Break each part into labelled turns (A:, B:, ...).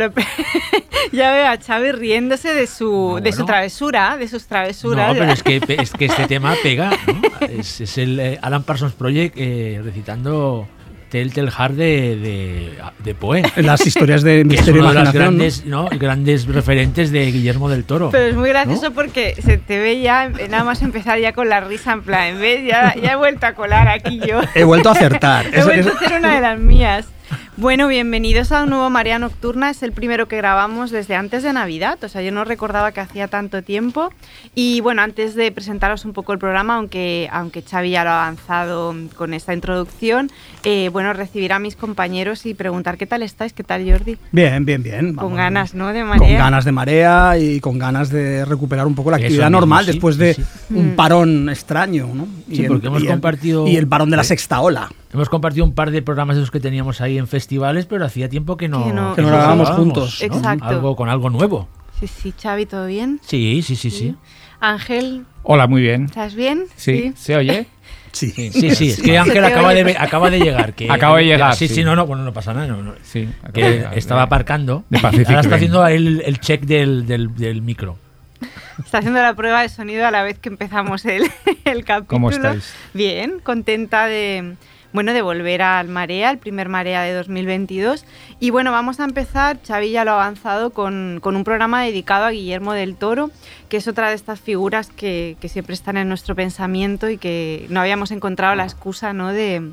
A: Lo pe- ya veo a Xavi riéndose de su, de su travesura, de sus travesuras.
B: No, pero es que, es que este tema pega. ¿no? Es, es el eh, Alan Parsons Project eh, recitando Telltale Heart de, de, de Poe.
C: Las historias de
B: que es
C: misterio
B: uno de los.
C: ¿no?
B: grandes, ¿no? grandes referentes de Guillermo del Toro.
A: Pero es muy gracioso porque se te ve ya, nada más empezar ya con la risa en plan, en vez, ya, ya he vuelto a colar aquí yo.
C: He vuelto a acertar.
A: He
C: Es-
A: vuelto
C: es-
A: a hacer una de las mías. Bueno, bienvenidos a un nuevo Marea Nocturna. Es el primero que grabamos desde antes de Navidad. O sea, yo no recordaba que hacía tanto tiempo. Y bueno, antes de presentaros un poco el programa, aunque, aunque Xavi ya lo ha avanzado con esta introducción, eh, bueno, recibir a mis compañeros y preguntar qué tal estáis, qué tal Jordi.
C: Bien, bien, bien.
A: Con ganas, ¿no? De
C: Con
A: marea.
C: ganas de marea y con ganas de recuperar un poco la actividad
B: mismo,
C: normal
B: sí,
C: después de
B: sí,
C: un
A: Mm.
C: parón extraño, ¿no?
B: Sí,
C: el-
B: porque hemos
C: y el-
B: compartido-
C: Y el parón de la
B: Sí.
C: sexta ola.
B: Hemos compartido un par de programas de esos que teníamos ahí en festivales, pero hacía tiempo que no,
A: Que no-
C: Que no
B: nos
C: grabábamos juntos.
B: ¿no?
A: Exacto.
B: Algo, con algo nuevo.
A: Sí, sí, Xavi, ¿todo bien?
B: Sí, sí, sí, sí.
A: Ángel,
D: Hola, muy bien.
A: ¿estás bien?
D: Sí, ¿se oye?
C: Sí.
B: Sí, sí, es que Ángel acaba de, acaba de llegar. Que,
D: Acaba de llegar,
B: Sí, sí,
D: sí.
B: no, no, bueno, no pasa nada. No, no.
D: Sí.
B: Que
D: de llegar,
B: estaba aparcando.
D: de Pacific
B: Ahora está haciendo el, el check del, del, del micro.
A: Está haciendo la prueba de sonido a la vez que empezamos el, el capítulo.
D: ¿Cómo estáis?
A: Bien, contenta de bueno de volver al Marea, el primer Marea de 2022. Y bueno, vamos a empezar, Xavi ya lo ha avanzado, con, con un programa dedicado a Guillermo del Toro, que es otra de estas figuras que, que siempre están en nuestro pensamiento y que no habíamos encontrado la excusa ¿no? de,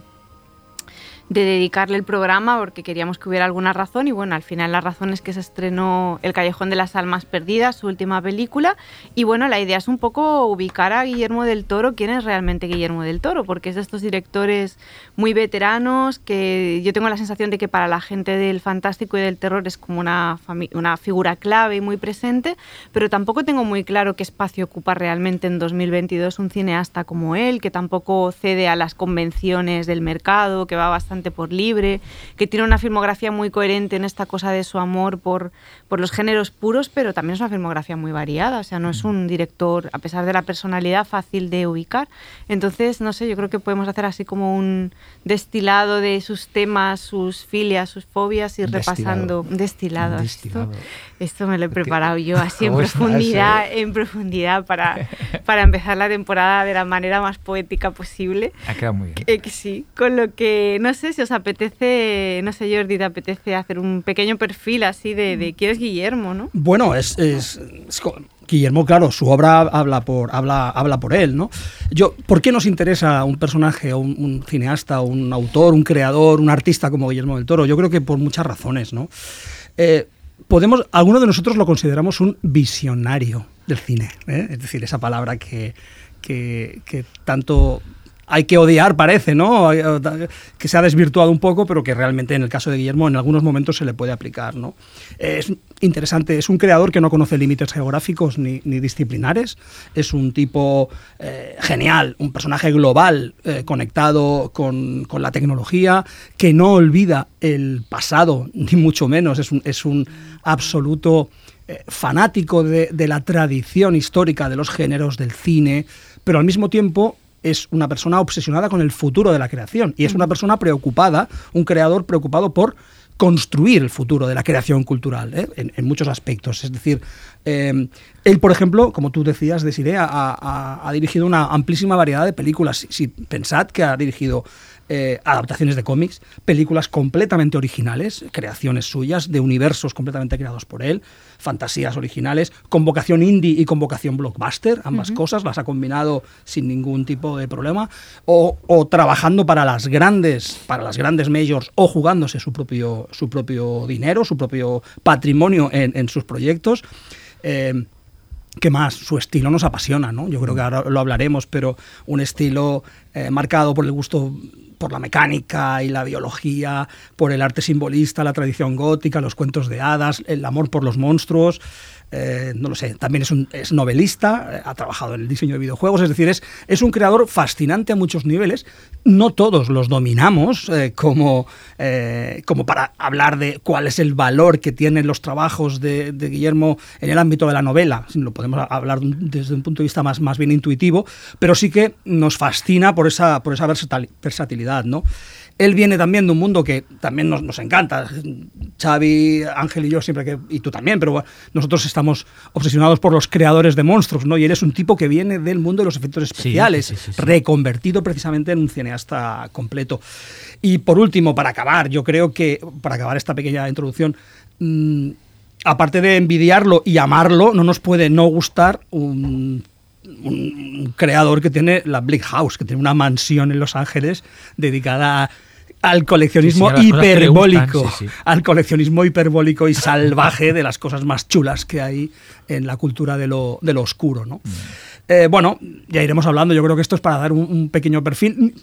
A: de dedicarle el programa porque queríamos que hubiera alguna razón y bueno, al final la razón es que se estrenó El Callejón de las Almas Perdidas, su última película. Y bueno, la idea es un poco ubicar a Guillermo del Toro, quién es realmente Guillermo del Toro, porque es de estos directores muy veteranos que yo tengo la sensación de que para la gente del fantástico y del terror es como una, una figura clave y muy presente, pero tampoco tengo muy claro qué espacio ocupa realmente en 2022 un cineasta como él, que tampoco cede a las convenciones del mercado, que va bastante por libre, que tiene una filmografía muy coherente en esta cosa de su amor por, por los géneros puros, pero también es una filmografía muy variada, o sea, no es un director, a pesar de la personalidad, fácil de ubicar. Entonces, no sé, yo creo que podemos hacer así como un destilado de sus temas, sus filias, sus fobias
C: Un
A: repasando destilado.
B: Un
A: Esto,
B: destilado.
A: esto me lo he preparado yo así en
D: ¿Cómo estás,
A: profundidad,
D: eh?
A: en profundidad para, para empezar la temporada de la manera más poética posible.
D: Ha quedado muy bien.
A: Eh, que sí, con lo que no sé si os apetece, no sé Jordi, te apetece hacer un pequeño perfil así de, de quién es Guillermo, ¿no?
C: Bueno, es, es- es co- Guillermo, claro, su obra habla por, habla, habla por él, ¿no? Yo, ¿Por qué nos interesa un personaje, un, un cineasta, un autor, un creador, un artista como Guillermo del Toro? Yo creo que por muchas razones, ¿no? Eh, podemos, algunos de nosotros lo consideramos un visionario del cine, ¿eh? es decir, esa palabra que, que, que tanto hay que odiar, parece, ¿no? Que se ha desvirtuado un poco, pero que realmente en el caso de Guillermo en algunos momentos se le puede aplicar, ¿no? Es interesante, es un creador que no conoce límites geográficos ni, ni disciplinares, es un tipo eh, genial, un personaje global, eh, conectado con, con la tecnología, que no olvida el pasado, ni mucho menos, es un, es un absoluto eh, fanático de, de la tradición histórica de los géneros, del cine, pero al mismo tiempo es una persona obsesionada con el futuro de la creación y es una persona preocupada, un creador preocupado por construir el futuro de la creación cultural ¿eh? en, en muchos aspectos. Es decir, Eh, él, por ejemplo, como tú decías, Desiree, ha, ha- ha dirigido una amplísima variedad de películas. Si, si pensad que ha dirigido eh, adaptaciones de cómics, películas completamente originales, creaciones suyas, de universos completamente creados por él, fantasías originales, con vocación indie y con vocación blockbuster, ambas cosas las ha combinado sin ningún tipo de problema, o, o trabajando para las grandes, para las grandes majors, o jugándose su propio, su propio dinero, su propio patrimonio en, en sus proyectos. Eh, ¿Qué más? Su estilo nos apasiona, ¿no? Yo creo que ahora lo hablaremos, pero un estilo eh, marcado por el gusto por la mecánica y la biología, por el arte simbolista, la tradición gótica, los cuentos de hadas, el amor por los monstruos. Eh, no lo sé, también es, un, es novelista, eh, ha trabajado en el diseño de videojuegos, es decir, es, es un creador fascinante a muchos niveles. No todos los dominamos eh, como, como para hablar de cuál es el valor que tienen los trabajos de, de Guillermo en el ámbito de la novela. Lo podemos hablar desde un punto de vista más, más bien intuitivo, pero sí que nos fascina por esa, por esa versatil- versatilidad, ¿no? Él viene también de un mundo que también nos, nos encanta. Xavi, Ángel y yo siempre que, y tú también, pero bueno, nosotros estamos obsesionados por los creadores de monstruos, ¿no? Y él es un tipo que viene del mundo de los efectos especiales,
B: sí, sí, sí.
C: reconvertido precisamente en un cineasta completo. Y por último, para acabar, yo creo que, para acabar esta pequeña introducción, mm, aparte de envidiarlo y amarlo, no nos puede no gustar un un creador que tiene la Bleak House, que tiene una mansión en Los Ángeles dedicada a- al coleccionismo
B: Sí, sí,
C: hiperbólico,
B: gustan, sí, sí.
C: al coleccionismo hiperbólico y salvaje de las cosas más chulas que hay en la cultura de lo, de lo oscuro. ¿no?
B: Mm.
C: Eh, bueno, ya iremos hablando, yo creo que esto es para dar un, un pequeño perfil.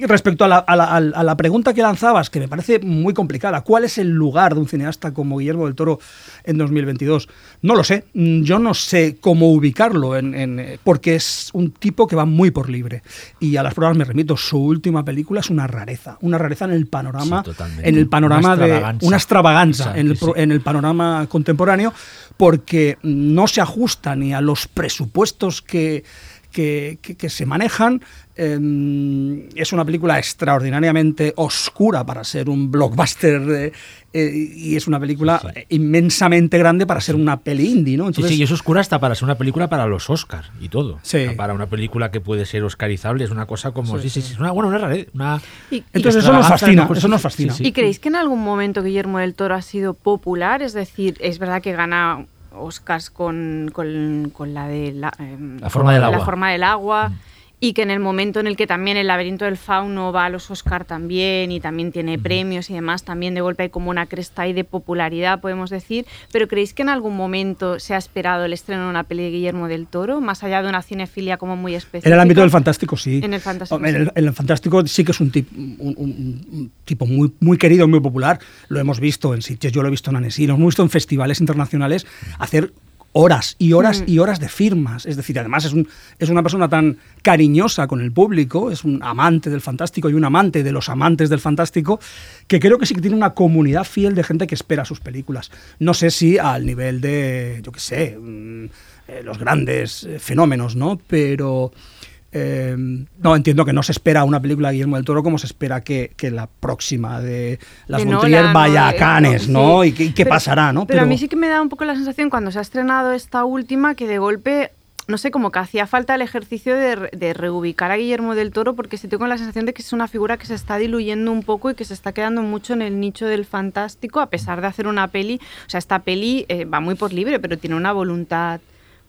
C: Y Respecto a la, a la- a pregunta que lanzabas, que me parece muy complicada, ¿cuál es el lugar de un cineasta como Guillermo del Toro en 2022? No lo sé, Mm, yo no sé cómo ubicarlo, en- en, eh, porque es un tipo que va muy por libre. Y a las pruebas me remito, su última película es una rareza, una rareza en el panorama,
B: Sí,
C: en el panorama
B: Una
C: de una extravaganza
B: Exacto,
C: en el, pro-
B: sí.
C: en el panorama contemporáneo, porque no se ajusta ni a los presupuestos que, que, que- que se manejan. Eh, es una película extraordinariamente oscura para ser un blockbuster eh, eh, y es una película inmensamente grande para ser una peli indie, ¿no?
B: Sí, sí, y es oscura hasta para ser una película para los Oscars y todo.
C: Sí.
B: Para una película que puede ser oscarizable es una cosa como...
C: Sí,
B: Sí, sí. Es una, bueno, una rareza. Una,
A: Y-
C: Entonces eso nos fascina,
B: cosa
C: eso nos fascina.
B: Sí, sí.
A: ¿Y creéis que en algún momento Guillermo del Toro ha sido popular? Es decir, es verdad que gana Oscars con, con- con la de la, em,
B: La forma del
A: la
B: agua. Mm.
A: forma del agua, y que en el momento en el que también el laberinto del fauno va a los Oscar también y también tiene premios y demás, también de golpe hay como una cresta ahí de popularidad, podemos decir. Pero ¿creéis que en algún momento se ha esperado el estreno de una peli de Guillermo del Toro, más allá de una cinefilia como muy específica?
C: En el ámbito del fantástico, sí.
A: En el fantástico,
C: En
A: sí.
C: el, en el fantástico sí que es un, tip- un- un- un tipo muy, muy querido, muy popular. Lo hemos visto en sitios, yo lo he visto en Annecy, lo hemos visto en festivales internacionales hacer horas y horas y horas de firmas. Es decir, además es, un- es una persona tan cariñosa con el público, es un amante del fantástico y un amante de los amantes del fantástico, que creo que sí que tiene una comunidad fiel de gente que espera sus películas. No sé si al nivel de, yo qué sé, mm, eh, los grandes eh, fenómenos, ¿no? Pero... eh, no, entiendo que no se espera una película de Guillermo del Toro como se espera que, que la próxima de Las
A: Nolan,
C: vaya a
A: sí.
C: ¿no? ¿Y qué, y qué
A: Pero-
C: pasará, no?
A: Pero, a mí sí que me da un poco la sensación cuando se ha estrenado esta última que de golpe, no sé, como que hacía falta el ejercicio de, re- de reubicar a Guillermo del Toro porque sí tengo la sensación de que es una figura que se está diluyendo un poco y que se está quedando mucho en el nicho del fantástico a pesar de hacer una peli. O sea, esta peli eh, va muy por libre, pero tiene una voluntad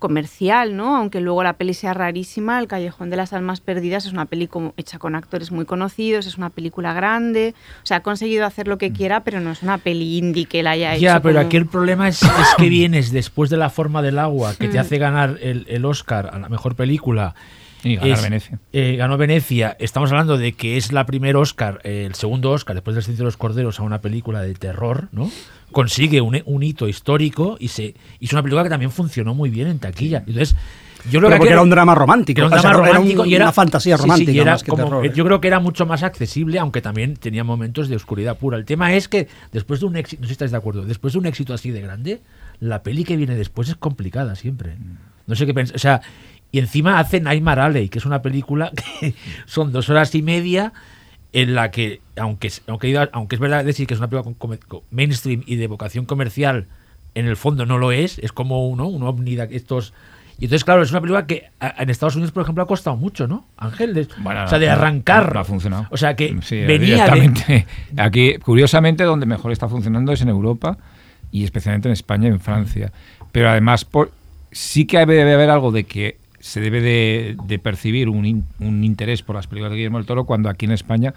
A: comercial, ¿no? Aunque luego la peli sea rarísima, El Callejón de las Almas Perdidas es una peli como hecha con actores muy conocidos, es una película grande, o sea, ha conseguido hacer lo que quiera, pero no es una peli indie que la haya hecho.
B: Ya, pero
A: como-
B: aquí el problema es, es que vienes después de La forma del agua, que te
A: Mm.
B: hace ganar el, el Oscar a la mejor película.
D: Y ganar
B: Es-
D: Venecia.
B: eh, ganó Venecia. Estamos hablando de que es la primer Oscar, eh, el segundo Oscar después del Silencio de los Corderos a una película de terror, ¿no? Consigue un, un hito histórico y se y es una película que también funcionó muy bien en taquilla. Entonces, yo creo
C: Pero
B: que
C: porque era un drama romántico.
B: era un
C: era
B: y era
C: una fantasía
B: sí, sí,
C: romántica
B: y era
C: más que
B: como-
C: terror. ¿eh?
B: Yo creo que era mucho más accesible, aunque también tenía momentos de oscuridad pura. El tema es que después de un éxito, no sé si estáis de acuerdo, después de un éxito así de grande, la peli que viene después es complicada siempre. No sé qué pensar. O sea, y encima hace Nightmare Alley, que es una película que son dos horas y media en la que, aunque, aunque, aunque es verdad decir que es una película con- con- con mainstream y de vocación comercial, en el fondo no lo es, es como uno, un ovni de estos... Y entonces, claro, es una película que a- en Estados Unidos, por ejemplo, ha costado mucho, ¿no? Ángel, de,
D: Bueno,
B: o sea, de arrancar.
D: no ha funcionado.
B: O sea, que
D: Sí,
B: venía de...
D: Aquí, curiosamente, donde mejor está funcionando es en Europa y especialmente en España y en Francia. Pero además, por, sí que debe haber algo de que se debe de, de percibir un, in- un interés por las películas de Guillermo del Toro cuando aquí en España,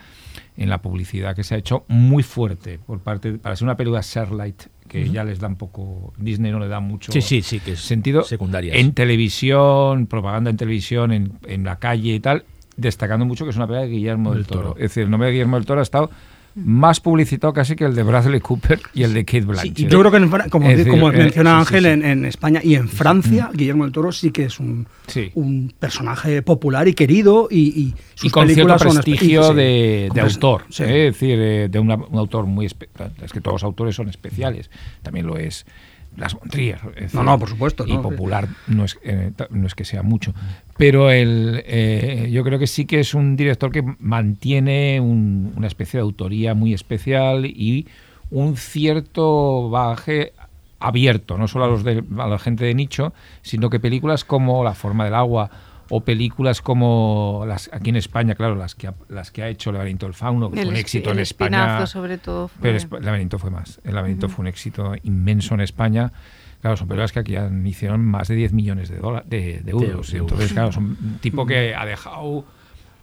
D: en la publicidad que se ha hecho muy fuerte por parte, para ser una película Starlight, que ya les da un poco, Disney no le da mucho
B: Sí, sí, sí, que es
D: sentido
B: secundarias.
D: en televisión, propaganda en televisión, en, en la calle y tal, destacando mucho que es una película de Guillermo del,
B: Del
D: Toro.
B: Toro.
D: Es decir, el nombre de Guillermo del Toro ha estado más publicitado casi que el de Bradley Cooper y el de Kate Blanchett.
C: Yo creo que, en como,
D: decir, eh,
C: menciona
D: sí, sí,
C: Ángel,
D: sí.
C: En, en España y en Francia, Guillermo del Toro sí que es un,
D: Sí.
C: un personaje popular y querido y, y sus
D: y con cierto
C: películas son espe-
D: prestigio de,
C: sí,
D: autor,
C: sí.
D: ¿eh? es decir, eh, de una- un autor muy es que todos los autores son especiales, también lo es Las decir,
C: No, no, por supuesto,
D: y
C: ¿no?
D: popular no es eh, no es que sea mucho, pero el, eh, yo creo que sí que es un director que mantiene un- una especie de autoría muy especial y un cierto bagaje abierto, no solo a, los de, a la gente de nicho, sino que películas como La forma del agua o películas como las aquí en España, claro, las que ha, las que ha hecho El laberinto del fauno, que
A: El
D: fue un éxito
A: el
D: en España.
A: espinazo, sobre todo, fue-
D: Pero el laberinto fue más. El laberinto fue un éxito inmenso en España. Claro, son películas que aquí han, hicieron más de 10 millones de, dólares, de, de euros.
B: de.
D: Entonces, claro, son un tipo que ha dejado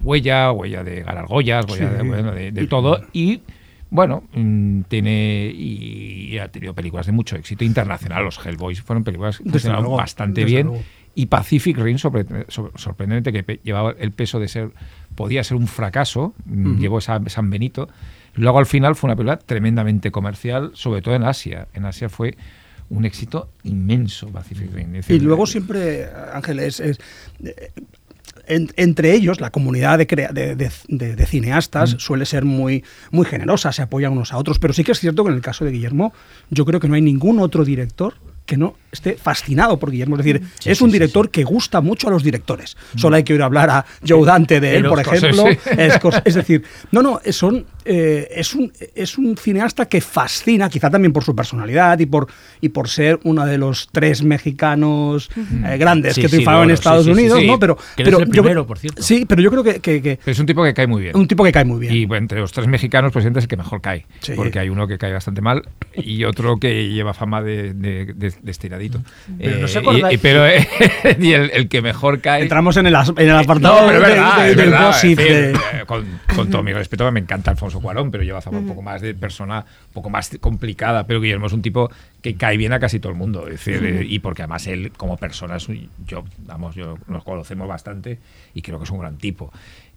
D: huella, huella de ganar Goyas, huella de, bueno, de- de todo. Y bueno, mm, tiene y ha tenido películas de mucho éxito internacional. Los Hellboys fueron películas que funcionaron bastante
C: desde
D: bien.
C: luego.
D: Y Pacific Rim, sorprendente, que llevaba el peso de ser, podía ser un fracaso, mm, llevó esa- San Benito. Luego al final fue una película tremendamente comercial, sobre todo en Asia. En Asia fue un éxito inmenso Pacific Rim.
C: Y luego siempre, Ángel, es, es, eh, en- entre ellos, la comunidad de, crea- de, de- de- de cineastas suele ser muy, muy generosa, se apoyan unos a otros, pero sí que es cierto que en el caso de Guillermo, yo creo que no hay ningún otro director que no esté fascinado por Guillermo. Es decir,
B: Sí,
C: es
B: sí,
C: un
B: sí,
C: director que gusta mucho a los directores. Solo hay que oír hablar a Joe Dante de él, por
B: cosas,
C: ejemplo.
D: sí.
C: Es, es decir, no, no, son, eh, es, un, es un cineasta que fascina, quizá también por su personalidad y por, y por ser uno de los tres mexicanos eh, grandes
B: Sí,
C: que
B: sí,
C: triunfaban en Estados
B: sí, sí, sí,
C: Unidos,
D: sí.
C: ¿no? Pero,
B: Que
C: pero
B: eres el
C: yo-
B: primero, por cierto.
C: Sí, pero yo creo que, que- que
D: es un tipo que cae muy bien.
C: un tipo que cae muy bien.
D: Y bueno, entre los tres mexicanos, pues es el que mejor cae.
C: Sí.
D: Porque hay uno que cae bastante mal y otro que lleva fama de, de, de- de estiradito.
B: Pero no
D: Eh,
B: se acordáis-
D: y, y- pero, eh, y el, el que mejor cae.
C: Entramos en el, as- en el apartado
D: No,
C: de- de- del
D: verdad,
C: gossip,
D: decir, eh, con, con todo mi respeto, me encanta Alfonso Cuarón, pero lleva fama un poco más de persona, un poco más complicada. Pero Guillermo es un tipo que cae bien a casi todo el mundo. Es decir, eh, y porque además él, como persona, es un- yo, vamos, yo nos conocemos bastante y creo que es un gran tipo.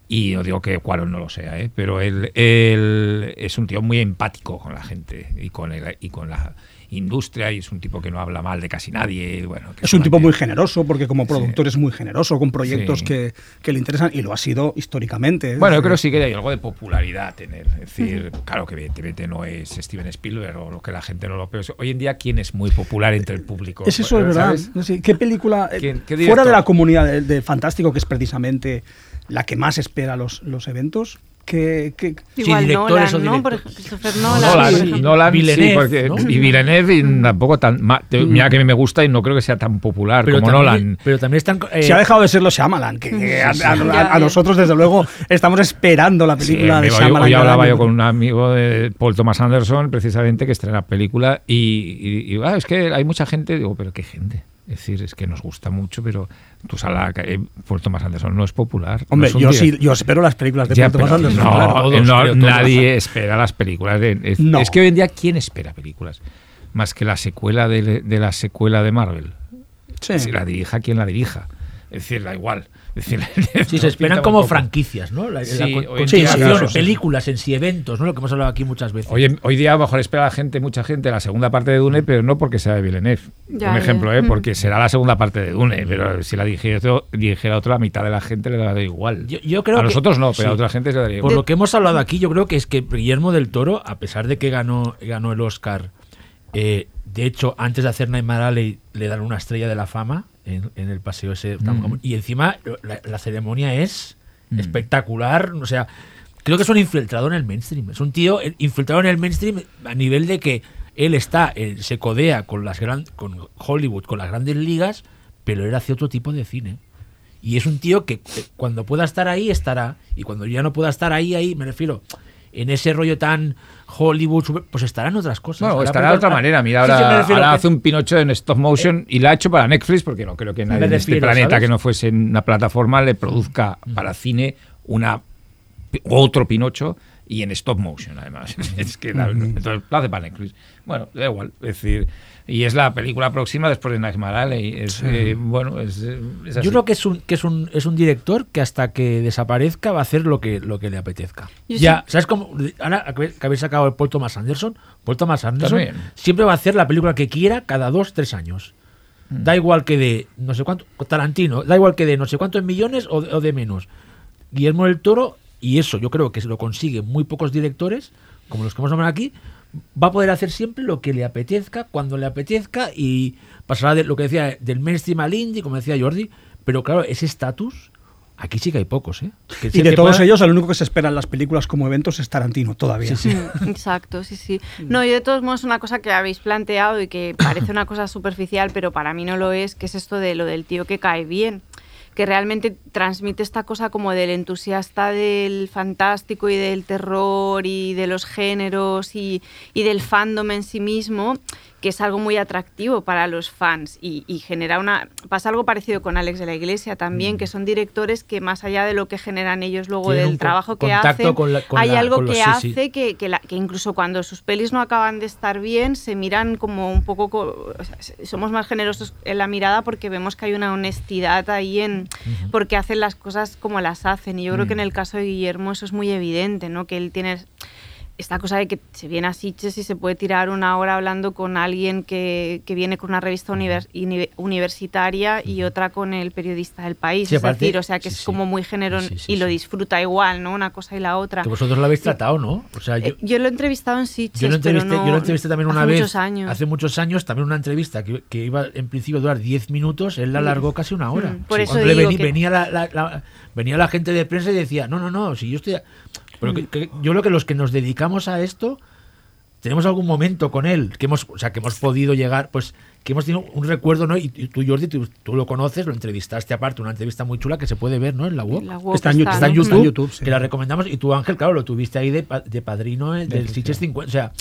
D: Y no digo que Cuarón no lo sea, ¿eh? pero él, él es un tío muy empático con la gente y con, el, y con la industria y es un tipo que no habla mal de casi nadie. Bueno, que
C: Es un tipo muy generoso, porque como productor es muy generoso con proyectos
D: Sí.
C: que, que le interesan y lo ha sido históricamente. ¿eh?
D: Bueno, yo creo que sí que hay algo de popularidad tener. Es decir, claro que evidentemente no es Steven Spielberg o lo que la gente no lo pero hoy en día quién es muy popular entre el público.
C: Es eso, es verdad.
D: ¿Sabes?
C: No sé, ¿Qué película, eh,
D: ¿Quién- qué
C: fuera de la comunidad del de Fantástico, que es precisamente la que más espera los, los eventos, que, que-
A: Igual
B: directores
A: Nolan,
B: o
A: ¿no? Por Christopher Nolan.
D: Nolan,
A: por
D: sí,
A: ejemplo.
D: Nolan, sí,
B: Villeneuve,
D: porque-
B: ¿no?
D: y Villeneuve y tampoco tan ma- te- mira que a mí me gusta y no creo que sea tan popular como
B: también,
D: Nolan.
B: Pero también están... eh,
C: se ha dejado de ser los Shyamalan, que, que a, a- a-
A: Ya,
C: a
A: ya.
C: nosotros, desde luego, estamos esperando la
D: Sí,
C: película de
D: amigo,
C: Shyamalan.
D: hoy
C: cada
D: hablaba yo con un amigo de Paul Thomas Anderson, precisamente, que estrena película, y, y- y, ah, es que hay mucha gente, digo, pero qué gente. Es decir, es que nos gusta mucho, pero sabes, que, eh, Paul Thomas Anderson no es popular. no
C: Hombre, yo sí, yo espero las películas de
D: Ya,
C: Paul Thomas
D: pero
C: Anderson,
D: no,
C: claro.
B: Todos,
D: no,
B: creo, todos.
D: nadie espera las películas. de- es,
C: No.
D: es que hoy en día, ¿quién espera películas? Más que la secuela de, de la secuela de Marvel.
C: Sí.
D: Si la dirija quien la dirija. Es decir, da igual. Decir,
B: Sí, se esperan como
D: poco.
B: franquicias, ¿no? La,
D: Sí,
B: la
D: hoy
B: con-
D: en
B: continuación,
C: día, claro, sí.
B: películas en sí, eventos, ¿no? Lo que hemos hablado aquí muchas veces.
D: Hoy, hoy día a lo mejor espera la gente, mucha gente, la segunda parte de Dune, pero no porque sea de Villeneuve.
A: Ya,
D: Un
A: ya.
D: ejemplo, ¿eh?
A: Mm.
D: porque será la segunda parte de Dune, pero si la dirigiera otro, la mitad de la gente le da igual.
B: Yo- yo creo
D: a
B: que-
D: nosotros no, pero a otra gente se le daría
B: Por
D: igual.
B: lo que hemos hablado aquí, yo creo que es que Guillermo del Toro, a pesar de que ganó, ganó el Oscar, eh, de hecho, antes de hacer Nightmare Alley le dan una estrella de la fama en, en el paseo ese.
D: Mm.
B: Y encima la, la ceremonia es espectacular. O sea, creo que es un infiltrado en el mainstream. Es un tío eh, infiltrado en el mainstream a nivel de que él está, eh, se codea con las gran, con Hollywood, con las grandes ligas, pero él hace otro tipo de cine. Y es un tío que cuando pueda estar ahí, estará. Y cuando ya no pueda estar ahí, ahí, me refiero, en ese rollo tan Hollywood, super- pues estarán otras cosas.
D: Bueno, estará de otra manera. Mira,
B: Sí, sí, me
D: ahora,
B: que-
D: hace un Pinocho en stop motion y la ha hecho para Netflix porque no creo que nadie en este
B: refiero,
D: planeta
B: ¿sabes?
D: que no fuese en una plataforma le produzca para cine una otro Pinocho y en stop motion además. es que la- entonces lo hace para Netflix. Bueno, da igual. Es decir, y es la película próxima después de Nightmare Alley. Es, eh, bueno, es, es así.
B: Yo creo que es un, que es un, es un director que hasta que desaparezca va a hacer lo que, lo que le apetezca.
A: Yo
B: ya, ¿sabes cómo? Ahora que habéis sacado el Paul Thomas Anderson, Paul Thomas Anderson
D: También.
B: siempre va a hacer la película que quiera cada dos, tres años.
D: Mm.
B: Da igual que de no sé cuánto, Tarantino, da igual que de no sé cuántos millones o, o de menos. Guillermo del Toro, y eso yo creo que se lo consiguen muy pocos directores, como los que hemos nombrado aquí, va a poder hacer siempre lo que le apetezca, cuando le apetezca, y pasará de lo que decía del mainstream al indie, como decía Jordi, pero claro, ese estatus, aquí sí que hay pocos, ¿eh? Que
C: Y de
B: que
C: todos
B: pueda-
C: ellos, el único que se espera en las películas como eventos es Tarantino, todavía.
B: Sí, sí.
A: Mm, Exacto, sí, sí. No, y de todos modos una cosa que habéis planteado y que parece una cosa superficial, pero para mí no lo es, que es esto de lo del tío que cae bien, que realmente transmite esta cosa como del entusiasta del fantástico y del terror y de los géneros y, del fandom en sí mismo, que es algo muy atractivo para los fans y, y genera una... Pasa algo parecido con Alex de la Iglesia también, que son directores que más allá de lo que generan ellos luego
B: Tienen
A: del trabajo que hacen,
B: con la- con
A: hay
B: la-
A: algo
B: con los-
A: que
B: sí,
A: hace
B: sí.
A: que, que la- que incluso cuando sus pelis no acaban de estar bien, se miran como un poco... o sea, somos más generosos en la mirada porque vemos que hay una honestidad ahí en... porque hacen las cosas como las hacen. Y yo creo que en el caso de Guillermo eso es muy evidente, ¿no? Que él tiene esta cosa de que se viene a Sitges y se puede tirar una hora hablando con alguien que, que viene con una revista univers- uni- universitaria y otra con el periodista del país.
B: Sí,
A: es
B: aparte-
A: decir, o sea que
B: sí,
A: es como muy
B: Sí, sí,
A: y lo disfruta igual, ¿no? Una cosa y la otra.
B: Que vosotros lo habéis tratado, ¿no? O sea, yo,
A: Eh, yo lo he entrevistado en Sitges,
B: Yo lo entrevisté,
A: pero no,
B: yo lo entrevisté también una
A: hace
B: vez.
A: muchos años.
B: Hace muchos años, también una entrevista que, que iba en principio a durar 10 minutos, él la alargó casi una hora.
A: Mm, por eso digo
B: vení-
A: que-
B: venía, la, la- la- venía la gente de prensa y decía, no, no, no, si yo estoy... a-". Pero que- que yo creo que los que nos dedicamos a esto tenemos algún momento con él, que hemos, o sea, que hemos podido llegar, pues, que hemos tenido un recuerdo, ¿no? Y, y tú, Jordi, tú, tú lo conoces, lo entrevistaste aparte, una entrevista muy chula que se puede ver, ¿no? En la web.
A: La web
C: Está en YouTube,
B: Está en. YouTube,
C: Está en YouTube, sí.
B: que la recomendamos. Y tú, Ángel, claro, lo tuviste ahí de, de padrino eh, del
D: sí,
B: Sitges 50. O sea,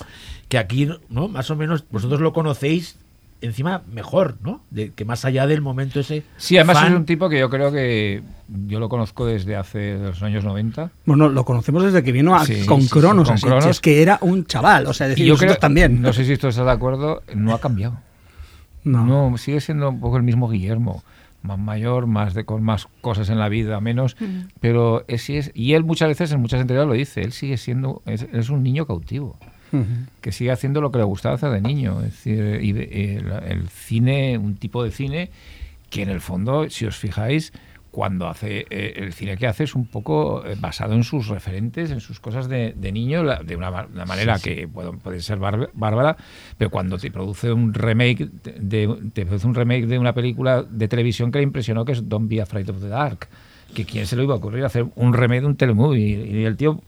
B: que aquí, ¿no? Más o menos, vosotros lo conocéis encima mejor, ¿no? De, que más allá del momento ese.
D: Sí, además
B: fan,
D: es un tipo que yo creo que yo lo conozco desde hace los años 90.
C: Bueno, lo conocemos desde que vino a-
D: Sí,
C: con
D: sí, sí,
C: Cronos,
D: con Cronos.
C: que era un chaval. O sea, decir,
D: yo creo,
C: también.
D: no sé si esto estás de acuerdo, no ha cambiado.
C: No.
D: No, sigue siendo un poco el mismo Guillermo. Más mayor, más de con más cosas en la vida, menos. Pero es, sí es- y él muchas veces en muchas entrevistas lo dice, él sigue siendo, es, es un niño cautivo. Que sigue haciendo lo que le gustaba hacer de niño. Es decir, de- el, el cine, un tipo de cine que en el fondo, si os fijáis, cuando hace eh, el cine que hace es un poco eh, basado en sus referentes, en sus cosas de, de niño, la- de una, ma- una manera que puede, puede ser bar- bárbara, pero cuando te produce un remake de, de- te produce un remake de una película de televisión que le impresionó, que es Don't Be Afraid of the Dark, que quién se le iba a ocurrir hacer un remake de un telemovie. Y el tío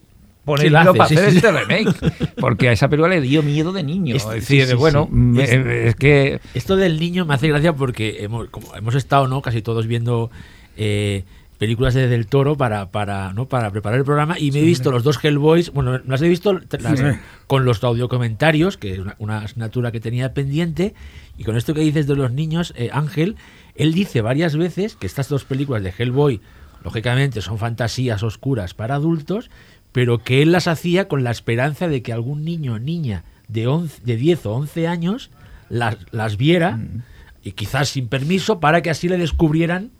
D: pone
B: Sí, hace,
D: para
B: sí,
D: hacer
B: sí.
D: este remake, porque a esa película le dio miedo de niño.
B: Este-
D: es decir, bueno,
B: sí.
D: me-
B: Este-
D: es que
B: Esto del niño me hace gracia porque hemos, como hemos estado, ¿no? Casi todos viendo eh, películas de Del Toro para, para, ¿no? para preparar el programa y me he visto los dos Hellboys, bueno, las he visto las- con los audiocomentarios, que es una, una asignatura que tenía pendiente, y con esto que dices de los niños, eh, Ángel, él dice varias veces que estas dos películas de Hellboy, lógicamente, son fantasías oscuras para adultos, pero que él las hacía con la esperanza de que algún niño o niña de, 11 de 10 o 11 años las, las viera, y quizás sin permiso, para que así le descubrieran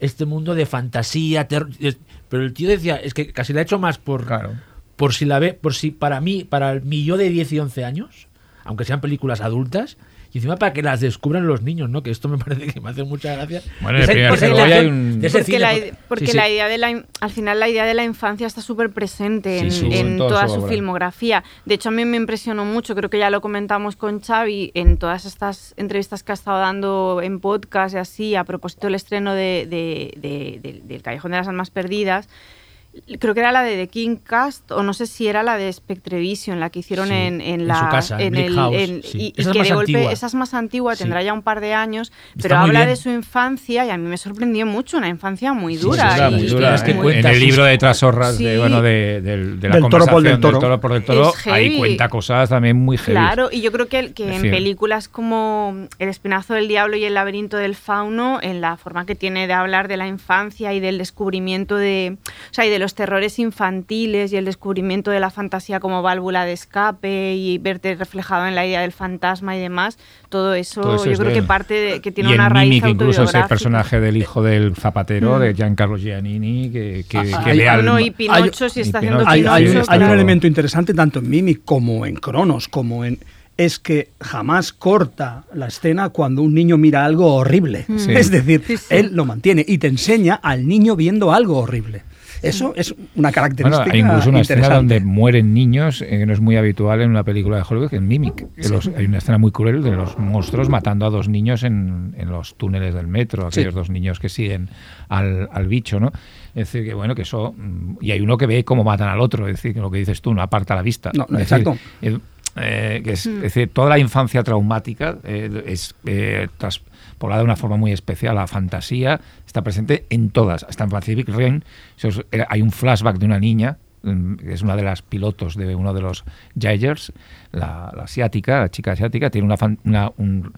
B: este mundo de fantasía, terror. Pero el tío decía, es que casi la ha hecho más por,
D: Claro.
B: por si la ve, por si para mí, para mi yo de 10 y 11 años, aunque sean películas adultas, y encima para que las descubran los niños, ¿no? Que esto me parece que me hace mucha gracia.
D: Bueno,
B: De
D: primer Hellboy
B: de
D: hay un-
B: de
A: Porque,
B: cine,
A: la, porque
B: sí, sí.
A: la idea de la, al final la idea de la infancia está súper presente en,
B: Sí,
A: en
D: En toda su
A: su filmografía. De hecho, a mí me impresionó mucho, creo que ya lo comentamos con Xavi en todas estas entrevistas que ha estado dando en podcast y así, a propósito del estreno de, de- de- de- del Callejón de las Almas Perdidas. Creo que era la de The King Cast, o no sé si era la de Spectrevision, la que hicieron
B: Sí,
A: en, en
B: en
A: la.
B: su casa, en Bleak House, sí.
A: Y, y
B: Esa es
A: que
B: más
A: de golpe,
B: antigua.
A: esa es más antigua,
B: Sí.
A: tendrá ya un par de años, pero habla
B: bien.
A: de su infancia y a mí me sorprendió mucho, una infancia muy dura.
D: en el libro de Trasorras, de, bueno, de, la
C: Del toro por del
D: conversación
C: toro.
D: por del toro, ahí cuenta cosas también muy heavy.
A: Claro, y yo creo que, el- que en películas como El espinazo del diablo y El laberinto del fauno, en la forma que tiene de hablar de la infancia y del descubrimiento de, o sea, y de los terrores infantiles y el descubrimiento de la fantasía como válvula de escape y verte reflejado en la idea del fantasma y demás, todo eso,
D: Todo eso
A: yo
D: es
A: creo que parte de que tiene
D: y
A: una raíz
D: Mimic, incluso ese personaje del hijo del zapatero,
A: Mm.
D: de Giancarlo Giannini, que, que,
C: Ah,
D: que
C: hay-
D: ve al-
A: Bueno, y Pinocho, si
D: y
A: está
D: Pinocho,
A: haciendo
C: hay,
A: Pinocho,
C: hay-
D: sí,
C: hay
D: está
C: un
D: todo.
C: elemento interesante tanto en Mimic como en Cronos, como en es que jamás corta la escena cuando un niño mira algo horrible.
D: Sí.
C: Es decir,
A: Sí, sí.
C: él lo mantiene y te enseña al niño viendo algo horrible. Eso es una
D: Bueno,
C: característica
D: hay incluso una escena donde mueren niños, eh, que no es muy habitual en una película de Hollywood, en Mimic. Que los- hay una escena muy cruel de los monstruos matando a dos niños en, en los túneles del metro,
C: Sí.
D: aquellos dos niños que siguen al, al bicho, ¿no? Es decir, que bueno, que eso... mm, Y hay uno que ve cómo matan al otro, es decir, que lo que dices tú, no aparta la vista.
C: No, no,
D: Es
C: exacto.
D: eh, eh, que es, es decir, toda la infancia traumática eh, es eh, traspolada de una forma muy especial. La fantasía está presente en todas. Hasta en Pacific era- hay un flashback de una niña, mm, que es una de las pilotos de uno de los Jaegers, la, la asiática, la chica asiática, tiene una, una- un-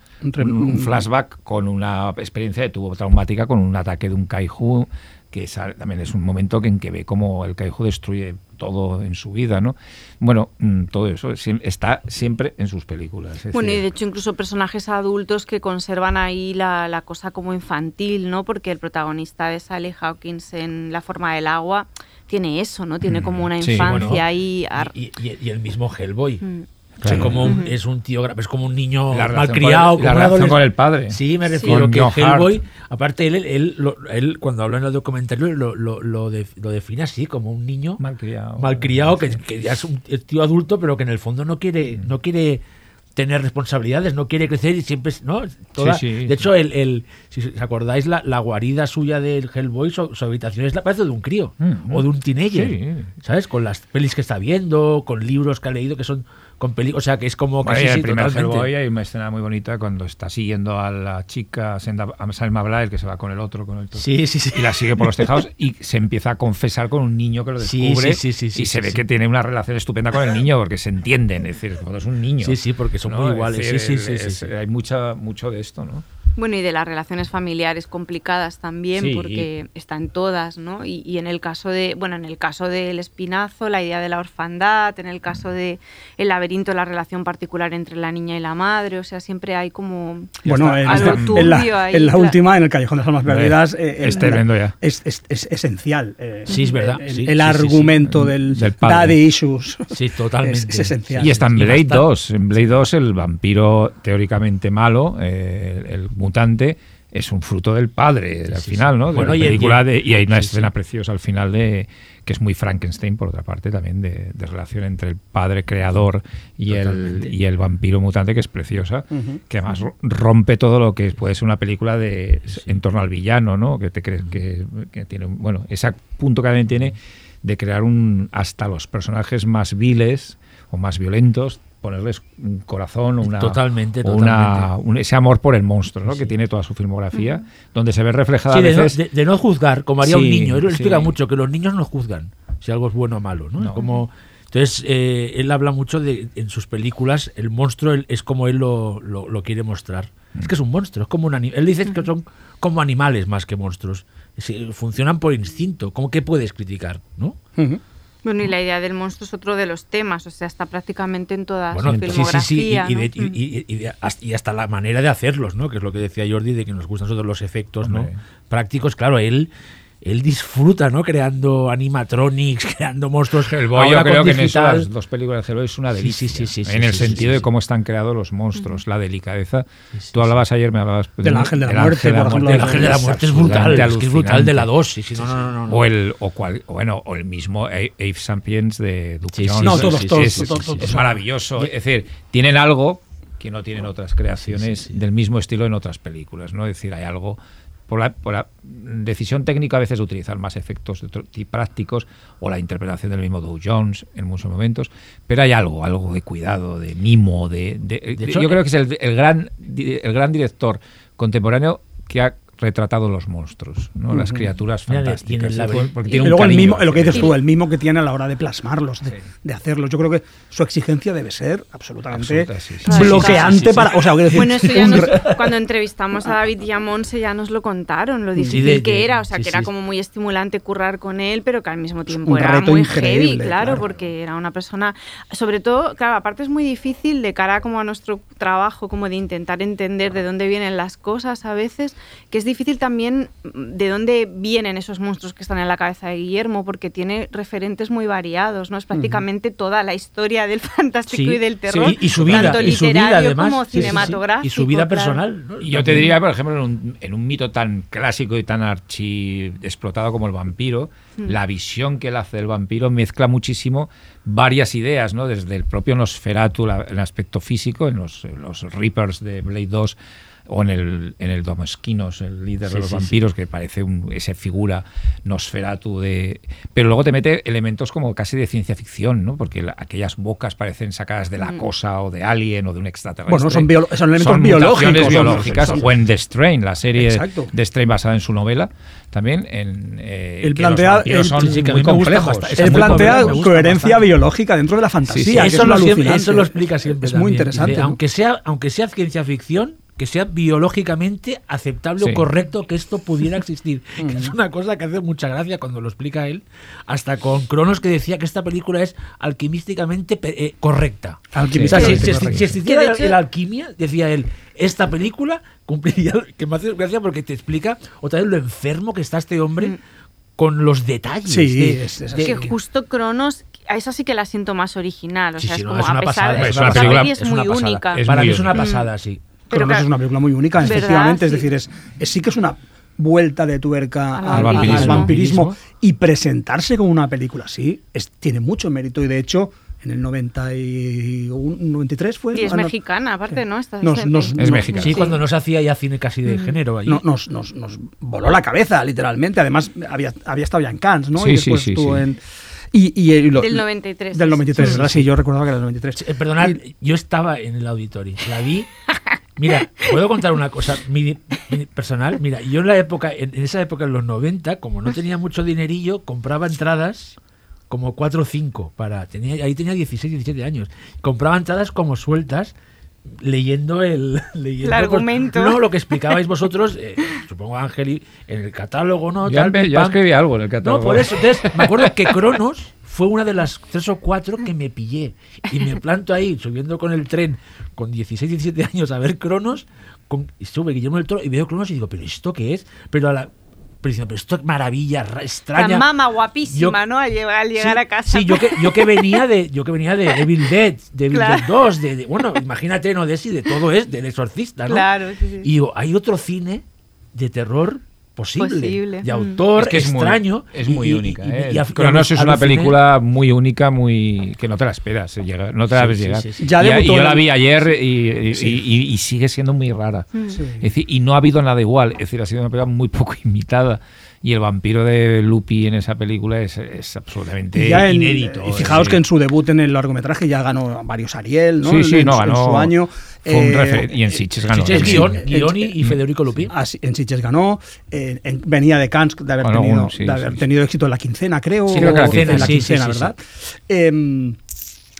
D: flashback con una experiencia que tuvo traumática con un ataque de un kaiju que esa- también es un momento en que ve cómo el kaiju destruye todo en su vida, ¿no? Bueno, mm, todo eso está siempre en sus películas. es
A: Bueno, y de hecho incluso personajes adultos que conservan ahí la, la cosa como infantil, ¿no? Porque el protagonista de Sally Hawkins en La forma del agua tiene eso, ¿no? Tiene como una
D: Mm, sí,
A: infancia
B: Bueno,
A: ahí... ar-
B: y, y- y el mismo Hellboy.
A: Mm.
B: O sea,
D: Claro.
B: como un- es un tío, es como un niño malcriado.
D: la relación con el padre.
B: Sí, me
D: Sí.
B: refiero
D: Con
B: que
D: John
B: Hellboy, aparte él, él, lo- él, cuando habla en el documentario lo, lo, lo, de- lo define así, como un niño
D: malcriado.
B: malcriado, que, que ya es un tío adulto, pero que en el fondo no quiere,
D: Mm.
B: no quiere tener responsabilidades, no quiere crecer y siempre, ¿no? Toda-
D: Sí, sí.
B: de hecho, el, el- si os acordáis, la, la guarida suya del Hellboy, su, su habitación es la parece de un crío
D: Mm,
B: o de un teenager,
D: sí.
B: ¿sabes? Con las pelis que está viendo, con libros que ha leído que son con peli, o sea, que es como
D: Bueno,
B: casi
D: en
B: sí,
D: el primer
B: totalmente.
D: Hellboy hay una escena muy bonita cuando está siguiendo a la chica a Salma Blair, que se va con el otro, con el otro.
B: Sí, sí, sí.
D: y la sigue por los tejados y se empieza a confesar con un niño que lo
B: Sí,
D: descubre
B: sí, sí, sí,
D: y
B: sí,
D: se
B: sí,
D: ve
B: sí.
D: que tiene una relación estupenda con el niño porque se entienden, es decir, cuando es un niño.
B: Sí, sí, porque son muy
D: Es
B: iguales,
D: decir,
B: sí, sí, sí,
D: es-
B: sí, sí.
D: Hay mucha, mucho de esto, ¿no?
A: Bueno, y de las relaciones familiares complicadas también,
D: Sí.
A: porque están todas, ¿no? Y, y en el caso de, bueno, en el caso del espinazo, la idea de la orfandad, en el caso de el laberinto, la relación particular entre la niña y la madre, o sea, siempre hay como
C: Bueno, en,
A: algo
C: en
A: turbio
C: la,
A: ahí,
C: en la
A: claro.
C: última, en el Callejón de las Almas Perdidas, eh,
D: es tremendo ya.
C: Es, es- es esencial. eh,
B: Sí, es verdad,
C: El,
B: sí,
C: el
B: sí, sí, sí.
C: argumento del,
D: Del padre.
C: daddy issues.
B: Sí, totalmente.
C: Es, es esencial.
D: Y está en Blade
B: bastante.
D: 2. En Blade 2 el vampiro teóricamente malo, eh, el, el mutante, es un fruto del padre al
B: sí,
D: final. ¿no? De
B: Bueno,
D: la
B: y el-
D: película
B: y el-
D: de- y hay una
B: sí,
D: escena
B: sí.
D: preciosa al final de que es muy Frankenstein, por otra parte, también de, de relación entre el padre creador y el, y el vampiro mutante, que es preciosa, que además ro- rompe todo lo que puede ser una película de en torno al villano, ¿no? Que te crees que, que tiene, bueno, ese punto que también tiene de crear un hasta los personajes más viles o más violentos ponerles un corazón, una,
B: Totalmente,
D: una-
B: totalmente.
D: un- ese amor por el monstruo, ¿no? que tiene toda su filmografía, donde se ve reflejada
B: Sí,
D: a
B: de, no,
D: veces
B: de- de no juzgar, como haría un
D: Sí,
B: niño. Él
D: sí.
B: explica mucho, que los niños no juzgan si algo es bueno o malo. ¿no? Es
D: No.
B: Como, entonces, eh, él habla mucho de, en sus películas, el monstruo él- es como él lo, lo- lo quiere mostrar. Es que es un monstruo, es como un ani- Él dice que son como animales más que monstruos. Sí, funcionan por instinto. ¿Cómo que puedes criticar? ¿no?
C: Ujú.
A: Bueno, y la idea del monstruo es otro de los temas, o sea, está prácticamente en toda
B: Bueno,
A: su
B: sí, sí, sí, y, y
A: ¿no?
B: de- y-
A: Mm.
B: y- y de- hasta, y hasta la manera de hacerlos, ¿no? Que es lo que decía Jordi, de que nos gustan todos los efectos, ¿no? Prácticos, claro, él, él disfruta, ¿no? Creando animatronics, creando monstruos.
D: Hellboy, yo creo que en eso
B: digital.
D: las dos películas de Hellboy es una delicia.
B: sí, sí, sí,
D: en
B: sí,
D: el sentido
B: sí,
D: de cómo están creados los monstruos, la delicadeza. Tú hablabas ayer, me hablabas
C: Del Ángel de la Muerte,
D: Ángel
C: por
B: El ángel de la muerte es brutal, es que es brutal de la
D: alucinante.
B: 2. Sí, sí, no, no, no.
D: O el o cual, bueno, o el mismo A- Ape Sapiens de Duke
B: Sí, sí,
D: Jones.
C: No, todos, todos,
D: es, maravilloso. Es decir, tienen algo que no tienen otras creaciones del mismo estilo en otras películas, ¿no? Es decir, hay algo por la, por la decisión técnica a veces de utilizar más efectos de otro tipo prácticos o la interpretación del mismo Dow Jones en muchos momentos, pero hay algo, algo de cuidado, de mimo, de, de-
B: De hecho,
D: yo creo que es el, el gran, el gran director contemporáneo que ha retratado los monstruos, ¿no? las criaturas fantásticas. porque
C: Y
D: un
C: luego el mimo, lo que dices tú, el mimo que tiene a la hora de plasmarlos, de,
D: Sí.
C: de hacerlos. Yo creo que su exigencia debe ser absolutamente
D: Absoluta, sí, sí.
C: bloqueante
D: Sí, sí, sí, sí.
C: para. O sea, quiero decir,
A: Bueno, eso ya nos- cuando entrevistamos a David Yamonse ya nos lo contaron, lo difícil
B: de-
A: que era, o sea,
B: sí,
A: que era
B: sí.
A: como muy estimulante currar con él, pero que al mismo tiempo
C: un
A: era
C: reto
A: muy heavy, claro,
C: claro.
A: porque era una persona, sobre todo, claro, aparte es muy difícil de cara como a nuestro trabajo, como de intentar entender de dónde vienen las cosas a veces, que es difícil también mm, de dónde vienen esos monstruos que están en la cabeza de Guillermo, porque tiene referentes muy variados, ¿no? Es prácticamente toda la historia del fantástico
B: Sí,
A: y del terror,
B: y, y su vida,
A: tanto
B: y su vida
A: literario
B: además,
A: como
B: sí, sí, sí.
A: cinematográfico.
B: y su vida
A: claro.
B: personal. ¿no?
D: Y Yo te diría, por ejemplo, en un, en un mito tan clásico y tan archi explotado como el vampiro, la visión que él hace del vampiro mezcla muchísimo varias ideas, ¿no? Desde el propio Nosferatu, la- el aspecto físico, en los, en los Reapers de Blade 2, o en el, en el Domoskinos, el líder
B: Sí,
D: de los
B: sí,
D: vampiros, que parece un, esa figura Nosferatu de... Pero luego te mete elementos como casi de ciencia ficción, ¿no? Porque la- aquellas bocas parecen sacadas de la cosa o de Alien o de un extraterrestre.
C: Bueno, son biolo- son elementos
D: Son
C: biológicos,
D: biológicas.
C: son-
D: O en The Strain, la serie
C: Exacto.
D: de Strain basada en su novela, también en... eh, que
C: plantea-
D: son muy complejos.
C: Él plantea coherencia
B: bastante.
C: biológica dentro de la fantasía.
B: eso,
C: es
B: lo, siempre-
C: alucinante.
B: eso lo explica siempre.
C: Es muy
B: también.
C: interesante.
B: Dice,
C: ¿no?
B: aunque, sea, aunque sea ciencia ficción, que sea biológicamente aceptable
D: Sí.
B: o correcto que esto pudiera existir. Que es una cosa que hace mucha gracia cuando lo explica él, hasta con Cronos que decía que esta película es alquimísticamente eh, correcta. O sea, si,
C: Alquimísticamente
B: si- si-
C: correcta.
B: si existiera la- la alquimia, decía él, esta película cumpliría, que me hace gracia porque te explica otra vez lo enfermo que está este hombre con los detalles.
C: Sí,
B: de-
C: es- es
B: de-
A: que justo Cronos, a esa sí que la siento más original. O
B: Sí,
A: sea,
B: sí,
A: es
B: no,
A: como
B: es una
A: a pesar
B: pasada,
A: de
D: es una película-
A: es,
B: es
A: muy única.
D: Es
B: Para
D: muy
B: mí es una pasada, sí.
A: Pero que-
C: es una película muy única,
A: ¿Verdad?
C: efectivamente. Es decir, es, es- sí que es una vuelta de tuerca
A: Al
C: al, al
D: vampirismo.
C: y presentarse como una película así es, tiene mucho mérito y de hecho en el 91, 93 fue
A: Y es
C: Ah, no,
A: mexicana, aparte, ¿no? Esta-
C: Nos- nos-.
D: Es
C: nos-
D: mexicana.
B: Sí, cuando no se hacía ya cine casi de género. allí.
C: no- nos, nos, nos voló la cabeza, literalmente. Además, había, había estado ya en Cannes, ¿no?
D: Sí,
C: y
D: sí,
C: después
D: sí,
C: estuvo
D: sí.
C: en. Y, y- y lo-
A: Del 93.
C: Del 93,
A: Sí,
C: ¿verdad? Sí, yo recordaba que era del 93.
B: Eh, Perdonad,
C: Y-
B: yo estaba en el auditorio. La vi. Mira, puedo contar una cosa mi, mi personal. Mira, yo en la época, en, en esa época, en los 90, como no tenía mucho dinerillo, compraba entradas como 4 o 5 para tenía ahí tenía 16, 17 años. Compraba entradas como sueltas leyendo el leyendo, pues,
A: argumento.
B: no, lo que explicabais vosotros, eh, supongo Ángel y- en el catálogo, ¿no?
D: Ya,
B: Tal, pam.
D: escribí algo en el catálogo.
B: No, por eso. Entonces, me acuerdo que Cronos fue una de las tres o cuatro que me pillé. Y me planto ahí, subiendo con el tren, con 16, 17 años, a ver Cronos. Con, y sube Guillermo del Toro y veo Cronos y digo, ¿pero esto qué es? Pero a la. Pero, diciendo, pero esto es maravilla, ra- extraña.
A: La mama guapísima,
B: Yo-
A: ¿no? Al llegar, al llegar
B: Sí,
A: a casa.
B: Sí, yo que, yo que venía de yo que venía de Evil Dead, de Evil
A: Claro.
B: Dead 2, de, de- bueno, imagínate, no de sí, de todo es, del exorcista, ¿no?
A: Claro, sí, sí.
B: Y digo, hay otro cine de terror posible,
A: Posible,
B: de
A: mm.
B: autor
D: Es que es muy-
B: extraño.
D: es
B: y-
D: muy
B: y-
D: única.
B: y-
D: ¿eh?
B: y- y-
D: Cronos es una película muy única, muy que no te la esperas. eh, llega- no te la
B: Sí,
D: ves
B: sí,
D: llegar.
B: sí, sí.
C: Ya
D: y,
C: debutó
D: y yo la vi ayer y, y-
C: Sí.
D: y- y sigue siendo muy rara.
C: Sí.
D: Es decir, y no ha habido nada igual. Es decir, ha sido una película muy poco imitada. Y el vampiro de Lupi en esa película es, es absolutamente
C: Y ya en-
D: inédito.
C: y fijaos que en su debut en el largometraje ya ganó varios Ariel, ¿no?
D: Sí, sí,
C: en,
D: no,
C: su- en
D: ganó.
C: su año.
D: Fue un
C: Eh,
D: referente. Y en Sitges ganó.
B: Sitges,
D: sí.
B: guion y, y Federico Lupi.
C: Así, en Sitges ganó, en- en- venía de Cannes de haber,
D: Bueno,
C: tenido,
D: sí,
C: de haber
D: sí.
C: tenido éxito en la quincena, creo.
B: Sí,
D: creo que la quincena,
C: en la
B: sí,
C: quincena,
B: sí, sí,
C: ¿verdad?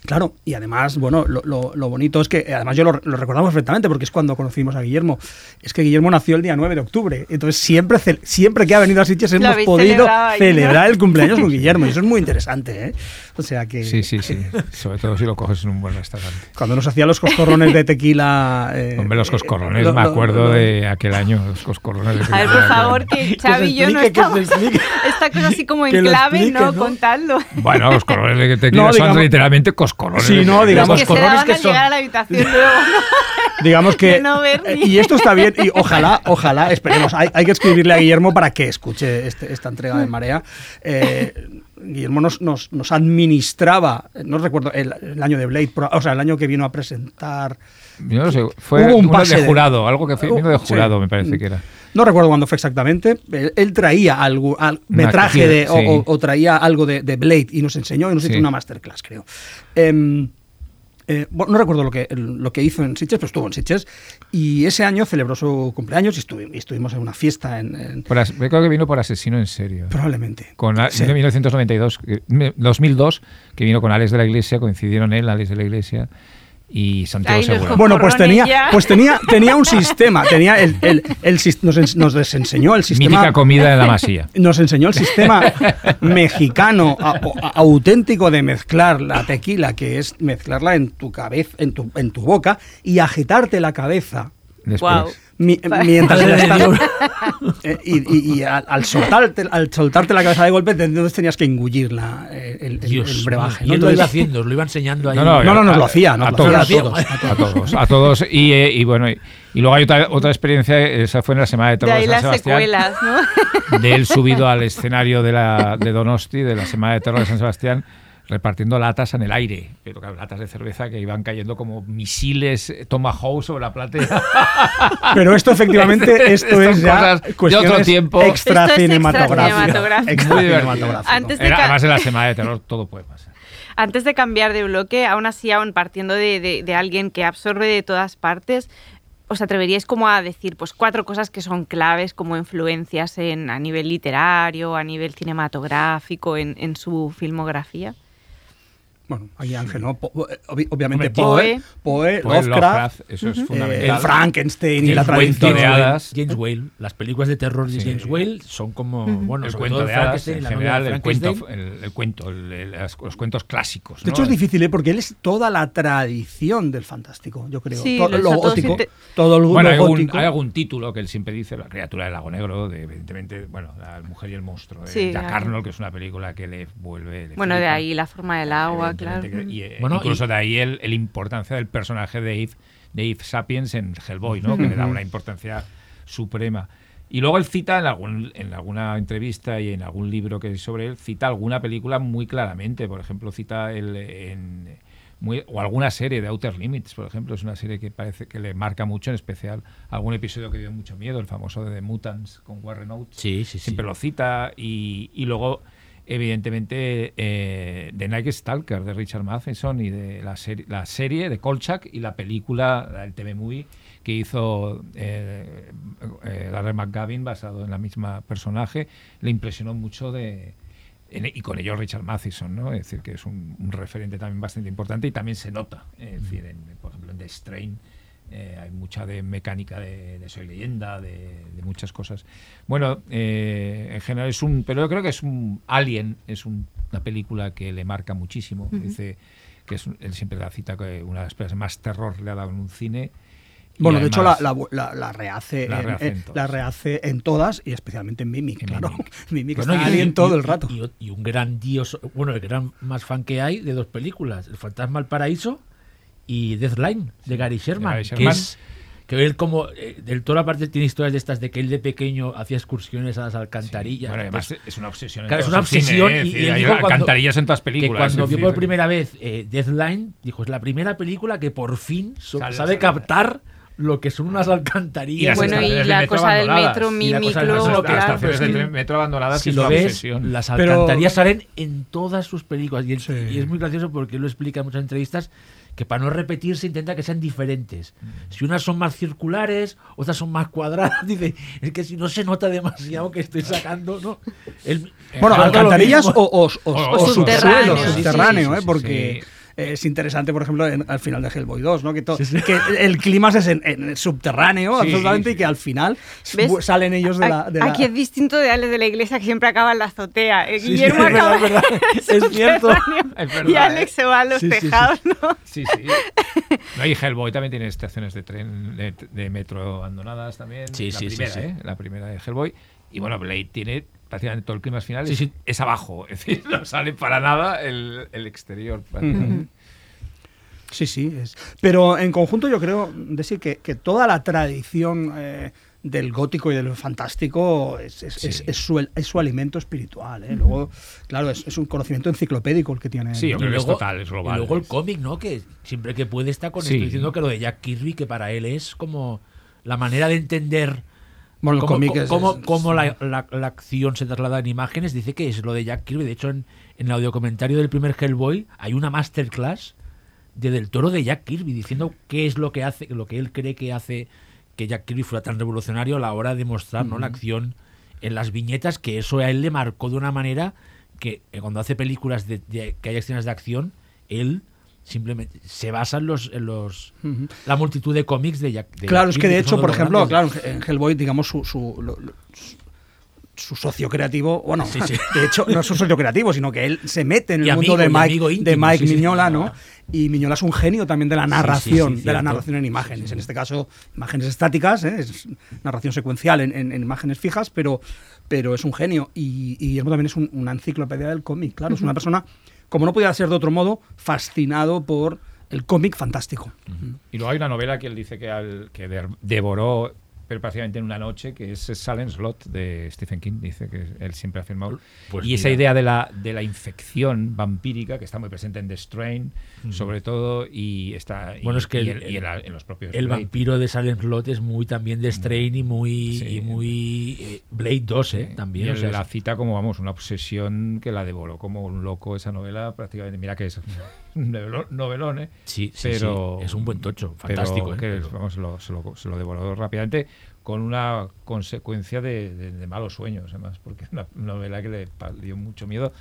C: Claro, y además, bueno, lo, lo- lo bonito es que, eh, además yo lo, lo recordamos perfectamente porque es cuando conocimos a Guillermo, es que Guillermo nació el día 9 de octubre, entonces siempre, siempre que ha venido a Sitges hemos podido celebrar el cumpleaños con Guillermo y eso es muy interesante, ¿eh? O sea que...
D: Sí, sí, sí. Sobre todo si lo coges en un buen restaurante.
C: Cuando nos hacía los coscorrones de tequila... eh,
D: Hombre, los
C: eh,
D: coscorrones,
C: lo-
D: me acuerdo
C: lo-
D: de aquel año, los coscorrones. de
A: A ver, por favor, que Xavi y yo no estamos... cosa así como en clave,
B: explique,
A: ¿no?
B: ¿no?
A: Contadlo.
D: Bueno, los colores de tequila
C: No,
D: son
C: digamos-
D: literalmente coscorrones.
C: Sí, no, digamos-
A: que se daban
B: que son-
A: llegar a la habitación luego, ¿no?
C: Digamos que...
A: De no ver
C: eh,
A: ni-
C: Y esto está bien, y ojalá, ojalá, esperemos, hay, hay que escribirle a Guillermo para que escuche este- esta entrega de Marea. Eh, Guillermo nos, nos, nos administraba, no recuerdo, el, el año de Blade, pro- o sea, el año que vino a presentar...
D: Yo no sé, fue
C: Hubo un
D: uno
C: pase
D: de
C: de-
D: jurado, algo que fue vino de
C: Sí.
D: jurado, me parece que era.
C: No recuerdo cuándo fue exactamente. Él, él traía algo, al- metraje de, o,
D: sí.
C: o- o traía algo de, de Blade y nos enseñó y nos
D: Sí.
C: hizo una masterclass, creo. Em, eh, bueno, no recuerdo lo que, lo que hizo en Sitges, pero estuvo en Sitges. Y ese año celebró su cumpleaños y, estuvi- y estuvimos en una fiesta en, en-
D: Por as- creo que vino por asesino en serio.
C: probablemente.
D: Con
C: Sí.
D: en 1992, que- me- 2002, que vino con Alex de la Iglesia, coincidieron él, Alex de la Iglesia y Santiago
A: Ay,
D: Segura.
C: Bueno, pues tenía,
A: ya.
C: pues tenía, tenía un sistema, tenía el, el- el nos, ens- nos enseñó el sistema.
D: Mítica comida en la masía.
C: Nos enseñó el sistema mexicano a- a- auténtico de mezclar la tequila, que es mezclarla en tu cabeza, en tu, en tu boca y agitarte la cabeza
D: Después.
A: Guau.
C: Mi- mientras estás- Eh, y, y- y al, al soltarte, al soltarte la cabeza de golpe, entonces tenías que engullir la, eh, el, el-
B: Dios,
C: el brebaje.
B: Y
C: ¿no?
B: él lo iba haciendo, os lo iba enseñando ahí.
D: No, no,
C: No, no, nos
D: a-
C: lo hacía, nos
D: a
C: lo
D: todos,
C: hacía
D: a
C: a
D: todos, a todos, a todos. Y, eh, y bueno, y, y luego hay otra, otra experiencia, esa fue en la Semana de
A: De
D: Terror de,
A: ahí
D: San
A: las
D: Sebastián,
A: secuelas, ¿no?
D: de él subido al escenario de, la, de Donosti, de la Semana de Terror de San Sebastián, repartiendo latas en el aire, pero claro, latas de cerveza que iban cayendo como misiles eh, Tomahawk sobre la platea.
C: Pero esto efectivamente, esto es ya
D: de otro tiempo.
C: extra cinematográfico.
D: Muy.
A: Antes de
D: Era-
A: ca-
D: además en la Semana de Terror todo puede pasar.
A: Antes de cambiar de bloque, aún así, aún partiendo de, de- de alguien que absorbe de todas partes, ¿os atreveríais como a decir pues cuatro cosas que son claves como influencias en, a nivel literario, a nivel cinematográfico, en, en su filmografía?
C: Bueno, ahí Ángel, ¿no? Po- obvi- obviamente
B: Hombre,
C: Poe, Poe,
D: Pues
C: Lovecraft,
D: eso es
C: eh,
D: fundamental.
C: Frankenstein y
D: James
C: la
D: Whale
C: tradición.
D: de
B: James
D: hadas.
B: Whale, James Whale. Las películas de terror de
D: Sí.
B: James Whale son como, bueno,
D: el cuento
B: todo
D: de hadas,
B: Frankenstein,
D: en
B: la
D: general,
B: de
D: el cuento,
B: Frankenstein.
D: el, el el- el- los cuentos clásicos.
C: De hecho es difícil, ¿eh? porque él es toda la tradición del fantástico, yo creo.
A: Sí,
C: todo
A: lo-
C: lo
A: todo
C: gótico,
A: siente-
C: todo lo,
D: Bueno, hay algún, hay algún título que él siempre dice, La criatura del lago negro, de, evidentemente, bueno, La mujer y el monstruo, de
A: Sí,
D: Jack
A: claro.
D: Arnold, que es una película que le vuelve... le
A: Bueno, de ahí la forma del agua.
D: Evidentemente que- y, eh,
B: Bueno,
D: incluso
B: y-
D: de ahí el, el importancia del personaje de Eve, de Eve Sapiens en Hellboy, ¿no? que le da una importancia suprema. Y luego él cita en, algún, en alguna entrevista y en algún libro que sobre él, cita alguna película muy claramente. Por ejemplo, cita el, en, muy- o alguna serie de Outer Limits, por ejemplo. Es una serie que parece que le marca mucho, en especial algún episodio que dio mucho miedo, el famoso de The Mutants con Warren Oates
B: Sí, sí, sí.
D: siempre lo cita y, y luego evidentemente eh, de Night Stalker de Richard Matheson y de la, serie la serie de Kolchak y la película el TV movie que hizo eh, eh, Larry McGavin basado en la misma personaje le impresionó mucho de en- y con ello Richard Matheson, ¿no? Es decir, que es un, un referente también bastante importante y también se nota, es decir, en- por ejemplo, en The Strain eh, hay mucha de mecánica de, de Soy Leyenda, de, de muchas cosas. Bueno, eh, en general es un, pero yo creo que es un Alien, es un- una película que le marca muchísimo. Dice que es, él siempre la cita que una de las películas más terror le ha dado en un cine.
C: Bueno, de hecho la,
D: además-
C: la, la- la rehace,
D: La
C: en,
D: rehace en
C: la rehace en todas y especialmente en Mimic,
D: En
C: claro.
D: Mimic.
C: Mimic
B: Bueno,
C: está
B: y-
C: ahí en
B: y-
C: todo
B: y-
C: el rato.
B: Y, y un grandioso, bueno, el gran más fan que hay de dos películas, El Fantasma al Paraíso y Deathline, de Gary Sherman.
D: Gary
B: Que
D: Sherman.
B: es que él como eh, del todo aparte tiene historias de estas de que él de pequeño hacía excursiones a las alcantarillas.
D: Bueno, además
B: Pues,
D: es una obsesión. en
B: Claro, es una
D: cine,
B: obsesión
D: ¿eh?
B: y- y él dijo cuando-
D: alcantarillas en todas
B: que
D: películas.
B: cuando
D: es
B: vio por primera vez eh, Deathline, dijo, es la primera película que por fin so-
D: Sale-
B: sabe
D: sale-
B: captar lo que son unas
D: Y
B: alcantarillas.
D: las
A: Bueno, y
D: de
A: la
D: metro
A: cosa del metro,
B: Y la cosa del
A: Mimiclo,
B: metro,
D: las estaciones
B: pero
D: de
B: que-
D: tren- metro abandonadas
B: si lo ves,
D: obsesión.
B: las
C: Pero-
B: alcantarillas salen en todas sus películas. Y, él-
C: Sí.
B: y es muy gracioso porque él lo explica en muchas entrevistas que para no repetirse intenta que sean diferentes. Si unas son más circulares, otras son más cuadradas. Dice, es que si no se nota demasiado que estoy sacando, ¿no?
C: Bueno, alcantarillas o, o, o-
D: O
C: o
A: subterráneo,
C: subsuelo,
A: sí, sí,
C: subterráneo,
D: sí,
C: ¿eh? porque
D: sí.
C: Es interesante, por ejemplo, en- al final de Hellboy 2, ¿no? que, to-
B: Sí, sí.
C: que el clima es en, en subterráneo,
D: Sí,
C: absolutamente,
D: sí.
C: y que al final salen ellos de la... de la-
A: Aquí es distinto de Alex de la Iglesia que siempre acaba en la azotea. Eh,
C: Sí,
A: Guillermo
C: sí, es
A: acaba
C: verdad, es verdad.
A: en el
C: Es cierto.
A: subterráneo
D: Es verdad,
A: y Alex
D: ¿eh?
A: se va a los
C: Sí, sí, sí.
A: tejados, ¿no?
D: Sí, sí. No, y Hellboy también tiene estaciones de tren, de, de metro abandonadas también.
B: Sí,
D: la
B: sí, sí,
D: primera,
B: sí.
D: ¿eh? La primera de Hellboy. Y bueno, Blade tiene prácticamente todo el clima final.
B: Sí,
D: es,
B: sí.
D: es abajo. Es decir, no sale para nada el, el exterior.
C: Sí, sí. Es. Pero en conjunto yo creo decir que, que toda la tradición eh, del gótico y del fantástico es, es-
D: Sí.
C: es- es su, es su alimento espiritual. ¿eh? Luego, claro, es, es un conocimiento enciclopédico el que tiene.
D: Sí, yo creo que es total, es global.
B: Y luego el cómic, ¿no? Que siempre que puede está con
D: Sí.
B: esto diciendo que lo de Jack Kirby, que para él es como la manera de entender
C: Bueno, el
B: cómo,
C: cómic es-
B: cómo-
C: es-
B: cómo la, la- la acción se traslada en imágenes. Dice que es lo de Jack Kirby. De hecho, en, en el audiocomentario del primer Hellboy hay una masterclass de Del Toro de Jack Kirby diciendo qué es lo que hace, lo que él cree que hace que Jack Kirby fuera tan revolucionario a la hora de mostrar ¿no? la acción en las viñetas, que eso a él le marcó de una manera que eh, cuando hace películas de, de- que hay escenas de acción, él simplemente se basa en los, en los la multitud de cómics de Jack. de
C: Claro,
B: Jack
C: es que de hecho, por ejemplo,
B: grandes.
C: claro, en Hellboy, digamos, su, su, lo- lo- su- su socio creativo, bueno,
B: Sí, sí.
C: de hecho, no es su socio creativo, sino que él se mete en el
B: Y
C: mundo
B: amigo,
C: de Mike,
B: amigo
C: de
B: íntimo,
C: Mike
B: sí.
C: Miñola, ¿no? Y Miñola es un genio también de la narración, de la narración en imágenes. En este caso, imágenes estáticas, ¿eh? es narración secuencial en, en- en imágenes fijas, pero, pero es un genio. Y, y también es un- una enciclopedia del cómic, claro, es una persona, como no podía ser de otro modo, fascinado por el cómic fantástico.
D: Y luego hay una novela que él dice que, al- que de- devoró pero prácticamente en una noche, que es Silent Slot de Stephen King, dice que él siempre ha firmado.
B: Pues
D: y esa idea de la, de la infección vampírica, que está muy presente en The Strain, sobre todo, y está y-
B: Bueno, es que
D: y
B: el-
D: el- y en, los propios
B: El
D: Blade.
B: vampiro de Silent Slot es muy también de Strain y muy,
D: Sí.
B: y muy eh, Blade 2, ¿eh? También.
D: Y
B: o
D: él
B: sea,
D: la cita como, vamos, una obsesión que la devoró como un loco esa novela, prácticamente. Mira que es un novelo- novelón, ¿eh?
B: Sí, sí,
D: pero
B: sí, es un buen tocho,
D: pero
B: fantástico, ¿eh?
D: que, vamos, lo- se, lo, se lo devoró rápidamente con una consecuencia de, de- de malos sueños, además, porque es una novela que le dio mucho miedo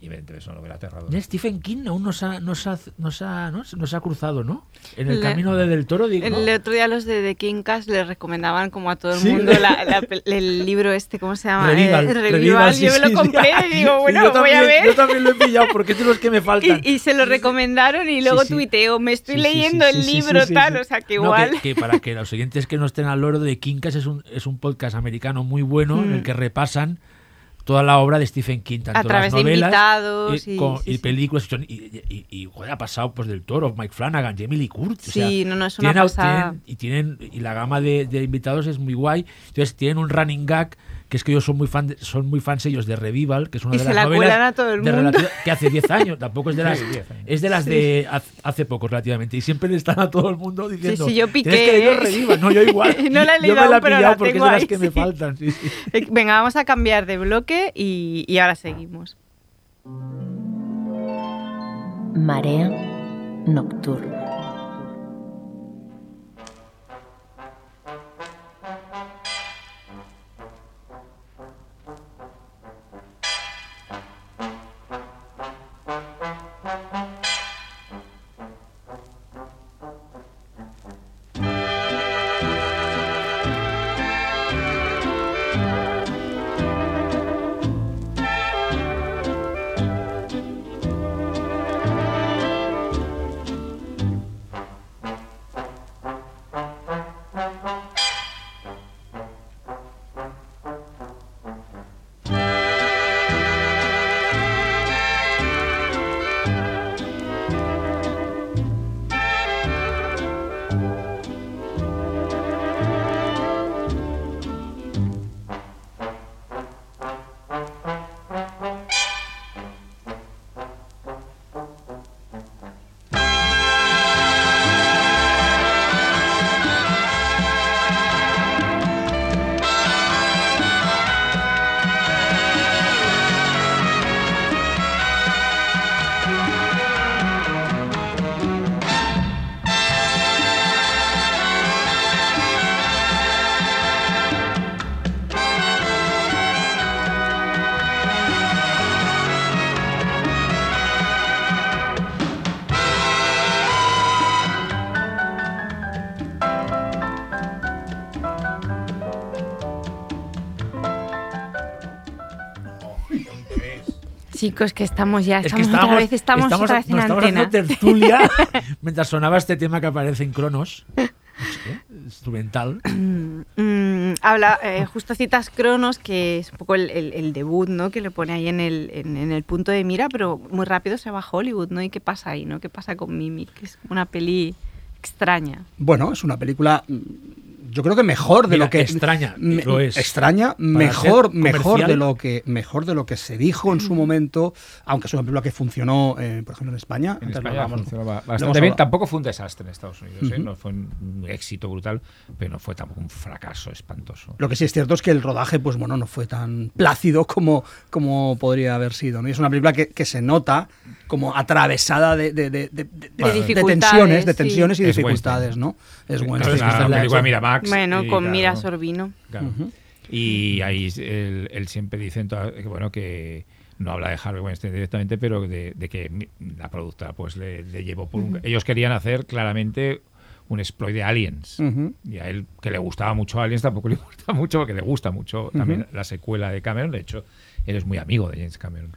D: evidentemente es una novela aterradora.
B: Stephen King aún nos ha, nos ha, nos ha, ¿no? nos ha cruzado, ¿no? En el
A: Le-
B: camino de Del Toro, digo.
A: El otro día los de The Kingcast le recomendaban como a todo el
B: Sí.
A: mundo la- la pel- el libro este, ¿cómo se llama?
B: Revival,
A: Eh, Revival.
B: Revival, sí,
A: Yo me lo compré
B: sí.
A: y digo, bueno,
B: yo
A: voy a
B: también-
A: ver.
B: Yo también lo he pillado porque es de los que me faltan.
A: Y, y se lo recomendaron y luego
B: sí.
A: tuiteo, me estoy
B: Sí, sí,
A: leyendo
B: sí,
A: el libro
B: sí,
A: tal,
B: sí.
A: o sea que
B: No,
A: igual.
B: que, que para que los oyentes que no estén al loro de Kinkas es un, es un podcast americano muy bueno en el
A: Mm.
B: que repasan toda la obra de Stephen King, tanto
A: A través
B: las
A: de
B: novelas
A: invitados
B: y,
A: y-
B: con-
A: sí,
B: y
A: sí.
B: películas. y joder, ha pasado pues del Toro, Mike Flanagan, Jamie Lee Curtis. o sea,
A: Sí, no, no, es una
B: tienen au-
A: pasada.
B: tienen- y tienen y la gama de, de invitados es muy guay. Entonces tienen un running gag que es que ellos son muy fan de- son muy fans ellos de Revival, que es una
A: Y
B: de
A: se
B: las
A: la
B: novelas
A: cuelan a todo el
B: de
A: mundo.
B: relativa- que hace 10 años, tampoco es de las
D: Sí, 10 años.
B: es de las de hace poco relativamente y siempre le están a todo el mundo diciendo
A: sí, yo
B: "Tienes
A: piqué,
B: que leer
A: ¿eh?
B: Revival". no yo igual
A: No la he
B: yo
A: leído
B: me la he pillado
A: la
B: porque es de las
A: ahí,
B: que me faltan sí, sí.
A: Eh, Venga, vamos a cambiar de bloque y, y ahora seguimos.
E: Marea nocturna.
A: Chicos, que estamos ya,
B: es que
A: estamos otra vez, estamos, otra vez en
B: estamos
A: antena.
B: haciendo tertulia mientras sonaba este tema que aparece en Cronos no sé, instrumental
A: Mm, habla, eh, justo citas Cronos, que es un poco el, el- el debut, ¿no? Que le pone ahí en el, en, en el punto de mira, pero muy rápido se va a Hollywood, ¿no? ¿Y qué pasa ahí, no? ¿Qué pasa con Mimi? Que es una peli extraña.
C: Bueno, es una película. Mm, yo creo que mejor de
B: Mira,
C: lo que
B: extraña,
C: me-
B: lo es.
C: extraña, mejor, mejor de lo que mejor de lo que se dijo en su momento, aunque es una película que funcionó, eh, por ejemplo, en España.
D: En España
C: hemos
D: bastante bien. Tampoco fue un desastre en Estados Unidos. ¿eh?
C: Ujú.
D: No fue un, éxito brutal, pero no fue tampoco un fracaso espantoso.
C: Lo que sí es cierto es que el rodaje, pues bueno, no fue tan plácido como, como podría haber sido. ¿no? Y es una película que, que se nota como atravesada de, de, de- de- de- de tensiones, de
A: sí.
C: tensiones y
D: Es
C: dificultades, ¿no? Es
D: Claro,
C: bueno.
D: es una película
B: hecha-
D: Miramax.
A: Bueno,
D: y
A: con
D: claro,
A: Mira Sorbino.
D: claro. Y ahí él, él siempre dice toda- bueno, que no habla de Harvey Weinstein directamente, pero de, de que la productora pues le, le llevó por un... Ellos querían hacer claramente un exploit de Aliens. Y a él, que le gustaba mucho Aliens, tampoco le gusta mucho, porque le gusta mucho también la secuela de Cameron. De hecho, él es muy amigo de James Cameron.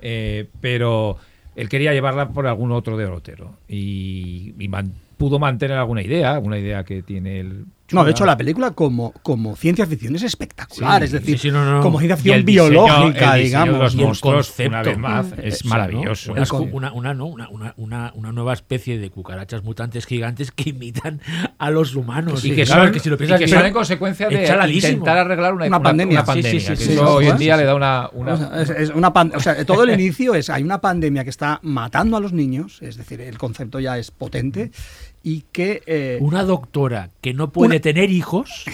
D: Eh, pero él quería llevarla por algún otro derrotero. Y, y man- pudo mantener alguna idea, alguna idea que tiene
C: No, de hecho, la película como, como ciencia ficción es espectacular.
D: Sí,
C: es decir,
B: sí, sí, no, no, no.
C: como ciencia ficción
D: el
C: biológica,
D: diseño
C: digamos.
D: los
B: Y el
D: monstruos,
B: concepto.
D: una vez más,
C: Mm.
D: es maravilloso.
B: ¿no? Una, una, ¿no? una, una, una, una nueva especie de cucarachas mutantes gigantes que imitan a los humanos.
D: y que,
B: claro,
D: son,
B: que si lo
D: y
B: piensas
D: que son en consecuencia de intentar arreglar una,
C: pandemia.
D: una pandemia,
B: Sí, sí, sí,
D: que
B: sí,
D: eso
C: sí,
D: hoy
C: sí,
D: en
C: sí.
D: día le da una... una-
C: O sea, es, es una pan- o sea, todo el inicio es, hay una pandemia que está matando a los niños, es decir, el concepto ya es potente, y que eh,
B: Una doctora que no puede
C: Una-
B: tener hijos.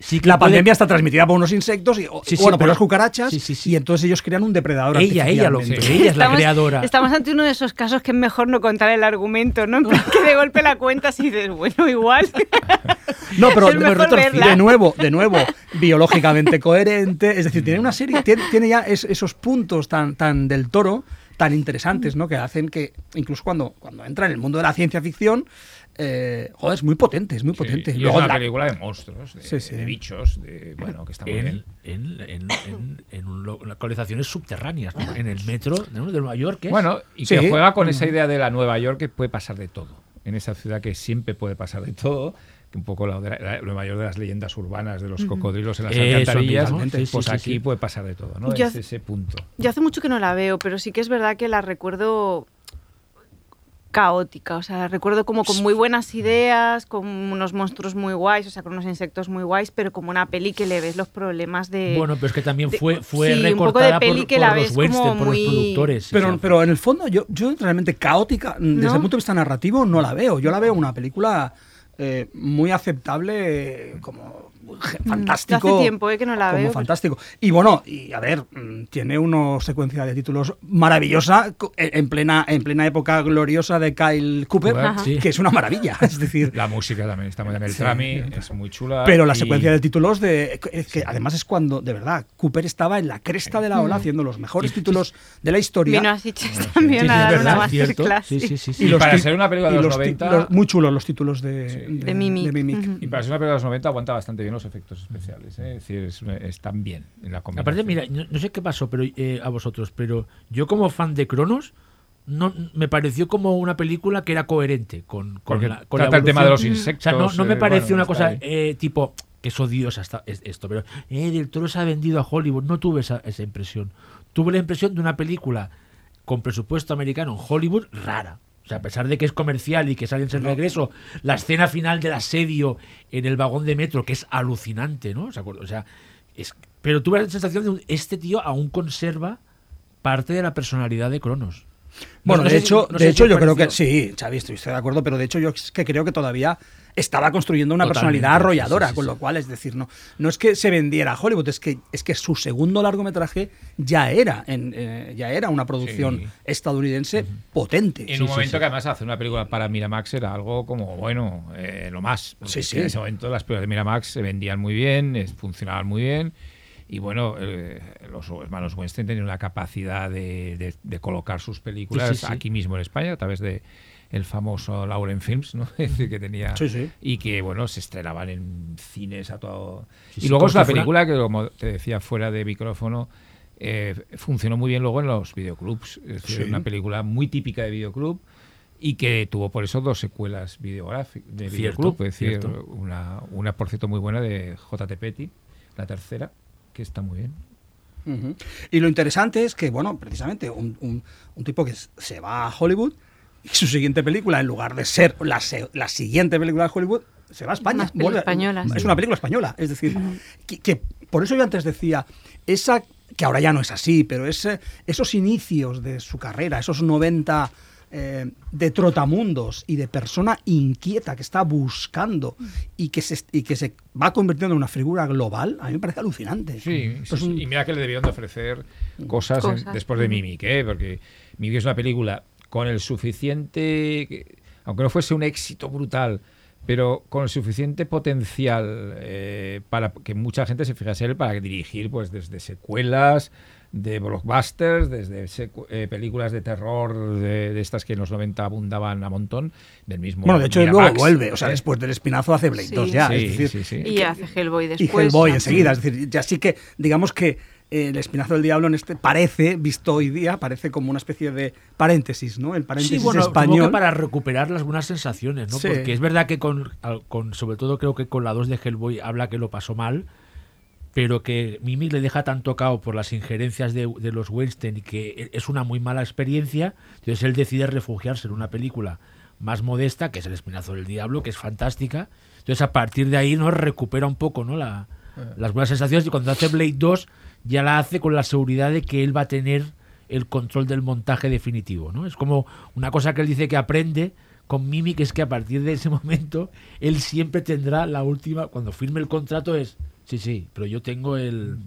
B: Sí que
C: la
B: puede-
C: pandemia está transmitida por unos insectos, y, o-
B: Sí, sí,
C: bueno, por las cucarachas,
B: sí, sí, sí.
C: y entonces ellos crean un depredador
B: Ella, ella, lo, ella es la
A: Estamos-
B: creadora.
A: Estamos ante uno de esos casos que es mejor no contar el argumento, ¿no? En plan que de golpe la cuentas y dices, bueno, igual.
C: No, pero
A: Es
C: de,
A: mejor verla.
C: de nuevo, de nuevo, biológicamente coherente. Es decir, tiene una serie, tiene, tiene ya es- esos puntos tan, tan del toro, tan interesantes, ¿no? Que hacen que, incluso cuando, cuando entra en el mundo de la ciencia ficción, eh, joder, es muy potente, es muy
D: Sí,
C: potente.
D: y es
C: Luego
D: una
C: la-
D: película de monstruos, de,
C: Sí, sí.
D: de bichos, de, bueno, que está muy
B: en,
D: bien.
B: en, en, en, en un lo- localizaciones subterráneas, ¿no? en el metro de Nueva York. ¿es?
D: Bueno, y
C: Sí.
D: que juega con esa idea de la Nueva York que puede pasar de todo. En esa ciudad que siempre puede pasar de todo, que un poco la, de la- la Nueva York de las leyendas urbanas, de los cocodrilos en las alcantarillas, pues
B: sí,
D: aquí
B: sí.
D: puede pasar de todo, ¿no?
A: Yo
D: es ese punto.
A: Yo hace mucho que no la veo, pero sí que es verdad que la recuerdo caótica, o sea, recuerdo como con muy buenas ideas, con unos monstruos muy guays, o sea, con unos insectos muy guays, pero como una peli que le ves los problemas de...
B: Bueno, pero es que también fue, fue
A: sí, un poco de
B: recortada
A: peli
B: por,
A: que
B: por
A: la
B: los Weinstein, por
A: muy-
B: los productores.
C: Pero,
B: o sea,
C: pero en el fondo, yo, yo realmente caótica, mm, desde
A: ¿No?
C: el punto de vista narrativo, no la veo. Yo la veo una película eh, muy aceptable, como fantástico.
A: hace tiempo, eh, que no la
C: como
A: veo, pero-
C: fantástico. Y bueno, y a ver, mm, tiene una secuencia de títulos maravillosa co- en en plena, en plena época gloriosa de Kyle Cooper.
B: Sí.
C: que es una maravilla. Es decir,
D: La música también está muy bien. El
C: Sí.
D: Trami es muy chula.
C: pero la
D: y-
C: secuencia de títulos de es que además es cuando de verdad Cooper estaba en la cresta de la ola haciendo los mejores títulos de la historia.
A: Vino a Sitges
B: sí,
A: también
B: sí,
A: a dar una masterclass.
B: Sí,
A: sí.
B: sí, sí, sí.
D: Y
C: los
D: para ser una película de los
C: ti-
D: 90
C: los- muy chulos los títulos de,
D: Sí.
A: De Mimic. Ujú.
D: Y para ser una película de los 90 aguanta bastante bien los efectos especiales. ¿eh? Es decir, es- están bien en la.
B: Aparte, mira, no, no sé qué pasó pero eh, a vosotros, pero yo como fan de Cronos, no, me pareció como una película que era coherente con, con la, con la
D: trata el tema de los insectos.
B: O sea, no, no me
D: eh,
B: pareció
D: bueno,
B: una cosa eh, tipo que es odiosa es- esto, pero eh, del Toro se ha vendido a Hollywood. No tuve esa, esa impresión. Tuve la impresión de una película con presupuesto americano en Hollywood rara. O sea, a pesar de que es comercial y que sale en el regreso, la escena final del asedio en el vagón de metro, que es alucinante, ¿no? O sea, es, pero tuve la sensación de este tío aún conserva parte de la personalidad de Cronos. No-
C: Bueno,
B: no
C: de
B: si-
C: hecho,
B: no
C: de hecho
B: si
C: yo creo que sí, Xavi, estoy, de acuerdo, pero de hecho yo es que creo que todavía estaba construyendo una
B: Totalmente,
C: personalidad arrolladora,
B: sí, sí,
C: con lo cual es decir, no, no es que se vendiera a Hollywood, es que es que su segundo largometraje ya era en, eh, ya era una producción
D: Sí.
C: estadounidense potente.
D: En un momento que además hacer una película para Miramax era algo como, bueno, eh, lo más. En ese momento las películas de Miramax se vendían muy bien, funcionaban muy bien. Y bueno, eh, los hermanos Weinstein tenían la capacidad de, de- de colocar sus películas
B: Sí, sí, sí.
D: aquí mismo en España a través de el famoso Lauren Films, ¿no? Que tenía
C: Sí, sí.
D: y que bueno se estrenaban en cines a todo. Y luego es la película que como te decía fuera de micrófono eh, funcionó muy bien luego en los videoclubs. Es decir, una película muy típica de videoclub y que tuvo por eso dos secuelas videográficas de
B: Cierto,
D: videoclub. Es decir,
B: cierto.
D: una, una por cierto muy buena de J.T. Petty, la tercera, que está muy bien.
C: Y lo interesante es que, bueno, precisamente un, un- un tipo que se va a Hollywood y su siguiente película, en lugar de ser la, la siguiente película de Hollywood, se va a España. Vuelve-
A: españolas,
C: es
A: sí.
C: una película española. Es decir, que, que por eso yo antes decía, esa que ahora ya no es así, pero ese, esos inicios de su carrera, esos 90 eh, de trotamundos y de persona inquieta que está buscando y que, se, y que se va convirtiendo en una figura global, a mí me parece alucinante.
D: Sí, sí,
C: Esto es
D: sí.
C: un-
D: y mira que le debieron de ofrecer cosas, en-
A: Cosas.
D: después de Mimic, ¿eh? porque Mimic es una película con el suficiente, que- aunque no fuese un éxito brutal, pero con el suficiente potencial eh, para que mucha gente se fijase en él para dirigir pues desde secuelas de blockbusters, desde eh, películas de terror de, de estas que en los 90 abundaban a montón, del mismo
C: Bueno, de hecho, luego vuelve. O sea,
D: ¿eh?
C: después del espinazo hace Blade
A: Sí.
C: 2 ya.
D: Sí,
C: es decir,
D: sí, sí.
A: Y hace Hellboy
C: y
A: después.
C: Hellboy
A: ¿no?
C: enseguida. Es decir, ya sí que, digamos que eh, el espinazo del diablo en este parece, visto hoy día, parece como una especie de paréntesis, ¿no? El paréntesis
B: Sí, bueno, supongo
C: español.
B: que para recuperar las buenas sensaciones, ¿no?
C: Sí.
B: Porque es verdad que con, con, sobre todo creo que con la 2 de Hellboy habla que lo pasó mal, pero que Mimi le deja tan tocado por las injerencias de, de los Weinstein y que es una muy mala experiencia, entonces él decide refugiarse en una película más modesta, que es El Espinazo del Diablo, que es fantástica. Entonces a partir de ahí no recupera un poco ¿no? La, las buenas sensaciones y cuando hace Blade 2 ya la hace con la seguridad de que él va a tener el control del montaje definitivo. ¿no? Es como una cosa que él dice que aprende con Mimi, que es que a partir de ese momento él siempre tendrá la última, cuando firme el contrato es, sí, sí, pero yo tengo el...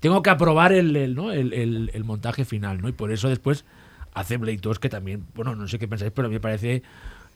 B: Tengo que aprobar el, el, ¿no? el, el- el montaje final, ¿no? Y por eso después hace Blade 2, que también, bueno, no sé qué pensáis, pero a mí me parece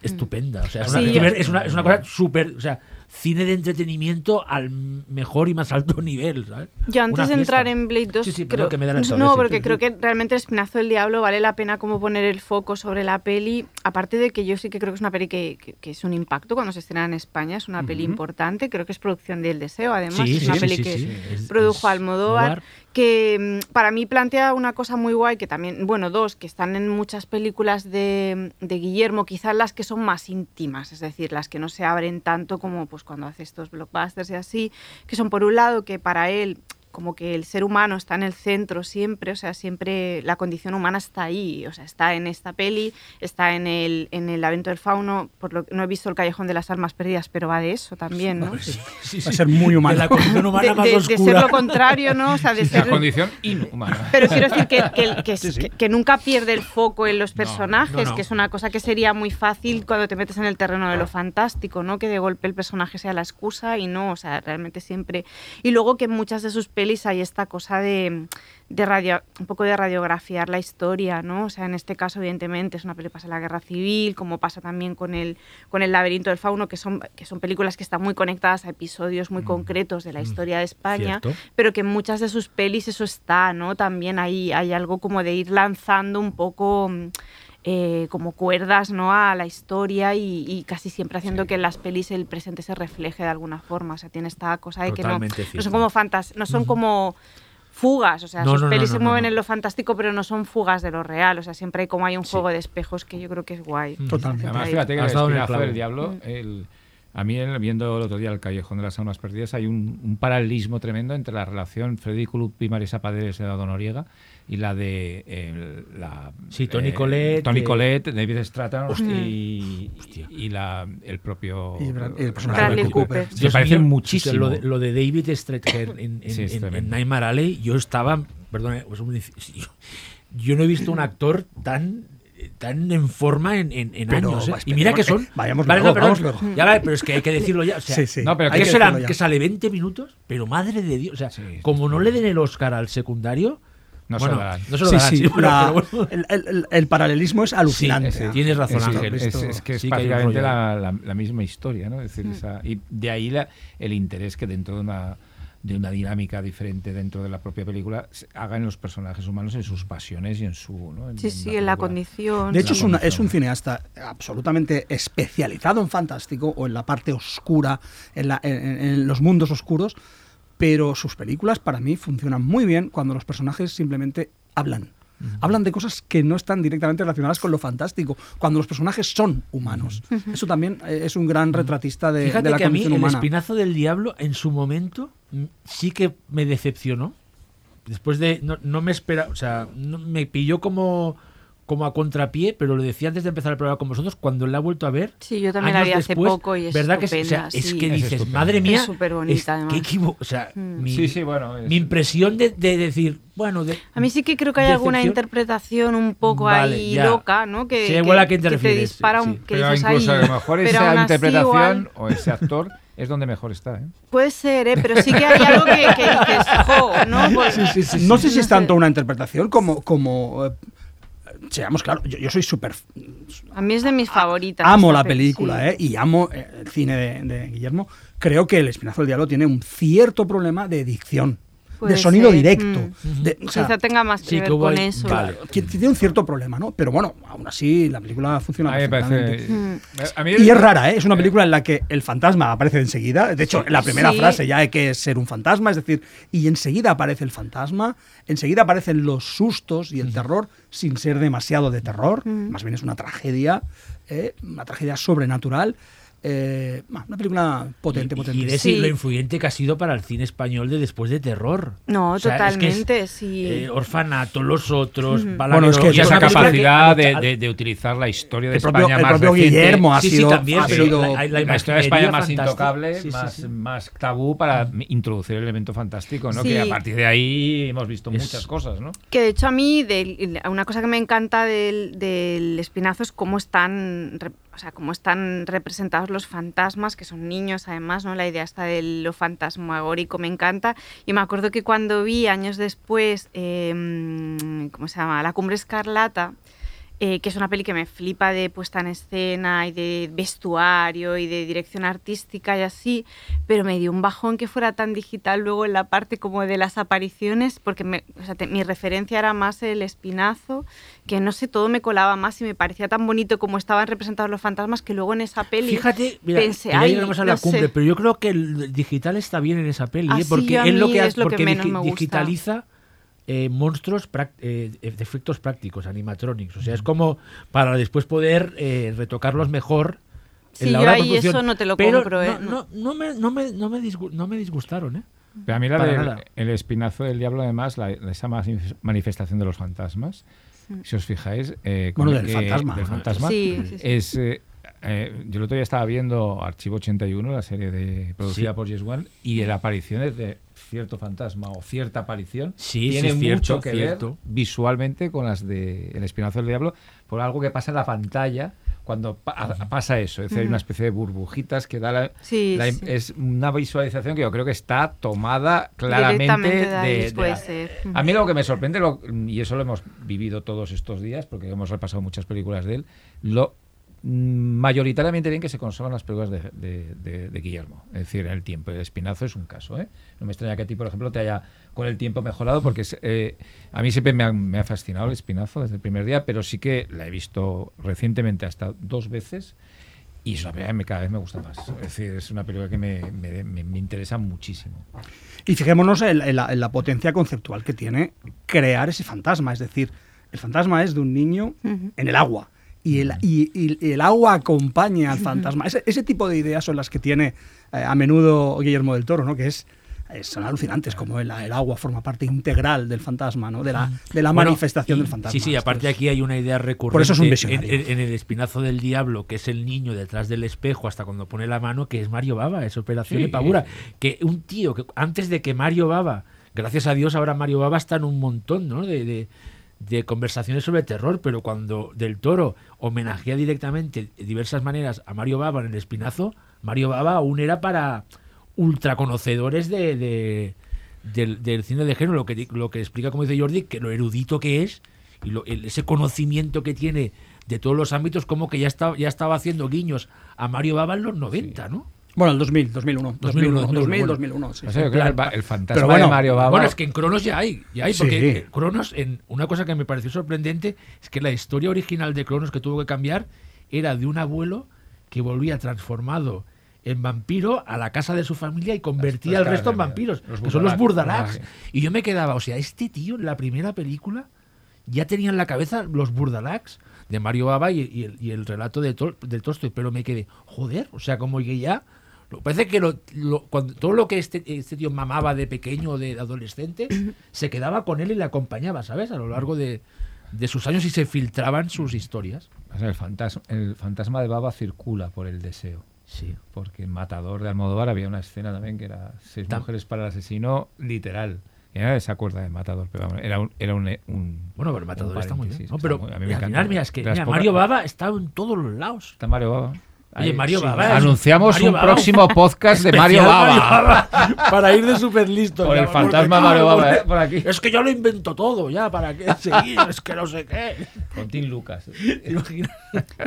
B: estupenda. O sea, es, una,
A: Sí,
B: es
A: yo-
B: una- es una, es una cosa súper, o sea, cine de entretenimiento al mejor y más alto nivel, ¿sabes?
A: Yo antes de entrar en Blade 2,
B: Sí, sí,
A: creo,
B: que me adelantado,
A: no,
B: sí.
A: porque creo que realmente el espinazo del diablo vale la pena como poner el foco sobre la peli, aparte de que yo sí que creo que es una peli que, que- que es un impacto cuando se estrena en España, es una peli importante, creo que es producción del deseo, además,
B: Sí,
A: es una
B: sí,
A: peli que produjo Almodóvar. que mm, para mí plantea una cosa muy guay, que también, bueno, dos, que están en muchas películas de, de Guillermo, quizás las que son más íntimas, es decir, las que no se abren tanto como pues cuando hace estos blockbusters y así, que son por un lado que para él como que el ser humano está en el centro siempre, o sea, siempre la condición humana está ahí, o sea, está en esta peli, está en el, en el laberinto del fauno, por lo que no he visto el callejón de las almas perdidas, pero va de eso también, ¿no?
B: Sí, sí,
C: Va a
B: sí.
C: ser muy humano.
B: De la condición
A: De,
B: humana más
A: de- de
B: oscura.
A: ser lo contrario, ¿no? O sea, de
D: La
A: ser...
D: condición inhumana.
A: Pero quiero decir que, que- que-
C: Sí, sí.
A: que- que nunca pierde el foco en los personajes,
B: no, no.
A: que es una cosa que sería muy fácil cuando te metes en el terreno de lo fantástico, ¿no? Que de golpe el personaje sea la excusa y no, o sea, realmente siempre. Y luego que muchas de sus pelis hay esta cosa de, de radio, un poco de radiografiar la historia, ¿no? O sea, en este caso, evidentemente, es una peli que pasa en la guerra civil, como pasa también con el, con el laberinto del fauno, que son, que son películas que están muy conectadas a episodios muy concretos de la historia de España
B: Cierto.
A: pero que en muchas de sus pelis eso está, ¿no? También hay, hay algo como de ir lanzando un poco mm, eh, como cuerdas, ¿no? A la historia y, y casi siempre haciendo que en las pelis el presente se refleje de alguna forma. O sea, tiene esta cosa de que no,
B: Totalmente
A: no son como fantas, no son como fugas, o sea,
B: No,
A: sus
B: no,
A: pelis
B: no,
A: se mueven
B: no.
A: en lo fantástico, pero no son fugas de lo real, o sea, siempre hay como hay un
B: Sí.
A: juego de espejos que yo creo que es guay.
C: Totalmente.
D: Además, fíjate que el
B: dado en el
D: del diablo, a mí el- viendo el otro día el Callejón de las Almas Perdidas, hay un, un paralelismo tremendo entre la relación Freddy Krupp y Marisa Paredes de Eduardo Noriega y la de el- la
B: Sí, Toni Collette,
D: Toni
B: eh,
D: Collette, David Stratton
B: Hostia.
D: y,
B: Hostia.
D: y la, el propio
C: Y el personaje
A: Bradley
C: de Cooper.
A: Cooper.
D: Se parecen
B: mío,
D: muchísimo.
B: Lo de, lo de David Strathairn en, en,
D: Sí, es
B: en- en
D: tremendo.
B: Nightmare Alley, yo estaba, perdón, pues un- yo, yo no he visto un actor tan tan en forma en, en- en
C: Pero,
B: años. ¿eh? Y mira que son.
C: eh, vayamos
B: Vale,
C: luego,
B: no, perdón,
C: vamos luego.
B: ya vale, pero es que hay que decirlo ya. O sea,
C: Sí, sí.
D: No, pero
B: hay que, sale 20 minutos, pero madre de Dios. O sea,
D: Sí,
B: como
D: sí,
B: no
D: sí.
B: le den el Oscar al secundario.
D: No se
B: bueno,
D: lo darán.
B: no se lo
C: Sí, sí,
B: sí,
C: la-
B: bueno.
C: el, el- el- el paralelismo es alucinante.
B: Sí, tienes razón,
D: es,
B: Ángel.
D: Es, que es
B: que
D: prácticamente la, la- la misma historia, ¿no? Es decir, esa- y de ahí la- el interés que dentro de una de una dinámica diferente dentro de la propia película haga en los personajes humanos en sus pasiones y en su ¿no?
A: Sí, sí, en la
D: película.
A: condición.
C: De hecho, es, una- es un cineasta absolutamente especializado en fantástico o en la parte oscura, en, la- en- en los mundos oscuros, pero sus películas para mí funcionan muy bien cuando los personajes simplemente hablan. Hablan de cosas que no están directamente relacionadas con lo fantástico, cuando los personajes son humanos. Eso también eh, es un gran retratista de,
B: Fíjate
C: de la
B: que a mí
C: condición
B: el
C: humana.
B: espinazo del diablo en su momento mm, sí que me decepcionó. Después de. No, no me espera. O sea, no- me pilló como. Como a contrapié, pero lo decía antes de empezar el programa con vosotros, cuando la he vuelto a ver.
A: Sí, yo también la
B: años
A: vi hace
B: después,
A: poco y es
B: ¿verdad que es, o sea,
A: estupenda,
B: es
A: sí.
B: que
D: Es
B: dices, madre mía,
A: Es superbonita,
B: es-
A: además.
B: qué equivo- o sea,
A: Mm.
B: mi,
D: Sí, sí, bueno. es-
B: mi impresión de, de decir, bueno, de,
A: A mí sí que creo que hay alguna interpretación un poco
B: Vale,
A: ahí
B: ya.
A: loca, ¿no? Que, que-
B: igual a te
A: que
B: refieres,
A: dispara
B: sí,
A: un...
B: sí.
A: Que
D: Pero
A: dices,
D: a lo mejor
A: pero
D: esa interpretación
A: igual-
D: o ese actor es donde mejor está. ¿eh?
A: Puede ser, ¿eh? Pero sí que hay algo que, que dices, jo, ¿no? Pues-
C: no sé si es tanto una interpretación como, como eh, seamos claros, yo, yo soy súper
A: A mí es de mis favoritas.
C: amo la
A: pe-
C: película
A: sí.
C: ¿eh? y amo eh, el cine de, de Guillermo. Creo que El Espinazo del Diablo tiene un cierto problema de dicción, de sonido
A: ser,
C: directo.
A: mm.
C: de- o sea,
A: Quizá tenga más que
B: Sí,
A: ver
B: que
A: con eso.
B: vale.
C: que tiene un cierto problema, ¿no? Pero bueno, aún así la película funciona
D: A mí me
C: perfectamente.
D: parece. A mí
C: Y es rara, ¿eh? Es una película en la que el fantasma aparece enseguida. De hecho, en la primera
A: Sí.
C: frase ya hay que ser un fantasma, es decir, y enseguida aparece el fantasma, enseguida aparecen los sustos y el terror, sin ser demasiado de terror, más bien es una tragedia, ¿eh? una tragedia sobrenatural. Eh, una película potente,
B: y,
C: potente.
B: y de
A: Sí.
B: lo influyente que ha sido para el cine español de después de terror.
A: No,
B: O sea, es que es,
A: totalmente, sí.
B: eh, Orfanato, Los Otros,
C: Bueno,
B: Balagueró,
C: es que
D: Y
C: es
D: esa capacidad
B: que-
D: de, de- de utilizar la historia de
C: propio,
D: España
C: el
D: más
C: propio
D: reciente.
C: Guillermo ha
B: Sí, sí,
C: sido,
B: también,
C: ha sido-
B: la- la-
D: la historia de España más
B: fantástica.
D: intocable,
B: Sí, sí,
D: más,
B: sí.
D: más tabú para introducir el elemento fantástico, ¿no?
A: Sí.
D: Que a partir de ahí hemos visto
B: Es-
D: muchas cosas, ¿no?
A: Que de hecho a mí una cosa que me encanta del, del espinazo es cómo están, o sea, cómo están representados los fantasmas, que son niños además, ¿no? La idea esta de lo fantasmagórico me encanta. Y me acuerdo que cuando vi años después, eh, ¿cómo se llama? La Cumbre Escarlata, eh, que es una peli que me flipa de puesta en escena y de vestuario y de dirección artística y así, pero me dio un bajón que fuera tan digital luego en la parte como de las apariciones, porque me- o sea, te- mi referencia era más el espinazo, que no sé, todo me colaba más y me parecía tan bonito como estaban representados los fantasmas que luego en esa peli
B: Fíjate, mira,
A: pensé,
B: que ya
A: "Ay,
B: a la
A: no
B: cumbre,
A: sé".
B: pero yo creo que el digital está bien en esa peli, ¿eh? porque es lo que,
A: es lo que
B: porque
A: menos
B: digi-
A: me gusta.
B: digitaliza eh, monstruos, eh, de efectos prácticos, animatronics. O sea, es como para después poder eh, retocarlos mejor.
A: Sí,
B: en la
A: yo
B: hora
A: ahí eso no te lo
B: Pero
A: compro, ¿eh?
B: No, no, no me, no, me, no, me no me disgustaron, ¿eh?
D: Pero a mí la del- el espinazo del diablo, además, la- esa manif- manifestación de los fantasmas, si os fijáis... eh,
C: Bueno, del
D: eh,
C: fantasma.
D: del fantasma,
A: Sí, sí, sí.
D: es... eh, eh, yo el otro día estaba viendo Archivo 81, la serie de producida
B: Sí.
D: por Yes One, y la aparición es de cierto fantasma o cierta aparición
B: Sí,
D: tiene
B: sí, cierto,
D: mucho que
B: cierto.
D: ver visualmente con las de El Espinazo del Diablo por algo que pasa en la pantalla cuando pa- a- pasa eso. Es decir, hay una especie de burbujitas que da la,
A: Sí,
D: la-
A: sí.
D: Es una visualización que yo creo que está tomada claramente
A: de
D: de,
A: ahí
D: de
A: puede
D: la-
A: ser.
D: A mí lo que me sorprende, lo- y eso lo hemos vivido todos estos días, porque hemos repasado muchas películas de él, lo mayoritariamente bien que se conservan las películas de, de- de- de Guillermo. Es decir, el tiempo. El espinazo es un caso. ¿eh? No me extraña que a ti, por ejemplo, te haya con el tiempo mejorado, porque es, eh, a mí siempre me ha, me ha fascinado el espinazo desde el primer día, pero sí que la he visto recientemente hasta dos veces. Y es una película que me- cada vez me gusta más. Es decir, es una película que me, me- me- me interesa muchísimo.
C: Y fijémonos en, en la, en la potencia conceptual que tiene crear ese fantasma. Es decir, el fantasma es de un niño en el agua. Y el, y- y el agua acompaña al fantasma. Ese, ese tipo de ideas son las que tiene eh, a menudo Guillermo del Toro, ¿no? Que es, son alucinantes, como el, el agua forma parte integral del fantasma, ¿no? De la, de la
B: Bueno,
C: manifestación
B: y-
C: del fantasma.
B: Sí, sí, aparte aquí hay una idea recurrente.
C: Por eso es un visionario.
B: en- en el espinazo del diablo, que es el niño detrás del espejo hasta cuando pone la mano, que es Mario Baba, es Operación
D: Sí.
B: Epavura. Que un tío que antes de que Mario Baba, gracias a Dios ahora Mario Baba está en un montón ¿no? de, de- de conversaciones sobre terror, pero cuando Del Toro homenajea directamente de diversas maneras a Mario Baba en el espinazo, Mario Baba aún era para ultraconocedores de, de- del, del cine de género, lo que, lo que explica, como dice Jordi, que lo erudito que es y lo- el- ese conocimiento que tiene de todos los ámbitos, como que ya estaba, ya estaba haciendo guiños a Mario Baba en los 90, ¿no?
C: Bueno, el 2000, 2001.
B: 2001,
C: 2001, 2000,
B: bueno.
C: 2001. sí,
D: O
C: sí.
D: sea, creo que el, fantasma
C: Pero bueno,
D: de Mario Baba.
B: Bueno, es que en Cronos ya hay, ya hay
C: Sí.
B: porque eh, Cronos, en, una cosa que me pareció sorprendente es que la historia original de Cronos que tuvo que cambiar era de un abuelo que volvía transformado en vampiro a la casa de su familia y convertía
D: las
B: al resto en vampiros,
D: los
B: que son los
D: Burdalax.
B: Burdalax. Y yo me quedaba, o sea, este tío en la primera película ya tenía en la cabeza los Burdalax de Mario Baba y, y el, y el relato de, Tol- de Tolstoy, pero me quedé, joder, o sea, como que ya... lo- Parece que lo- lo- cuando, todo lo que este, este tío mamaba de pequeño o de adolescente se quedaba con él y le acompañaba, ¿sabes? A lo largo de, de sus años y se filtraban sus historias.
D: O sea, el, fantasma, el fantasma de Baba circula por el deseo.
B: Sí.
D: Porque en Matador de Almodóvar había una escena también que era seis
B: Tam-
D: mujeres para el asesino, literal. Y nadie se acuerda de Matador, pero vamos, era un, era un, un-
B: Bueno, pero el matador
D: un
B: está muy bien. No,
D: Está
B: pero
D: muy- a mí me encanta.
B: mira, es que mira, Mario Baba está en todos los lados.
D: Está Mario Baba.
B: Oye, Mario
D: sí.
B: Baba
D: Anunciamos
B: Mario
D: un
B: Baba.
D: próximo podcast de Mario Baba.
B: Baba, para ir de súper listo.
D: Con
B: ya,
D: el fantasma Mario Baba, ¿eh? Por aquí.
B: Es que yo lo invento todo, ya, ¿para qué seguir? Es que no sé qué.
D: Con Tim Lucas.
B: ¿Te imaginas?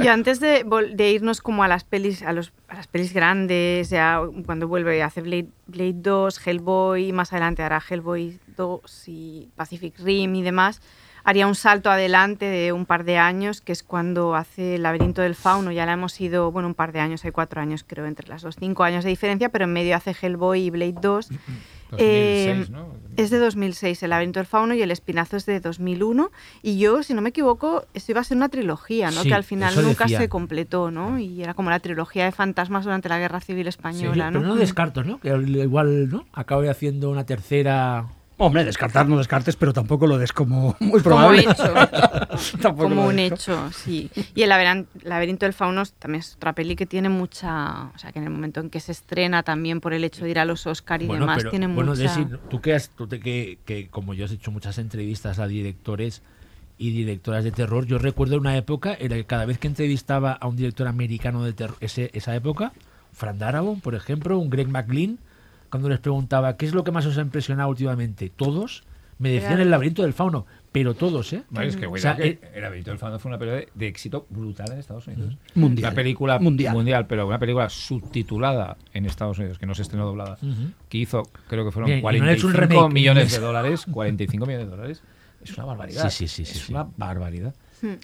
A: Y antes de, de irnos como a las pelis, a, los, a las pelis grandes, ya cuando vuelve a hacer Blade, Blade 2, Hellboy, más adelante hará Hellboy 2 y Pacific Rim y demás, haría un salto adelante de un par de años, que es cuando hace El laberinto del fauno, ya la hemos ido, bueno, un par de años, hay cuatro años creo, entre las dos, cinco años de diferencia, pero en medio hace Hellboy y Blade 2.
D: 2006,
A: Eh,
D: ¿no?
A: Es de 2006, El laberinto del fauno y El espinazo es de 2001. Y yo, si no me equivoco, esto iba a ser una trilogía, ¿no?
B: Sí,
A: que al final
B: eso
A: nunca se completó, ¿no? Y era como la trilogía de fantasmas durante la Guerra Civil
B: Sí,
A: Española,
B: pero
A: ¿no?
B: no descarto, ¿no? Que igual, ¿no? Acabe haciendo una tercera.
C: Hombre, descartar no descartes, pero tampoco lo des como muy
A: Como
C: probable.
A: hecho.
C: Tampoco
A: como un hecho, sí. Y el laberinto del fauno también es otra peli que tiene mucha... O sea, que en el momento en que se estrena también por el hecho de ir a los Oscar y
B: bueno,
A: demás,
B: pero
A: tiene
B: bueno,
A: mucha...
B: Desi, tú que, has- tú te- que, que como yo has hecho muchas entrevistas a directores y directoras de terror, yo recuerdo una época en la que cada vez que entrevistaba a un director americano de terror, ese, esa época, Fran Darabont, por ejemplo, un Greg McLean, cuando les preguntaba qué es lo que más os ha impresionado últimamente, todos me decían el laberinto del fauno, pero todos, ¿eh?
D: Bueno, es que,
B: O
D: cuidado
B: sea,
D: que
B: eh,
D: El laberinto del fauno fue una película de, de éxito brutal en Estados Unidos.
C: Mundial.
D: Una película
C: Mundial.
D: mundial. pero una película subtitulada en Estados Unidos, que no se estrenó doblada, que hizo, creo que fueron
B: Bien, y no han hecho
D: 45
B: un remake.
D: millones de dólares. 45 millones de dólares. Es una barbaridad.
B: Sí, sí, sí,
D: Es
B: sí.
D: una barbaridad.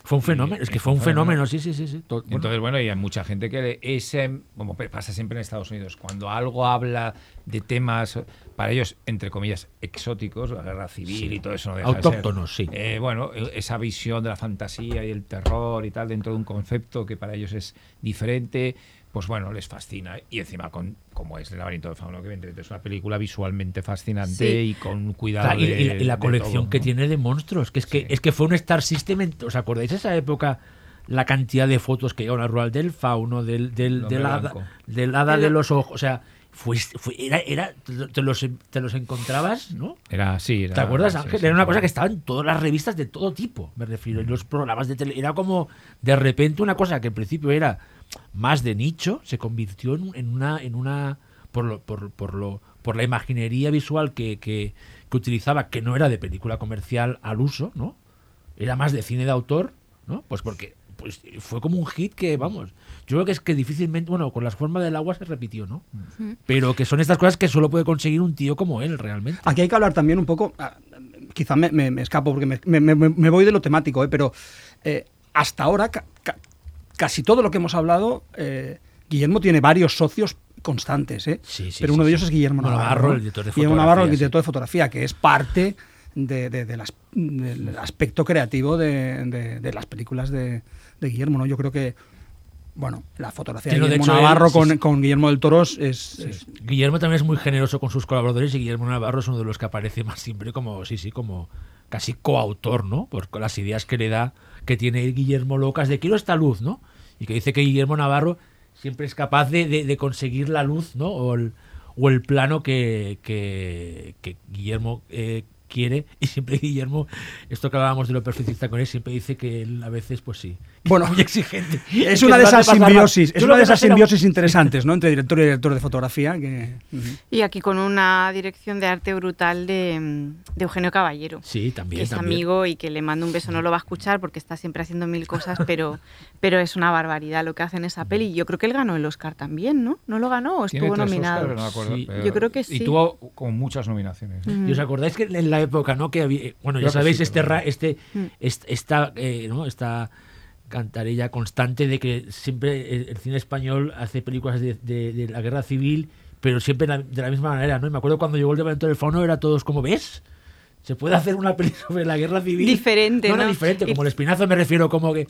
B: Fue un fenómeno, es que fue un fenómeno, sí, sí, sí. sí. To- bueno,
D: Entonces, bueno, y hay mucha gente que le- ese, como pasa siempre en Estados Unidos, cuando algo habla de temas, para ellos, entre comillas, exóticos, la guerra civil y todo eso no deja de ser.
B: Autóctonos, sí.
D: Eh, bueno, esa visión de la fantasía y el terror y tal dentro de un concepto que para ellos es diferente, pues bueno, les fascina. Y encima, con como es El laberinto del fauno, que evidentemente es una película visualmente fascinante
A: Sí.
D: y con cuidado
B: Claro, y,
D: de-
B: y la, y la
D: de
B: colección
D: todo,
B: que
D: ¿no?
B: tiene de monstruos, que es que
D: Sí.
B: es que fue un Star System, en- ¿os acordáis de esa época? La cantidad de fotos que llegaron a Rural del fauno, del, del,
D: El
B: del hada, del de los ojos, o sea, fue, fue- era, era, te los, te los encontrabas, ¿no?
D: Era así.
B: ¿Te acuerdas, Ángel?
D: sí,
B: era una cosa que estaba en todas las revistas de todo tipo, me refiero, en los programas de tele. Era como, de repente, una cosa que al principio era más de nicho, se convirtió en, en una, en una por lo, por, por lo, por la imaginería visual que, que, que utilizaba, que no era de película comercial al uso, ¿no? Era más de cine de autor, ¿no? Pues porque pues fue como un hit que, vamos, yo creo que es que difícilmente, bueno, con las formas del agua se repitió, ¿no? Pero que son estas cosas que solo puede conseguir un tío como él, realmente.
C: Aquí hay que hablar también un poco, ah, quizá me, me- me escapo porque me, me- me- me voy de lo temático, ¿eh? pero eh, hasta ahora ca- ca- casi todo lo que hemos hablado, eh, Guillermo tiene varios socios constantes, ¿eh?
B: Sí, sí,
C: pero
B: sí,
C: uno de ellos es Guillermo Navarro.
B: El director de
C: Guillermo Navarro, el director de fotografía, que es parte de- de- del, as- del aspecto creativo de, las películas de, Guillermo, ¿no? Yo creo que, bueno, la fotografía de Guillermo
B: él-
C: Navarro
B: sí,
C: con,
B: sí.
C: con Guillermo del Toro es- es,
B: Guillermo también es muy generoso con sus colaboradores y Guillermo Navarro es uno de los que aparece más siempre como, sí, sí, como casi coautor, ¿no? Por las ideas que le da, que tiene Guillermo locas de quiero esta luz, ¿no? Y que dice que Guillermo Navarro siempre es capaz de, de- conseguir la luz, ¿no? O el, o el plano que, que, que Guillermo eh, quiere. Y siempre Guillermo, esto que hablábamos de lo perfeccionista con él, siempre dice que él a veces, pues sí,
C: Bueno,
B: muy exigente.
C: Es una de esas simbiosis, es una de esas
B: era-
C: simbiosis interesantes, ¿no? Entre director y director de fotografía. Que, Ujú.
A: Y aquí con una dirección de arte brutal de, de Eugenio Caballero.
B: Sí, también.
A: que es
B: también.
A: amigo y que le mando un beso, no lo va a escuchar porque está siempre haciendo mil cosas, pero, pero es una barbaridad lo que hace en esa peli. Yo creo que él ganó el Oscar también, ¿no? ¿No lo ganó o estuvo nominado?
D: Oscars, no me acuerdo,
B: Sí.
A: Yo creo que
D: Y
A: sí.
D: tuvo con muchas nominaciones. ¿eh?
A: Mm.
B: ¿Y os acordáis que en la época, ¿no? Que había, bueno, ya
D: Creo que
B: sabéis,
D: sí,
B: este, ra- este,
A: Mm.
B: est- esta, eh, ¿no? esta cantarella constante de que siempre el, cine español hace películas de, de- de la guerra civil, pero siempre la- de la misma manera, ¿no? Y me acuerdo cuando llegó el Levantamiento del Fauno, era todos como, ¿ves? Se puede hacer una película sobre la guerra civil.
A: Diferente,
B: no,
A: ¿no?
B: diferente,
A: Y-
B: como el espinazo me refiero, como que...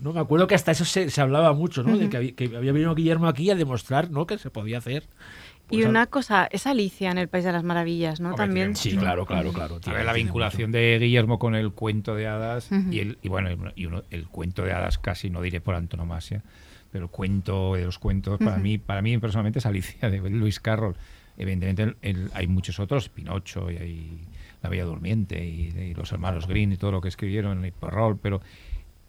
B: No, me acuerdo que hasta eso se, se hablaba mucho, ¿no? De que había, que había venido Guillermo aquí a demostrar, ¿no? Que se podía hacer.
A: Y una cosa, es Alicia en el País de las Maravillas, ¿no?
D: Hombre,
A: También.
B: Sí, claro, claro, claro.
D: A
B: tiene-
D: ver, la vinculación de Guillermo con el cuento de hadas y, el, y bueno, y uno- el cuento de hadas casi, no diré por antonomasia, pero el cuento de los cuentos, para mí para mí personalmente es Alicia de Luis Carroll. Evidentemente el- el- hay muchos otros, Pinocho y hay La Bella Durmiente y, y los hermanos Green y todo lo que escribieron, y Perrault, pero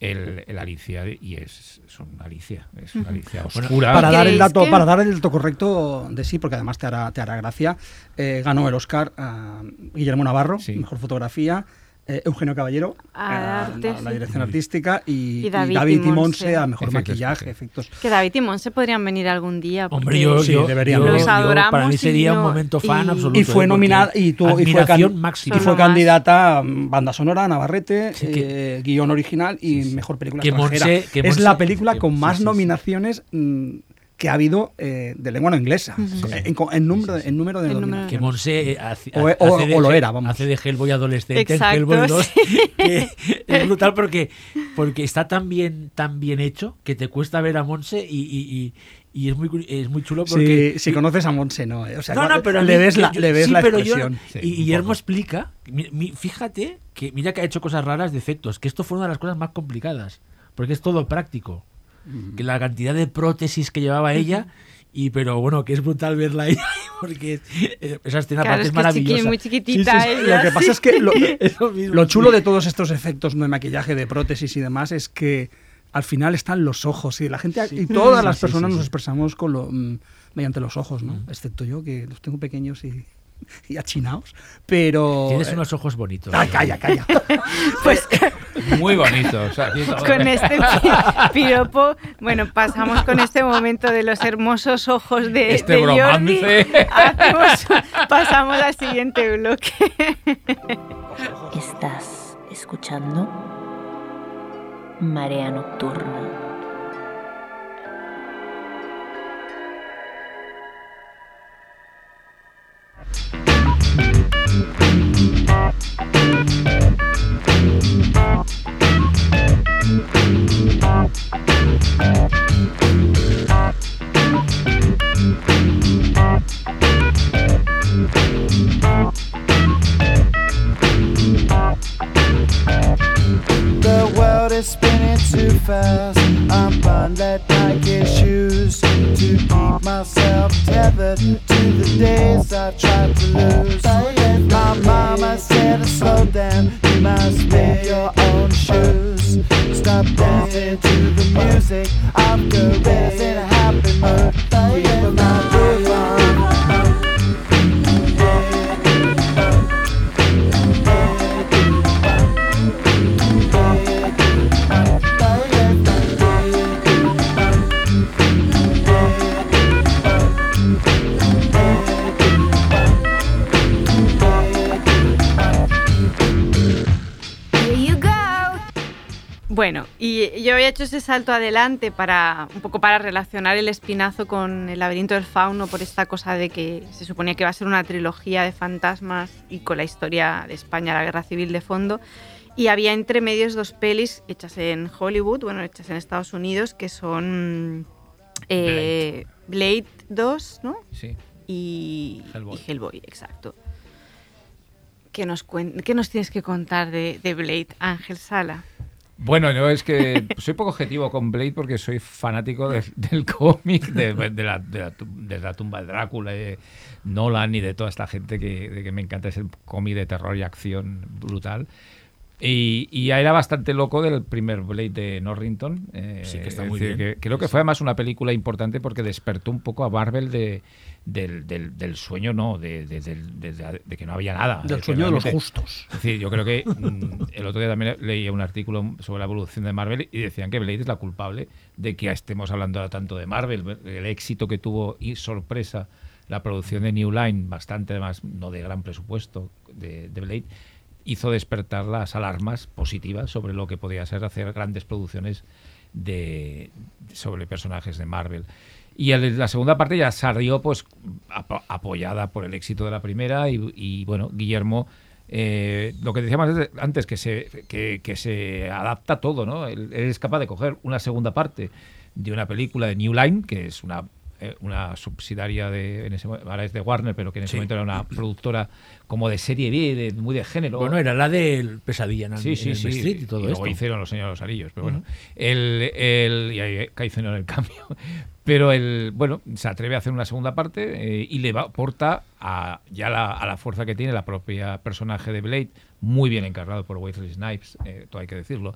D: el, el Alicia y es, es una Alicia, es una Alicia oscura.
C: Para dar, el
A: ¿Creéis
C: dato, para dar el dato correcto de sí, porque además te hará, te hará gracia, eh, ganó el Oscar a Guillermo Navarro,
D: Sí.
C: mejor fotografía, eh, Eugenio Caballero,
A: A
C: a
A: arte,
C: la, dirección artística, y,
A: Y
C: y
A: David
C: David,
A: Timonse.
C: Timonse a mejor
D: Efectos
C: maquillaje, efectos.
A: Que David y Monse podrían venir algún día.
B: Hombre, yo,
C: Sí,
B: yo-
C: deberían.
B: yo-
C: Los
B: yo- para mí sería un momento fan
A: y-
B: absoluto.
C: Y fue
B: ¿eh?
C: nominada y, tuvo, y fue, can-
B: máxima.
C: y fue candidata a mm, banda sonora, Navarrete,
B: Sí, que-
C: eh, guion original y mejor película
B: Que
C: extranjera.
B: Monse- que
C: es
B: Monse-
C: la película
B: que-
C: con más
B: sí, sí.
C: nominaciones mm, que ha habido eh, de lengua no inglesa. En, en- en número, en número de
A: El número.
B: Que Monse eh, hace,
C: O-
B: hace
C: o-
B: de
C: o lo era, vamos.
B: Hace de Hellboy adolescente
A: Exacto,
B: Hellboy 2.
A: sí.
B: que es brutal porque, porque está tan bien, tan bien hecho que te cuesta ver a Monse y, y- y- y es, muy, es muy chulo porque...
C: Si, si conoces a Monse, no. eh, O sea,
B: no, no, pero
C: le ves la,
B: yo-
C: le ves
B: sí,
C: la
B: pero yo-
C: expresión.
D: Sí,
B: y Guillermo explica, mi- mi- fíjate que mira que ha hecho cosas raras de efectos, que esto fue una de las cosas más complicadas, porque es todo práctico. Que la cantidad de prótesis que llevaba ella, y pero bueno, que es brutal verla ahí, porque esa escena
A: Claro, es
B: es
A: que es chiqui-
B: maravillosa.
A: muy chiquitita
C: Sí, sí, sí.
A: ella,
C: Lo que
A: sí.
C: pasa es que lo,
B: Es lo mismo,
C: lo chulo de todos estos efectos de maquillaje, de prótesis y demás es que al final están los ojos y la gente y todas
B: Sí,
C: las
B: sí,
C: personas
B: sí,
C: nos expresamos con lo, mm, mediante los ojos, ¿no? Excepto yo que los tengo pequeños y, y achinados, pero
B: Tienes
C: eh,
B: unos ojos bonitos.
C: ay, calla, calla.
A: Pues
D: Muy bonito. o sea,
A: con este pi- piropo, bueno, pasamos con este momento de los hermosos ojos de,
D: Este
A: de Jordi. Hacemos- pasamos al siguiente bloque.
E: Estás escuchando Marea Nocturna.
F: The spinning too fast. I'm let Nike shoes to keep myself tethered to the days I tried to lose. My mama said, slow down, you must make your own shoes. Stop dancing to the music I'm good gorillas in a happy mood. We will
A: Bueno, y yo había hecho ese salto adelante para un poco para relacionar el espinazo con el laberinto del fauno por esta cosa de que se suponía que iba a ser una trilogía de fantasmas y con la historia de España, la guerra civil de fondo. Y había entre medios dos pelis hechas en Hollywood, bueno, hechas en Estados Unidos, que son eh, Blade 2, ¿no?
D: Sí.
A: y
D: Hellboy.
A: y Hellboy, exacto. ¿Qué nos, cuen- qué nos tienes que contar de, de Blade, Ángel Sala?
D: Bueno, no es que soy poco objetivo con Blade porque soy fanático del, del cómic, de, de la, de la tu- de la tumba de Drácula, de Nolan y de toda esta gente que, me encanta ese cómic de terror y acción brutal. Y, era bastante loco del primer Blade de Norrington. eh,
B: Sí, que está
D: es
B: muy
D: decir,
B: bien.
D: que creo que fue además una película importante porque despertó un poco a Marvel de, del, del- del sueño, no, de, de- del- de- de que no había nada.
C: Del sueño de los justos.
D: es decir, yo creo que mm, el otro día también leía un artículo sobre la evolución de Marvel y decían que Blade es la culpable de que estemos hablando ahora tanto de Marvel. El éxito que tuvo y sorpresa la producción de New Line, bastante además, no de gran presupuesto, de, de Blade, hizo despertar las alarmas positivas sobre lo que podía ser hacer grandes producciones de, sobre personajes de Marvel. Y el- la segunda parte ya salió pues apo- apoyada por el éxito de la primera y, y, bueno, Guillermo, eh, lo que decíamos antes- que se, que, que se adapta a todo, ¿no? Él, él es capaz de coger una segunda parte de una película de New Line, que es una eh, una subsidiaria de, en ese, mo- ahora es de Warner, pero que en ese
B: Sí.
D: momento era una productora como de serie B, de, muy de género.
B: Bueno, era la del Pesadilla en,
D: Sí,
B: en
D: sí,
B: el
D: sí.
B: Street y todo
D: luego
B: esto.
D: hicieron Los Señores de los Anillos, pero bueno. el, el, y ahí Kaizen en el cambio. Pero el, bueno, se atreve a hacer una segunda parte eh, y le va- aporta a, ya la, a la fuerza que tiene la propia personaje de Blade, muy bien encarnado por Wesley Snipes, eh, todo hay que decirlo.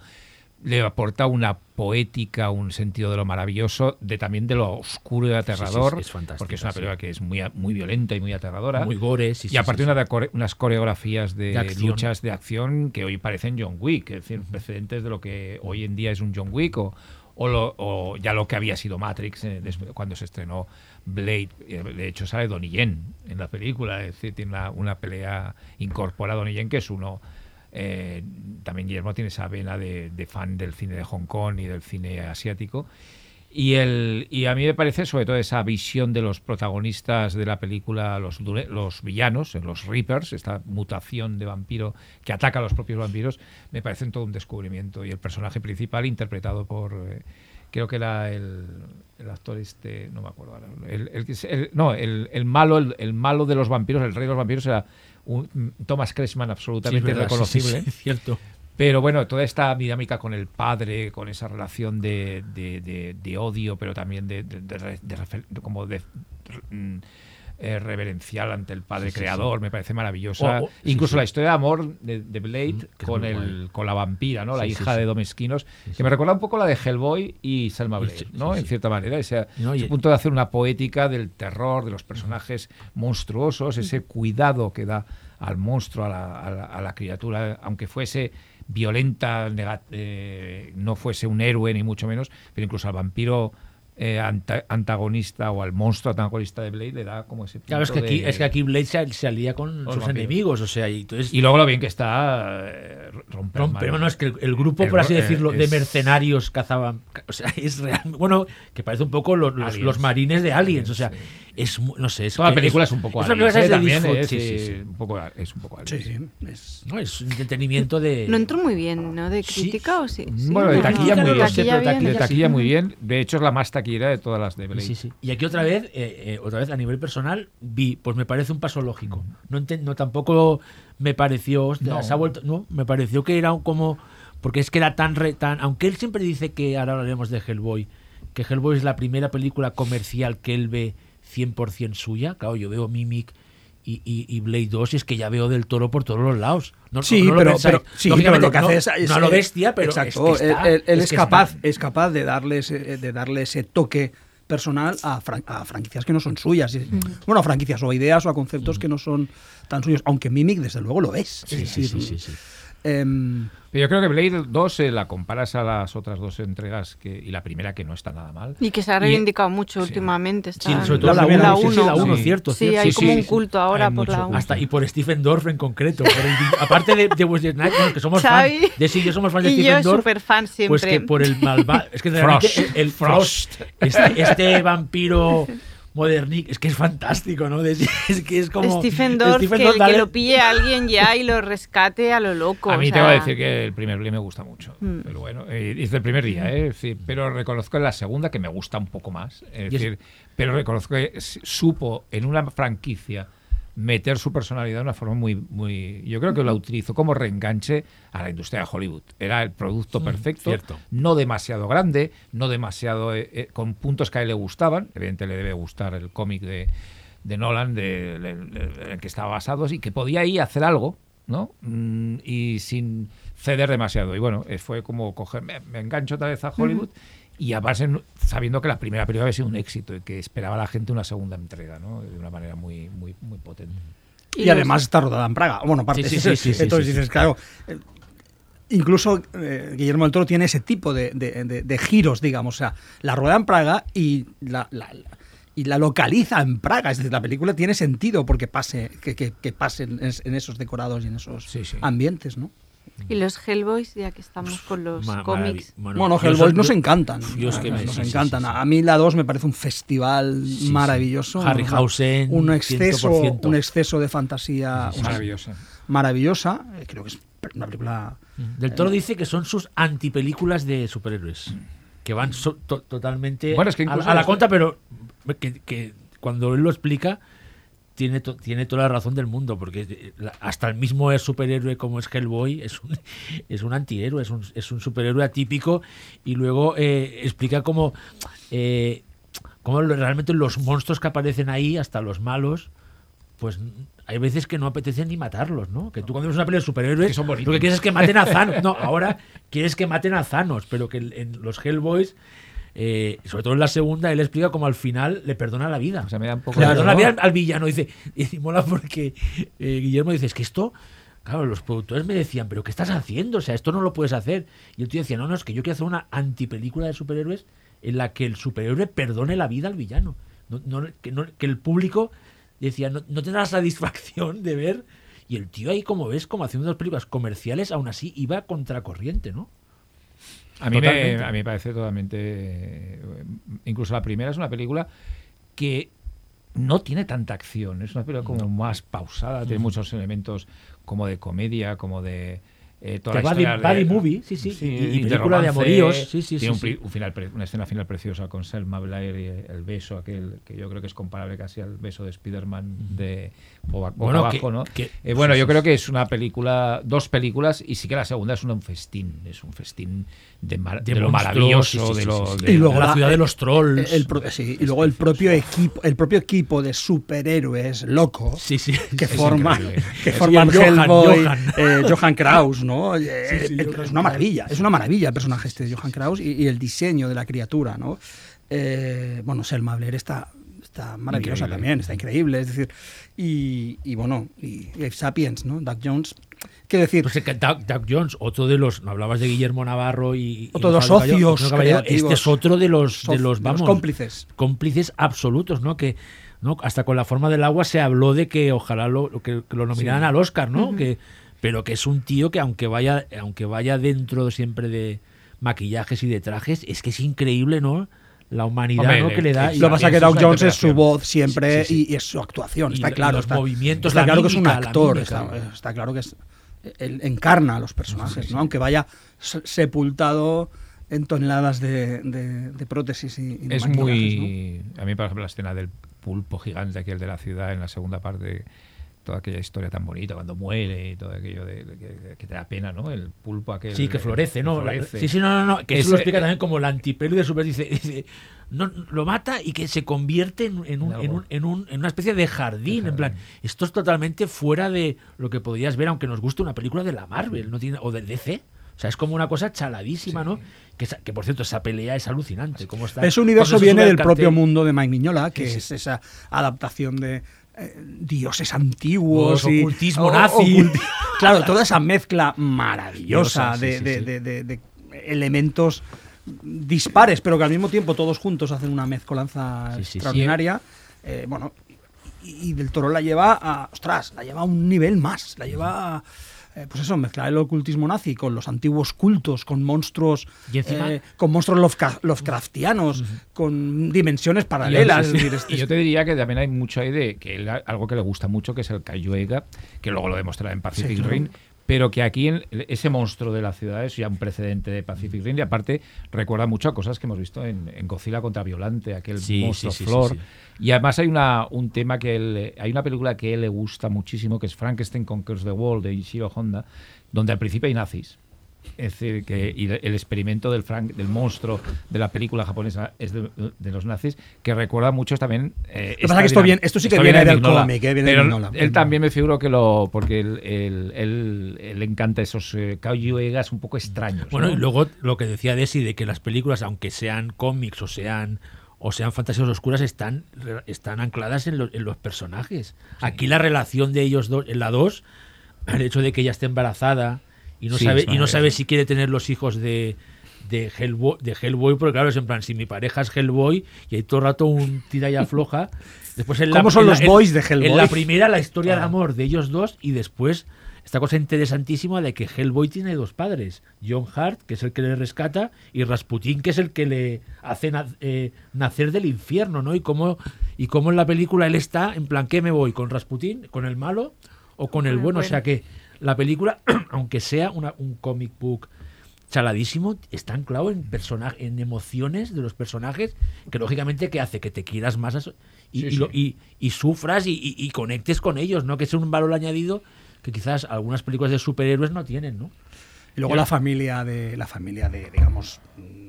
D: Le aporta una poética, un sentido de lo maravilloso, de también de lo oscuro y aterrador,
B: sí, es fantástica,
D: porque es una
B: sí.
D: película que es muy, violenta y muy aterradora.
B: Muy gore, sí,
D: y
B: sí,
D: aparte
B: sí,
D: una de unas coreografías de,
B: De
D: luchas de acción que hoy parecen John Wick, es decir, precedentes de lo que hoy en día es un John Wick o, o, lo- o ya lo que había sido Matrix eh, cuando se estrenó Blade. Eh, De hecho, sale Donnie Yen en la película, es decir, tiene una, pelea incorpora a Donnie Yen que es uno. eh, también Guillermo tiene esa vena de fan del cine de Hong Kong y del cine asiático. Y, el, y a mí me parece sobre todo esa visión de los protagonistas de la película, los, los villanos, los Reapers, esta mutación de vampiro que ataca a los propios vampiros, me parecen todo un descubrimiento. Y el personaje principal, interpretado por, eh, creo que era el, el actor este, no me acuerdo ahora, el, no, el, el malo, el, el malo de los vampiros, el rey de los vampiros era un, Thomas
B: Sí, es
D: absolutamente
B: verdad, sí, sí,
D: reconocible.
B: sí, cierto.
D: Pero bueno, toda esta dinámica con el padre, con esa relación de, de- de- de odio, pero también de, como de mm, eh, reverencial ante el padre
B: Sí, sí,
D: creador, me parece maravillosa. Incluso la historia de amor de, de Blade
B: Mm,
D: con, el, con la vampira, ¿no? la hija de Domesquinos, que me recuerda un poco la de Hellboy y Selma Blade, ¿no? en cierta manera. Ese,
B: No, y-
D: punto de hacer una poética del terror, de los personajes monstruosos, ese cuidado que da al monstruo, a la, a la- a la criatura, aunque fuese violenta, eh, no fuese un héroe ni mucho menos, pero incluso al vampiro eh, anta- antagonista o al monstruo antagonista de Blade le da como ese
B: Claro, es que aquí,
D: de-
B: es que aquí Blade se, se alía con sus
D: vampiros.
B: enemigos, o sea, y entonces
D: Y luego lo bien que está eh, romper
B: rompe,
D: manos.
B: no, es que el, el grupo,
D: El
B: por así
D: eh,
B: decirlo, de mercenarios cazaban, o sea, es real, bueno, que parece un poco los, los, marines de Aliens, o sea,
D: Sí.
B: Es, no sé, es
D: Toda la película es, un poco un poco es un poco
C: Sí, es-
B: No, es un entretenimiento de...
A: No entró muy bien, ¿no? De
B: Sí.
A: crítica o sí. Sí,
D: Bueno, de taquilla
A: no,
D: muy bien,
A: taquilla
B: pero
A: bien,
D: de
A: ya.
D: taquilla muy bien. De hecho, es la más taquillera de todas las de Blade.
B: Sí, sí. Y aquí otra vez, eh, eh, otra vez a nivel personal, vi, pues me parece un paso lógico. No, no tampoco me pareció, hostia,
D: No.
B: se ha vuelto, no, me pareció que era un como, porque es que era tan, re- tan, aunque él siempre dice que ahora hablaremos de Hellboy, que Hellboy es la primera película comercial que él ve 100% suya. Claro, yo veo Mimic y, y, y Blade 2 y es que ya veo del toro por todos los lados. No,
C: Sí,
B: no lo
C: pero,
B: pensáis.
C: pero- sí, pero
B: Lógicamente,
C: lo que
B: no-
C: hace es, es-
B: no lo bestia, pero
C: exacto,
B: es que está-
C: él, él- él
B: es que
C: capaz, es capaz de darle ese, de darle ese toque personal a, fran- a franquicias que no son suyas. Y- Bueno, a franquicias o a ideas o a conceptos que no son tan suyos, aunque Mimic desde luego lo es.
B: Sí, sí, sí, sí.
D: Pero yo creo que Blade 2 eh, la comparas a las otras dos entregas que, y la primera que no está nada mal.
A: Y que se ha
D: Y-
A: reivindicado mucho
D: sí.
A: últimamente.
B: Sí,
A: Está
B: sobre todo
C: La
B: la,
C: primera,
B: 1,
C: sí, sí, la
B: uno,
D: sí.
B: cierto,
A: Sí,
B: cierto.
A: hay
D: sí,
A: como
D: sí,
A: un
D: sí.
A: culto ahora
D: Hay
A: por la
D: culto.
B: Hasta, y por Stephen Dorff en concreto. aparte de, de Wesley Snipes, bueno, que somos fans. De sí, yo somos fans de
A: y yo
B: Stephen Dorff.
A: súper fan siempre.
B: Pues que por el malvado. Es que
D: Frost.
B: el, el Frost, este, este vampiro modernic, es que es fantástico, ¿no? Es que es como.
A: Stephen Dorff,
B: Stephen
A: que,
B: Dorff,
A: que
B: dale-
A: lo pille a alguien ya y lo rescate a lo loco.
D: A
A: o
D: mí
A: sea,
D: tengo que decir que el primer Blade me gusta mucho.
A: Mm.
D: Pero bueno, eh, desde el primer día, ¿eh? Es pero reconozco en la segunda que me gusta un poco más. Es
B: es-
D: decir, pero reconozco que supo en una franquicia meter su personalidad de una forma muy, muy. Yo creo que la utilizó como reenganche a la industria de Hollywood. Era el producto perfecto,
B: cierto.
D: no demasiado grande, no demasiado eh, eh, con puntos que a él le gustaban. Evidentemente le debe gustar el cómic de, de Nolan, de- en el que estaba basado, y que podía ahí hacer algo, ¿no? Mm, y sin ceder demasiado. Y bueno, eh, fue como coger, me, me engancho otra vez a Hollywood. Y a base, sabiendo que la primera película había sido un éxito y que esperaba la gente una segunda entrega, ¿no? De una manera muy, muy, muy potente.
C: y, además está rodada en Praga. Bueno, aparte,
B: Sí, sí, sí, sí, sí,
C: entonces
B: sí, sí.
C: dices, claro. eh, Incluso eh, Guillermo del Toro tiene ese tipo de, de- de- de giros, digamos. O sea, la rueda en Praga y la, la- la- y la localiza en Praga. Es decir, la película tiene sentido porque pase, que, que, que pase en, es- en esos decorados y en esos
D: Sí, sí.
C: ambientes, ¿no?
A: Y los Hellboys, ya que estamos con los
B: Ma-
A: cómics.
C: Bueno,
B: yo
C: Hellboy
B: soy-
C: nos encantan.
B: yo es que me-
C: nos encantan.
B: sí, sí.
C: A mí la 2 me parece un festival
B: Sí, sí.
C: maravilloso.
B: Harryhausen,
C: Un exceso,
B: 100%.
C: un exceso de fantasía
D: Maravillosa.
C: maravillosa. Eh, Creo que es una película.
B: Del Toro dice que son sus antipelículas de superhéroes. que van so- to- totalmente
D: Bueno, es que
B: a- a, la contra, pero que, que cuando él lo explica tiene, to- tiene toda la razón del mundo, porque hasta el mismo superhéroe como es Hellboy es un, es un antihéroe, es un, es un superhéroe atípico y luego eh, explica cómo, eh, cómo realmente los monstruos que aparecen ahí, hasta los malos, pues hay veces que no apetece ni matarlos, ¿no? Que tú cuando ves una pelea de superhéroes,
D: Que son bonitos.
B: lo que quieres es que maten a Thanos. No, ahora quieres que maten a Thanos, pero que en los Hellboys, eh, sobre todo en la segunda, él explica cómo al final le perdona la vida.
D: O sea, me da un poco
B: Le perdona la vida al, al villano. Dice, y mola porque eh, Guillermo dice, es que esto... Claro, los productores me decían, pero ¿qué estás haciendo? O sea, esto no lo puedes hacer. Y el tío decía, no, no, es que yo quiero hacer una antipelícula de superhéroes en la que el superhéroe perdone la vida al villano. No- no- que, no- que el público decía, no, no tendrá la satisfacción de ver. Y el tío ahí, como ves, como haciendo dos películas comerciales, aún así iba contracorriente, ¿no?
D: A mí, me, a mí me parece totalmente. eh, Incluso la primera es una película que no tiene tanta acción. Es una película como más pausada, tiene muchos elementos como de comedia, como de. Eh, toda
B: Que
D: la
B: buddy-
D: historia de-
B: buddy movie, sí, sí, y- y película de
D: romance,
B: amoríos, sí, sí,
D: tiene
B: sí,
D: un,
B: sí.
D: un final una escena final preciosa con Selma Blair y el beso aquel que yo creo que es comparable casi al beso de Spider-Man de boca, boca
B: Bueno, que-
D: abajo, ¿no?
B: que-
D: Eh, bueno,
B: sí,
D: yo
B: sí,
D: creo
B: sí.
D: que es una película, dos películas, y sí que la segunda es una- un festín, es un festín de, mar-
B: De
D: de lo maravilloso,
B: sí, sí,
D: de
B: sí,
D: lo...
B: sí, sí.
D: de-
C: Y luego
B: la,
C: la-
B: ciudad de los trolls.
C: El pro- sí, y luego el propio equipo, el propio equipo de superhéroes locos
B: Sí, sí.
C: que
D: increíble.
C: que forman
B: Johan,
C: Hellboy,
B: Johan.
C: eh, Johan Kraus, ¿no? Eh,
B: sí,
C: eh,
B: Johan
C: es una maravilla, es una maravilla el personaje este de Johan Kraus y, y el diseño de la criatura, ¿no? Eh, bueno, Selma Blair está, está maravillosa
D: Increíble.
C: también, está increíble, es decir, y, y bueno, y, y Sapiens, ¿no? Doug Jones, quiero decir,
B: Pues es que Doug, Doug Jones, otro de los, hablabas de Guillermo Navarro y,
C: Otro de los
B: Caballero,
C: socios
B: Caballero,
C: creativos.
B: este es otro de los, de
C: Soci-
B: los
C: de
B: vamos,
C: los cómplices.
B: cómplices absolutos, ¿no? Que no hasta con la forma del agua se habló de que ojalá lo, que, que lo nominaran al Oscar, ¿no? Que pero que es un tío que aunque vaya aunque vaya dentro siempre de maquillajes y de trajes, es que es increíble, ¿no? La humanidad
D: Hombre,
B: que le da. y
C: Lo que pasa es que
D: una
C: Jones es su voz siempre
B: Sí, sí, sí.
C: Y, y es su actuación, está
B: y
C: claro.
B: los
C: está,
B: movimientos,
C: está
B: la
C: claro que es un actor,
B: mímica.
C: está, está claro que es, él encarna a los personajes, ¿no? aunque vaya se- sepultado en toneladas de, de- de prótesis y, y de
D: es. A mí, por ejemplo, la escena del pulpo gigante aquel de la ciudad en la segunda parte, toda aquella historia tan bonita, cuando muere y todo aquello de, de- que, que te da pena, ¿no? El pulpo aquel...
B: Sí, que florece, ¿no? La-
D: florece.
B: sí, sí, no, no, no. Que eso lo explica también como el antipelo de Super. Dice, dice, no, lo mata y que se convierte en, en un-
D: En
B: en,
D: algo.
B: un- en un- en una especie de jardín. En plan, esto es totalmente fuera de lo que podrías ver, aunque nos guste una película de la Marvel no tiene, o de DC. O sea, es como una cosa chaladísima, ¿no? Que, que, por cierto, esa pelea es alucinante. Cómo está.
C: Ese universo viene del propio mundo de Mike Miñola, que
B: Sí, sí.
C: es esa adaptación de eh, dioses antiguos
B: Los
C: y
B: ocultismo
C: o-
B: nazi.
C: oculti- claro, toda esa mezcla maravillosa
B: sí,
C: de,
B: sí,
C: de-
B: sí.
C: de- de- de elementos dispares, pero que al mismo tiempo todos juntos hacen una mezcolanza extraordinaria. Eh, bueno, y, y del Toro la lleva a, ostras, la lleva a un nivel más, la lleva a, eh, pues eso, mezclar el ocultismo nazi con los antiguos cultos, con monstruos,
B: Y
C: eh, con monstruos Lovecra- Lovecraftianos, con dimensiones paralelas.
D: Y,
C: decir,
D: yo te diría que también hay mucho ahí de que él- algo que le gusta mucho, que es el Cayuega, que luego lo demostrará en Pacific
C: Sí, claro.
D: Pero que aquí en- ese monstruo de la ciudad es ya un precedente de Pacific Rim y aparte recuerda mucho a cosas que hemos visto en, en Godzilla contra Violante, aquel
B: Sí,
D: monstruo
B: sí, sí, sí,
D: flor. Y además hay una, un tema que él, hay una película que a él le gusta muchísimo, que es Frankenstein Conquers the World de Ishiro Honda, donde al principio hay nazis. Es decir, que y el experimento del, Frank, del monstruo de la película japonesa es de, de los nazis, que recuerda mucho también. eh,
C: Lo que pasa que esto bien- esto sí que
D: esto
C: viene
D: de
C: del
D: Mignola.
C: cómic, eh, viene de
D: Pero
C: Mignola.
D: él también me figuro que lo. Porque él, él, él- él le encanta esos eh, un poco extraños.
B: Bueno,
D: ¿no?
B: y luego lo que decía Desi de que las películas, aunque sean cómics o sean o sean fantasías oscuras, están, están ancladas en, lo- en los personajes. Aquí la relación de ellos dos, en la 2, el hecho de que ella esté embarazada y no
D: Sí,
B: sabe y no sabe si quiere tener los hijos de de Hellboy, de Hellboy, porque claro, es en plan, si mi pareja es Hellboy y hay todo el rato un tira y afloja, después en la,
C: ¿Cómo son
B: en la-
C: los
B: en-
C: boys de Hellboy?
B: En la primera, la historia de
C: Ah.
B: amor de ellos dos y después esta cosa interesantísima de que Hellboy tiene dos padres, John Hart, que es el que le rescata, y Rasputin, que es el que le hace na- eh, nacer del infierno, ¿no? Y cómo, y cómo en la película él está, en plan, ¿qué me voy? ¿Con Rasputin? ¿Con el malo? ¿O con el bueno? O sea que la película, aunque sea una- un comic book chaladísimo, está anclado en persona- en emociones de los personajes, que lógicamente que hace que te quieras más a eso- y,
D: Sí,
B: y lo-
D: sí.
B: y- y sufras y conectes con ellos, ¿no? Que es un valor añadido que quizás algunas películas de superhéroes no tienen, ¿no?
C: Y luego la familia de la familia de digamos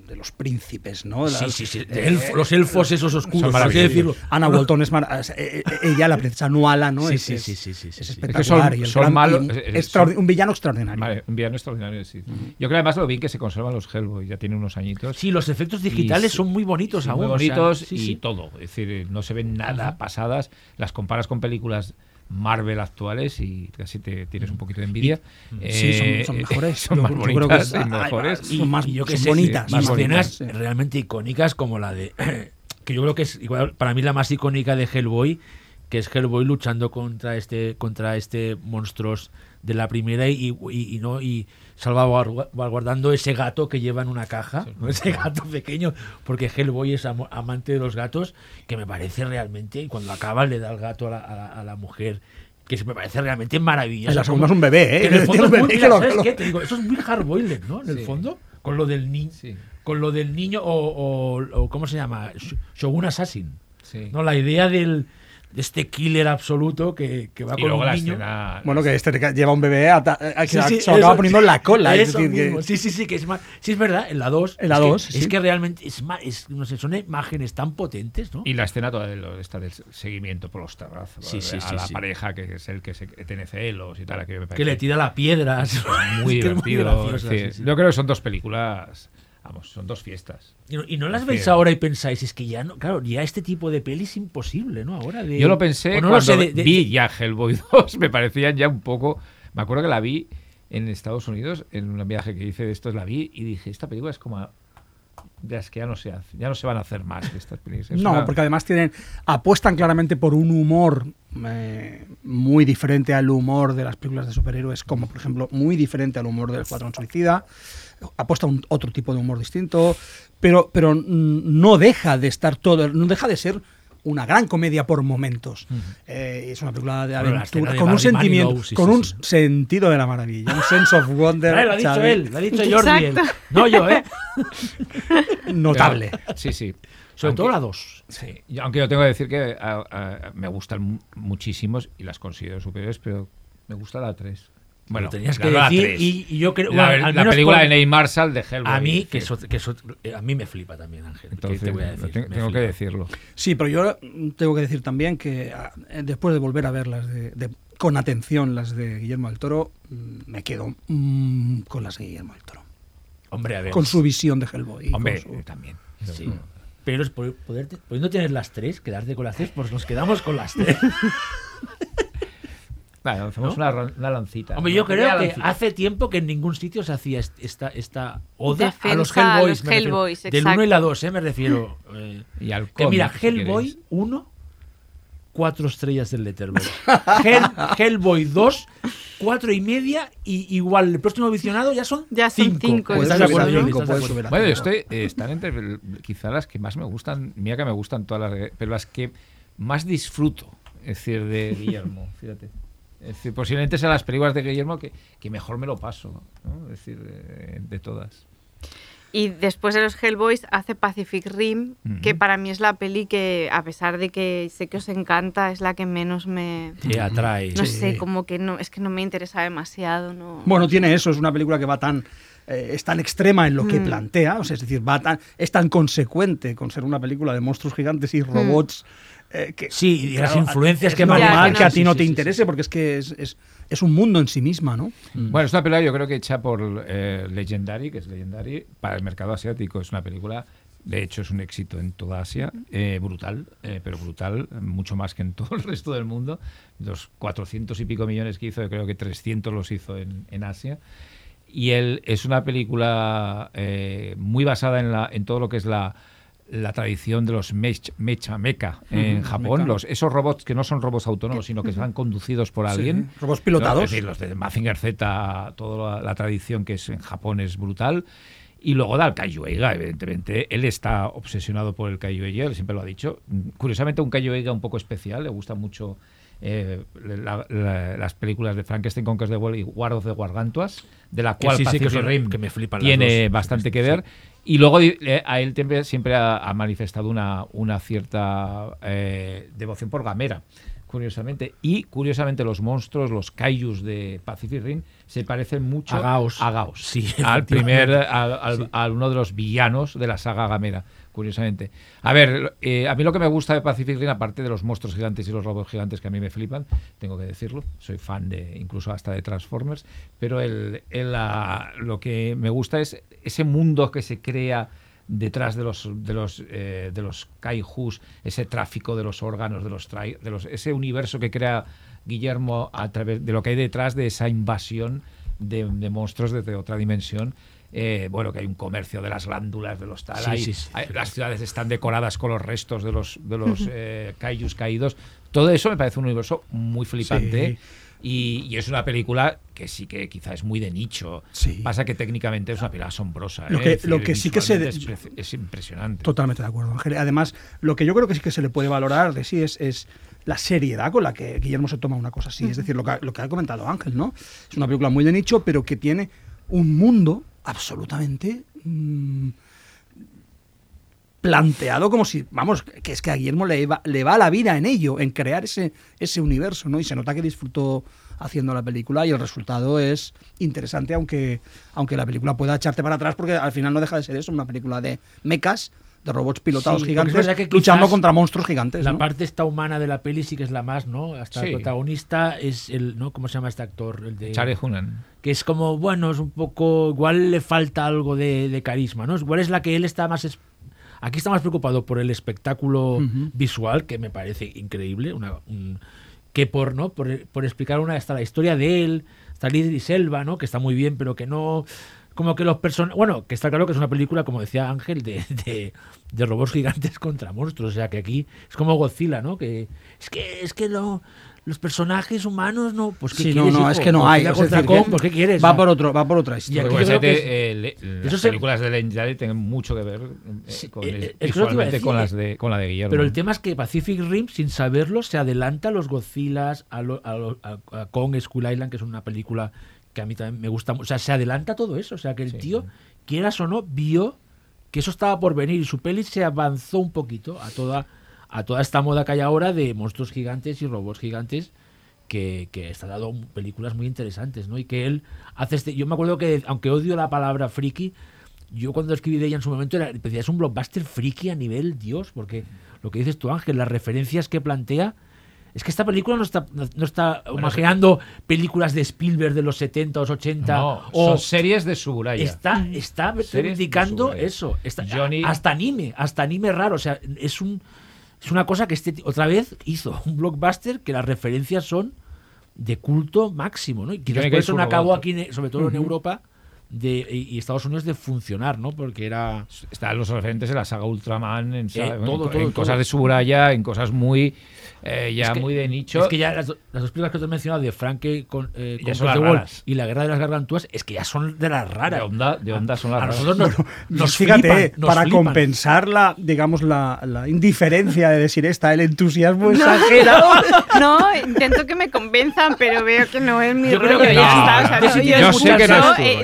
C: de los príncipes, ¿no?
B: Sí,
C: Las-
B: sí, sí. de
C: eh,
B: elfo- los elfos esos oscuros, así
D: maravillosos.
B: decirlo.
C: Ana Walton es mar- eh, eh, ella la princesa Nuala, ¿no?
B: Sí,
C: es,
B: sí, sí, sí, sí, sí,
C: es espectacular
D: Es que son-
C: y el
D: son
C: gran-
D: malos,
C: un,
D: eh, eh,
C: extraordi-
D: son-
C: un villano extraordinario.
D: Vale, un villano extraordinario, sí. Yo creo que además lo bien que se conservan los Hellboy, ya tiene unos añitos.
B: Sí, los efectos digitales
D: Y-
B: son muy bonitos
D: Sí,
B: aún.
D: muy
B: o sea,
D: bonitos
B: sí,
D: y
B: sí.
D: todo. Es decir, eh, no se ven nada pasadas. Las comparas con películas Marvel actuales y casi te tienes un poquito de envidia.
C: Sí, son-
D: Eh,
C: son mejores.
D: Son más bonitas
C: es-
D: y mejores.
C: son más-
B: y yo que
C: son
B: sé,
C: bonitas,
B: y
D: más
C: bonitas,
B: realmente icónicas como la de que yo creo que es igual para mí la más icónica de Hellboy que es Hellboy luchando contra este contra este monstruos de la primera y, y, y no y salvaguardando ese gato que lleva en una caja ¿no? ese gato pequeño porque Hellboy es amante de los gatos que me parece realmente y cuando acaba le da el gato a la, a la- a la mujer que me parece realmente maravilloso
C: En la segunda es un bebé, ¿eh?
B: que en el
C: Tiene
B: fondo
C: un
B: es muy-
C: bebé que
B: mira,
C: lo-
B: ¿sabes
C: lo-
B: qué? Te digo, eso es muy hardboiled, ¿no? En el
D: Sí.
B: fondo, con lo del niño,
D: Sí.
B: con lo del niño o, o- o ¿cómo se llama? Sh- Shogun Assassin.
D: Sí.
B: No, la idea del de este killer absoluto que, que va
D: Y
B: con
D: luego
B: un
D: la
B: niño.
D: escena.
C: Bueno, que este te- lleva un bebé eh, que
B: Sí, sí,
C: se lo acaba
B: eso-
C: poniendo en la cola. es decir, que-.
B: Sí, sí, sí, que es más. Sí, es verdad, en la 2.
C: En la
B: es que-
C: dos,
B: Es
C: sí.
B: que realmente es más, es, no sé, son imágenes tan potentes, ¿no?
D: Y la escena toda de lo- esta del seguimiento por los terrazos.
B: Sí, sí,
D: a la
B: sí.
D: pareja que es el que se, que tiene celos y tal. Que, me
B: que
D: parece
B: le tira la piedra.
D: muy
B: Es que es
D: divertido.
B: graciosa,
D: sí.
B: sí, sí.
D: Yo creo que son dos películas. Vamos, son dos fiestas.
B: Y no, y no las
D: Es
B: veis
D: que-
B: ahora y pensáis, es que ya no, claro, ya este tipo de peli es imposible, ¿no? Ahora de,
D: Yo lo pensé
B: no
D: cuando
B: lo sé, de- de-
D: vi ya Hellboy 2, me parecían ya un poco... Me acuerdo que la vi en Estados Unidos, en un viaje que hice de estos, la vi y dije, esta película es como... De las que ya no se hace, ya no se van a hacer más de estas películas. Es
C: No,
D: una-
C: porque además tienen apuestan claramente por un humor eh, muy diferente al humor de las películas de superhéroes, como por ejemplo muy diferente al humor del Escuadrón Suicida. Apuesta un otro tipo de humor distinto, pero, pero mm, no deja de estar todo, no deja de ser una gran comedia por momentos. Eh, es una película de aventura
B: de
C: con un sentimiento,
B: sí,
C: con
B: sí,
C: un
B: sí.
C: sentido de la maravilla, un sense of wonder.
B: Ah, lo ha dicho él, lo ha dicho Jordi. él. No yo, ¿eh?
C: Notable.
D: Pero- sí, sí.
B: Sobre
D: Aunque-
B: todo la 2.
D: Sí, yo- aunque yo tengo que decir que a- a- me gustan mu- muchísimos y las considero superiores, pero me gusta la 3. Bueno,
B: Lo tenías
D: la-
B: que decir y, y yo creo
D: la,
B: bueno, al
D: la
B: menos
D: película
B: por-
D: de Ney Marshall de Hellboy.
B: a mí que, eso, que eso- eh, a mí me flipa también Ángel ¿qué
D: Entonces,
B: te voy a decir?
D: te-
B: Me
D: tengo que decirlo.
C: Sí, pero yo tengo que decir también que ah, después de volver a verlas de, de- con atención las de Guillermo del Toro, mm, me quedo mm, con las de Guillermo del Toro.
B: hombre a ver
C: Con su visión de Hellboy.
D: Hombre,
C: su-
D: eh, también.
B: sí. pero es poderte, pudiendo tener las tres quedarte con las tres pues nos quedamos con las tres
D: Bueno, hacemos
B: ¿No?
D: una, una lancita.
B: hombre yo
D: Una
B: creo que
D: lancita.
B: hace tiempo que en ningún sitio se hacía est- esta esta oda a los
A: Defensa a
B: Hellboys,
A: los. Hellboys,
B: del 1 y la 2 ¿eh? me refiero eh,
D: Y al
B: que mira
D: si
B: Hellboy
D: queréis.
B: 1 cuatro estrellas del Letterboxd Hell- Hellboy 2 cuatro y media y igual el próximo visionado ya son
A: Ya son
B: cinco.
A: cinco,
C: Puede
B: ¿Estás
C: subir
B: de
C: a
B: acuerdo, Jordi?
C: cinco,
B: ¿Estás de
C: puede
B: acuerdo?
C: subir a
D: Bueno, yo estoy. eh, están entre quizá las que más me gustan. Mira que me gustan todas las. Pero las que más disfruto. Es decir, de Guillermo. Fíjate. Es decir, posiblemente sean las películas de Guillermo que, que mejor me lo paso. ¿no? Es decir, de, de todas.
A: Y después de los Hellboys hace Pacific Rim, que para mí es la peli que, a pesar de que sé que os encanta, es la que menos me...
B: Te atrae.
A: No
C: Sí.
A: sé, como que no, es que no me interesa demasiado, no...
C: Bueno, tiene eso, es una película que va tan. eh, es tan extrema en lo que
A: Mm.
C: plantea, o sea, es decir, va tan, es tan consecuente con ser una película de monstruos gigantes y robots. Eh, que,
B: Sí, y las
C: claro,
B: influencias
C: es
B: que
C: normal
A: manejan.
C: que a
B: Sí,
C: ti no
B: sí,
C: te
B: sí,
C: interese
B: sí.
C: porque es que es, es, es un mundo en sí misma, ¿no?
D: Bueno, es una película yo creo que hecha por eh, Legendary, que es Legendary, para el mercado asiático. Es una película, de hecho es un éxito en toda Asia, eh, brutal, eh, pero brutal, mucho más que en todo el resto del mundo. Los 400 y pico millones que hizo, yo creo que 300 los hizo en, en Asia. Y él es una película eh, muy basada en, la, en todo lo que es la, la tradición de los mech- mecha, mecha en Japón, los, esos robots que no son robots autónomos, sino que van conducidos por alguien.
C: Sí, robots pilotados.
D: ¿no? Es decir, los de Mazinger Z, toda la, la tradición que es en Japón es brutal. Y luego da el Kaiju Eiga, evidentemente. Él está obsesionado por el Kaiju Eiga, él siempre lo ha dicho. Curiosamente, un Kaiju Eiga un poco especial, le gusta mucho eh, la- la- las películas de Frankenstein Conquers the World y War of the Gargantuas, de la cual
B: sí, sí, que son-
D: Rim
B: que me flipan
D: tiene
B: dos.
D: bastante que
B: Sí.
D: Y luego eh, a él siempre, siempre ha, ha manifestado una, una cierta eh, devoción por Gamera, curiosamente. Y curiosamente los monstruos, los kaijus de Pacific Rim, se parecen mucho
B: A Gauss.
D: a Gauss.
B: Sí,
D: al primer, al, a uno de los villanos de la saga Gamera, curiosamente. A ver, eh, a mí lo que me gusta de Pacific Rim, aparte de los monstruos gigantes y los robots gigantes que a mí me flipan, tengo que decirlo, soy fan de incluso hasta de Transformers, pero el, el, lo que me gusta es ese mundo que se crea detrás de los de los eh, de los kaijus, ese tráfico de los órganos, de los, de los ese universo que crea Guillermo a través de lo que hay detrás de esa invasión de, de monstruos desde otra dimensión. Eh, bueno, que hay un comercio de las glándulas, de los tal.
B: Sí,
D: hay-
B: sí, sí.
D: hay- las ciudades están decoradas con los restos de los, de los eh, kaijus caídos. Todo eso me parece un universo muy flipante. Y, y es una película que sí que quizá es muy de nicho.
C: Sí.
D: Pasa que técnicamente es una película asombrosa.
C: Lo
D: ¿eh?
C: que-
D: Es decir,
C: lo que sí que se-
D: Es, impresionante.
C: Totalmente de acuerdo, Ángel. Además, lo que yo creo que sí que se le puede valorar de sí es, es la seriedad con la que Guillermo se toma una cosa así. Es decir, lo que, ha- lo que ha comentado Ángel, ¿no? Es una película muy de nicho, pero que tiene un mundo absolutamente mm, planteado como si, vamos, que es que a Guillermo le va, le va la vida en ello, en crear ese, ese universo, ¿no? Y se nota que disfrutó haciendo la película y el resultado es interesante, aunque, aunque la película pueda echarte para atrás, porque al final no deja de ser eso, una película de mechas, de robots pilotados
B: Sí, porque es
C: gigantes,
B: que
C: luchando contra monstruos gigantes.
B: La
C: ¿no?
B: parte esta humana de la peli sí que es la más, ¿no? Hasta
D: Sí.
B: el protagonista es el, ¿no? ¿Cómo se llama este actor? El de
D: Charlie Hunnam.
B: que es como, bueno, es un poco, igual le falta algo de, de carisma, ¿no? Igual es la que él está más... es- aquí está más preocupado por el espectáculo visual, que me parece increíble, una, un- que por, ¿no? Por, por explicar una, hasta la historia de él, hasta Lidri Selva, ¿no? Que está muy bien, pero que no... Como que los personajes... Bueno, que está claro que es una película, como decía Ángel, de, de, de robots gigantes contra monstruos. O sea, que aquí es como Godzilla, ¿no? Que es que, es que lo- los personajes humanos no... Pues ¿qué
C: Sí, no,
B: quieres,
C: no,
B: hijo?
C: es que no hay.
B: Godzilla
C: es
B: contra
C: decir,
B: Kong,
C: que
B: pues ¿qué quieres?
C: Va por, otro, va por otra
B: Y
C: historia.
B: aquí
D: Porque
B: yo creo que
D: ese- eh, le- las
B: eso se-
D: películas de Legendary tienen mucho que ver eh, con,
B: eh,
D: visualmente
B: decir,
D: con, las de, con la de Guillermo.
B: Pero el tema es que Pacific Rim, sin saberlo, se adelanta a los Godzillas, a, lo- a, lo- a- a Kong Skull Island, que es una película que a mí también me gusta. O sea, se adelanta todo eso. O sea, que el
D: Sí.
B: tío, quieras o no, vio que eso estaba por venir y su peli se avanzó un poquito a toda, a toda esta moda que hay ahora de monstruos gigantes y robots gigantes. Que, que está dando películas muy interesantes, ¿no? Y que él hace este. Yo me acuerdo que, aunque odio la palabra friki, yo cuando escribí de ella en su momento era, decía, es un blockbuster friki a nivel Dios, porque lo que dices tú, Ángel, las referencias que plantea, es que esta película no está, no, no está imaginando películas de Spielberg de los 70 o 80
D: No,
B: o
D: son series de Suburaya.
B: está, está eso, está-
D: Johnny-
B: hasta anime, hasta anime raro, o sea, es un es una cosa que este otra vez hizo un blockbuster que las referencias son de culto máximo, ¿no? Y quizás por eso no acabó aquí, sobre todo en Europa de, y, Estados Unidos, de funcionar, ¿no? Porque era
D: Están los referentes en la saga Ultraman, en,
B: Eh, todo,
D: en-
B: todo,
D: en
B: todo.
D: cosas de Suburaya, en cosas muy eh, ya
B: Es que-
D: muy de nicho.
B: Es que ya las, las dos películas que te he mencionado de Franke con, eh,
D: Ya
B: con
D: son las
B: The Wall
D: raras.
B: y La Guerra de las Gargantúas es que ya son de las raras.
D: de onda, de onda son las
B: A
D: raras.
B: nosotros nos, nos
C: fíjate,
B: flipan, nos
C: para
B: flipan.
C: compensar la, digamos, la, la indiferencia de decir esta, el entusiasmo exagerado.
A: No, intento que me convenzan, pero veo que no es mi
B: Yo creo
A: rollo,
B: que
A: ya
B: no,
A: está. O
B: no,
A: sea,
B: yo
A: no, yo,
B: que- yo sé que no
D: es tu
A: eh,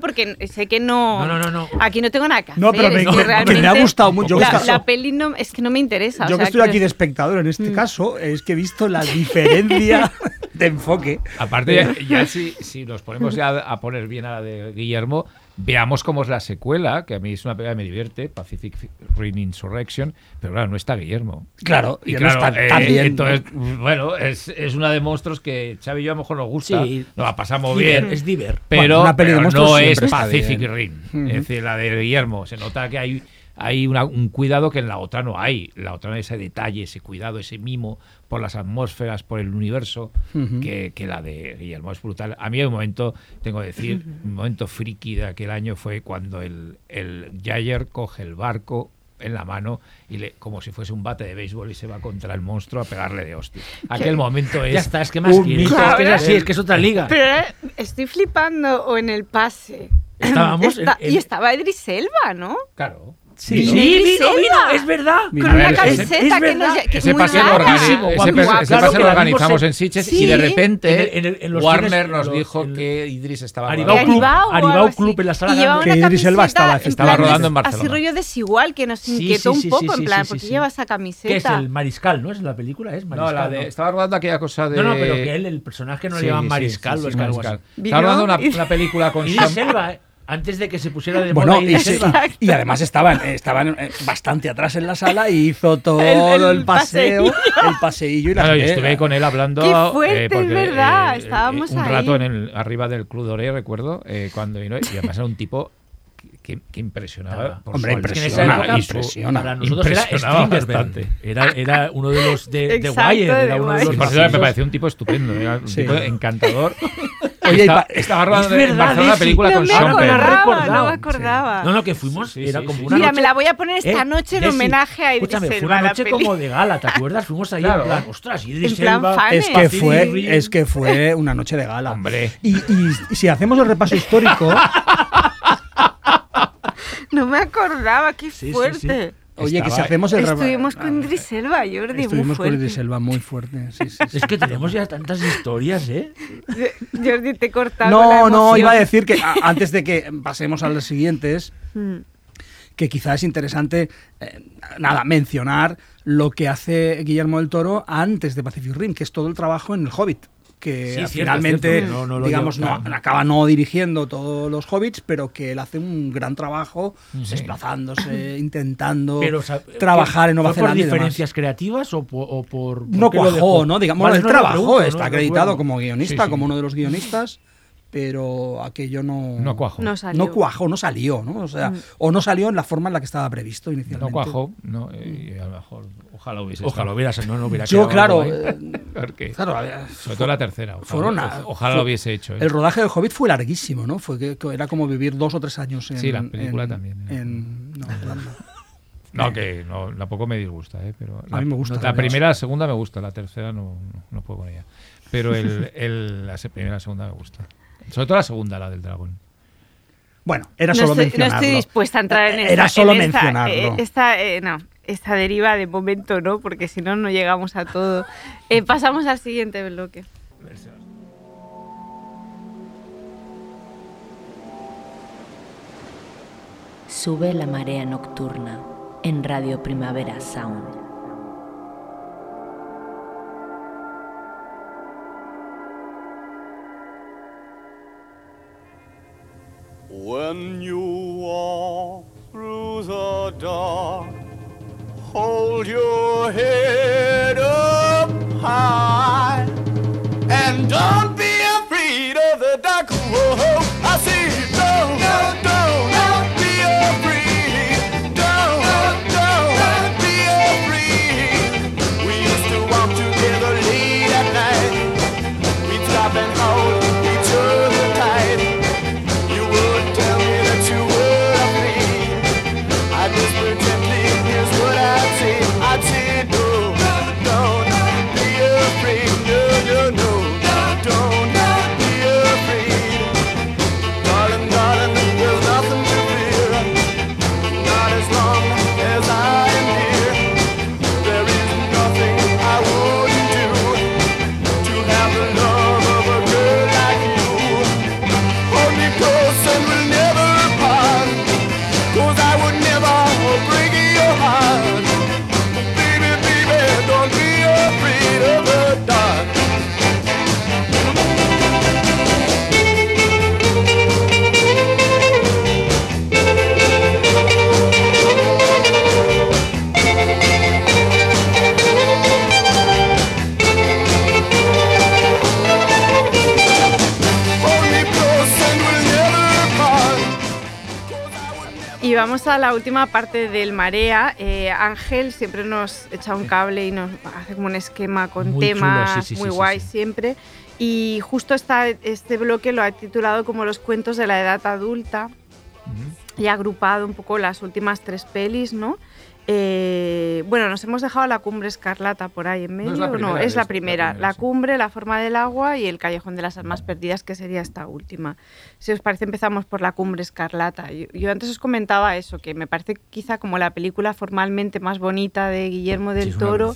A: porque sé que no,
B: No, no, no, no.
A: Aquí no tengo nada que hacer.
C: No, pero me-
A: es
C: no,
A: que
C: que me ha gustado mucho. Yo
A: La,
C: que-
A: la peli no, es que no me interesa. o
C: Yo que estoy aquí de espectador en este
A: Mm.
C: caso, es que he visto la diferencia de enfoque.
D: Aparte, ya, ya si, si nos ponemos ya a poner bien a la de Guillermo, veamos cómo es la secuela, que a mí es una película que me divierte, Pacific Rim Insurrection, pero claro, no está Guillermo.
C: Claro,
D: Y
C: ya no está
D: eh,
C: tan bien.
D: entonces, bueno, es, es una de monstruos que Xavi y yo a lo mejor nos gusta,
B: Sí.
D: nos la pasamos
B: Diver,
D: bien,
B: Es diver.
D: pero,
C: Bueno, una peli de
D: pero
C: monstruos
D: no es Pacific. Rim. Es decir, la de Guillermo, se nota que hay, hay una- un cuidado que en la otra no hay. La otra ese detalle, ese cuidado, ese mimo por las atmósferas, por el universo, que, que la de Guillermo es brutal. A mí hay un momento, tengo que decir, un momento friki de aquel año fue cuando el, el coge el barco en la mano y le como si fuese un bate de béisbol y se va contra el monstruo a pegarle de hostia. Aquel momento es
B: Ya está, es que más quieres. Es que es así, es que es otra liga.
A: Pero ahora estoy flipando o en el pase.
B: Estábamos en-
A: Está-
B: en-
A: Y estaba Idris Elba, ¿no?
D: claro.
C: Sí,
A: Vino
C: sí.
B: Vino, vino, es verdad.
A: Con una
D: ver, ese-
A: camiseta
B: es
A: que, nos, que
D: Ese
A: muy
D: pase, lo,
A: larga.
D: organi-
B: Guapísimo,
D: ese
B: Claro,
D: ese pase
B: que
D: lo organizamos
B: en-
D: en Sitges
A: Sí.
D: y de
B: En
D: repente
B: el- en el- en
D: Warner nos
B: los-
D: dijo
B: el-
D: que Idris estaba
B: Aribao
D: rodando.
B: Club,
A: algo así.
B: Club en la sala.
C: Que Idris Elba
A: camiseta
C: estaba-
A: en
D: estaba rodando en
A: Así
D: Barcelona.
A: rollo desigual, que nos inquietó
B: sí, sí,
A: un poco,
B: sí,
A: en plan,
B: sí,
A: ¿por qué
B: sí.
A: lleva esa
B: Que es
A: camiseta?
B: el mariscal, ¿no? ¿Es la película? Es
D: No,
B: mariscal.
D: la de,
B: ¿no?
D: estaba rodando aquella cosa de.
B: No, no, pero que él, el personaje no le llaman mariscal o es algo
D: mariscal.
B: así.
D: Estaba rodando una, película con
B: Idris Elba, eh, antes de que se pusiera de
C: Bueno,
B: moda
C: y,
B: Idris
C: se-
B: Elba.
C: y además estaban, estaban eh, bastante atrás en la sala y hizo todo el,
A: El- el
C: paseo, el paseillo y la
D: Claro, yo estuve con él hablando.
A: Qué fuerte,
D: eh, porque,
A: es verdad,
D: eh,
A: estábamos
D: un
A: ahí.
D: rato en el, arriba del Club Doré, recuerdo, eh, cuando vino. Y además era un tipo que, que impresionaba. Por
C: Hombre,
D: su
B: Es que en
D: altura
B: esa
C: Impresiona,
B: época,
C: impresiona.
B: Para nosotros era
D: Impresionaba bastante.
B: Era, era uno de los de, de Wire, era uno de los
D: Sí, por cierto, me pareció un tipo estupendo, era un
C: Sí.
D: tipo encantador.
C: Oye,
D: estaba, rodando
B: es
D: en
B: verdad,
D: Barcelona una
B: Desi.
D: película
A: no
D: con Sean
B: Penn.
A: no me acordaba.
B: No, no, que fuimos,
D: Sí,
B: era
D: sí,
B: como
D: sí,
B: una
A: Mira,
B: noche-
A: me la voy a poner esta
B: Eh,
A: noche en homenaje a Idris
B: Escúchame, fue una noche como de gala, ¿te acuerdas? Fuimos ahí
D: Claro.
B: en plan, ostras, Idris
A: En plan
B: Elba,
A: fan,
C: es
A: ¿eh?
C: que fue es que fue una noche de gala.
D: Hombre.
C: Y, y- y si hacemos el repaso histórico,
A: No me acordaba, qué
B: sí,
A: fuerte.
C: oye, que si hacemos el.
A: Estuvimos con Idris Elba, Jordi, muy
C: Estuvimos con. Idris Elba muy fuerte. sí, sí, sí.
B: Es que tenemos ya tantas historias, ¿eh?
A: Jordi, te he cortado la
C: No, no, iba a decir que a- antes de que pasemos a las siguientes,
A: Mm.
C: que quizás es interesante, eh, nada, mencionar lo que hace Guillermo del Toro antes de Pacific Rim, que es todo el trabajo en El Hobbit. Que
B: Sí,
C: finalmente,
B: cierto, no, no lo
C: digamos, no, acaba no dirigiendo todos los hobbits, pero que él hace un gran trabajo desplazándose, intentando
B: Pero, o sea,
C: trabajar en Nueva
B: ¿fue por
C: Zelanda. demás.
B: diferencias creativas o por, o por
C: No
B: por lo
C: cuajó? ¿no? Digamos,
B: Vale,
C: el
B: no
C: trabajo
B: pregunto,
C: está
B: no
C: acreditado como guionista,
D: sí.
C: como uno de los guionistas, pero aquello no,
D: No cuajó.
A: No salió.
C: no cuajó, no salió, ¿no? O sea,
A: Mm.
C: o no salió en la forma en la que estaba previsto inicialmente.
D: No cuajó, no, y a lo mejor, ojalá hubiese
B: Ojalá
D: estado.
B: hubiera, no, no hubiera
C: Yo, claro, eh,
D: Porque-
C: claro,
D: sobre todo la tercera. Ojalá,
C: fueron a-
D: ojalá
C: fue-
D: lo hubiese hecho. ¿eh?
C: el rodaje del Hobbit fue larguísimo, ¿no? Fue que, que era como vivir dos o tres años en
D: Sí, la película
C: en-
D: también, ¿eh?
C: En.
D: No, que no, tampoco me disgusta, ¿eh? pero
C: A mí me gusta
D: La
C: también.
D: primera, la segunda me gusta, la tercera no, no, no puedo con ella. Pero el, el- la primera, la segunda me gusta. Sobre todo la segunda, la del dragón.
C: Bueno, era
A: no
C: solo
A: estoy, no
C: mencionarlo.
A: estoy dispuesta a entrar en esta,
C: Era solo
A: en esta,
C: mencionarlo.
A: eh, esta, eh, no, esta deriva de momento no, porque si no, no llegamos a todo. Eh, pasamos al siguiente bloque.
E: Sube la marea nocturna en Radio Primavera Sound.
G: When you walk through the dark, hold your head up high, and don't be afraid of the dark. Whoa, I see
A: vamos a la última parte del Marea. Eh, Ángel siempre nos echa un cable y nos hace como un esquema con
B: Muy
A: temas
B: chulo, sí, sí,
A: muy
B: sí,
A: guay siempre. Y justo esta, este bloque lo ha titulado como los cuentos de la edad adulta y ha agrupado un poco las últimas tres pelis, ¿no? Eh, bueno, nos hemos dejado la cumbre escarlata por ahí en medio.
D: es la
A: No,
D: primera,
A: es
D: es
A: la
D: la
A: primera. La,
D: sí.
A: cumbre, la forma del agua y el callejón de las almas perdidas, que sería esta última. Si os parece, empezamos por la cumbre escarlata. Yo, yo antes os comentaba eso, que me parece quizá como la película formalmente más bonita de Guillermo del Toro,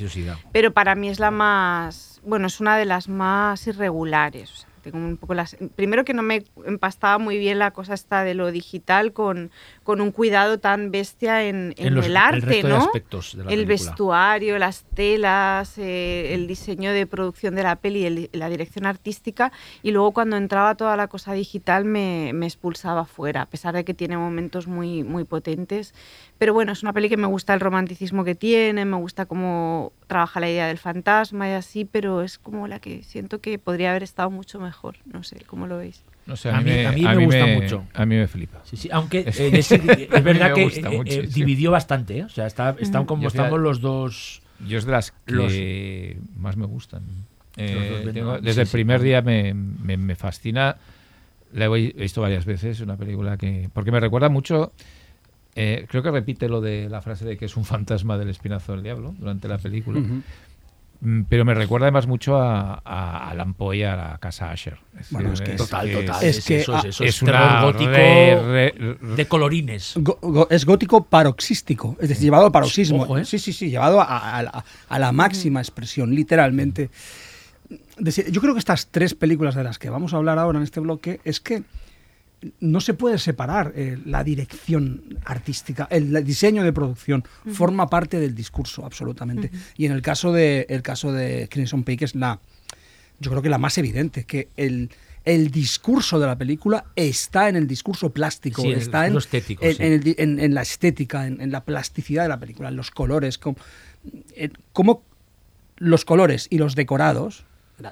A: pero para mí es la más, bueno, es una de las más irregulares. O sea, tengo un poco las, primero que no me empastaba muy bien la cosa esta de lo digital con, con un cuidado tan bestia en, en
B: En los-
A: el
B: el
A: arte,
B: resto de
A: ¿no?
B: aspectos de la
A: el
B: película.
A: vestuario, las telas, eh, el diseño de producción de la peli, el- la dirección artística y luego cuando entraba toda la cosa digital me, me expulsaba fuera, a pesar de que tiene momentos muy, muy potentes. Pero bueno, es una peli que me gusta el romanticismo que tiene, me gusta cómo trabaja la idea del fantasma y así, pero es como la que siento que podría haber estado mucho mejor. No sé, ¿cómo lo veis?
D: No sé,
B: A mí- a mí me gusta mucho.
D: A mí me flipa.
B: Sí, sí, aunque
D: Es-
B: eh, es verdad que eh, eh, dividió bastante, ¿eh? o sea, está, están como
D: Yo
B: estamos los dos.
D: Yo es de las que
B: Los-
D: más me gustan. Eh,
B: Los dos ven-
D: tengo-
B: sí,
D: desde el
B: sí.
D: primer día me, me- me fascina. La he visto varias veces, una película que... Porque me recuerda mucho... eh, creo que repite lo de la frase de que es un fantasma del espinazo del diablo durante la película. Mm, Pero me recuerda además mucho a, a Poe y a la casa Asher. Es
C: Bueno,
D: decir,
C: es que
B: Total, total.
C: es
B: Es,
C: que,
B: eso, es, eso,
D: es
B: es terror gótico
D: re- re- re-
B: de colorines.
C: Go- go- es gótico paroxístico, es decir, llevado al paroxismo.
B: Ojo, ¿eh?
C: Sí, sí, sí, llevado a, a la- a la máxima expresión, literalmente. Yo creo que estas tres películas de las que vamos a hablar ahora en este bloque es que no se puede separar eh, la dirección artística, el, el diseño de producción, forma parte del discurso, absolutamente. Y en el caso de, el caso de Crimson Peak es la, yo creo que la más evidente, que el, el discurso de la película está en el discurso plástico,
B: Sí, en el
C: está en,
B: discurso estético,
C: en-
B: sí.
C: en el di- en- en la estética, en, en la plasticidad de la película, en los colores, como, en cómo los colores y los decorados,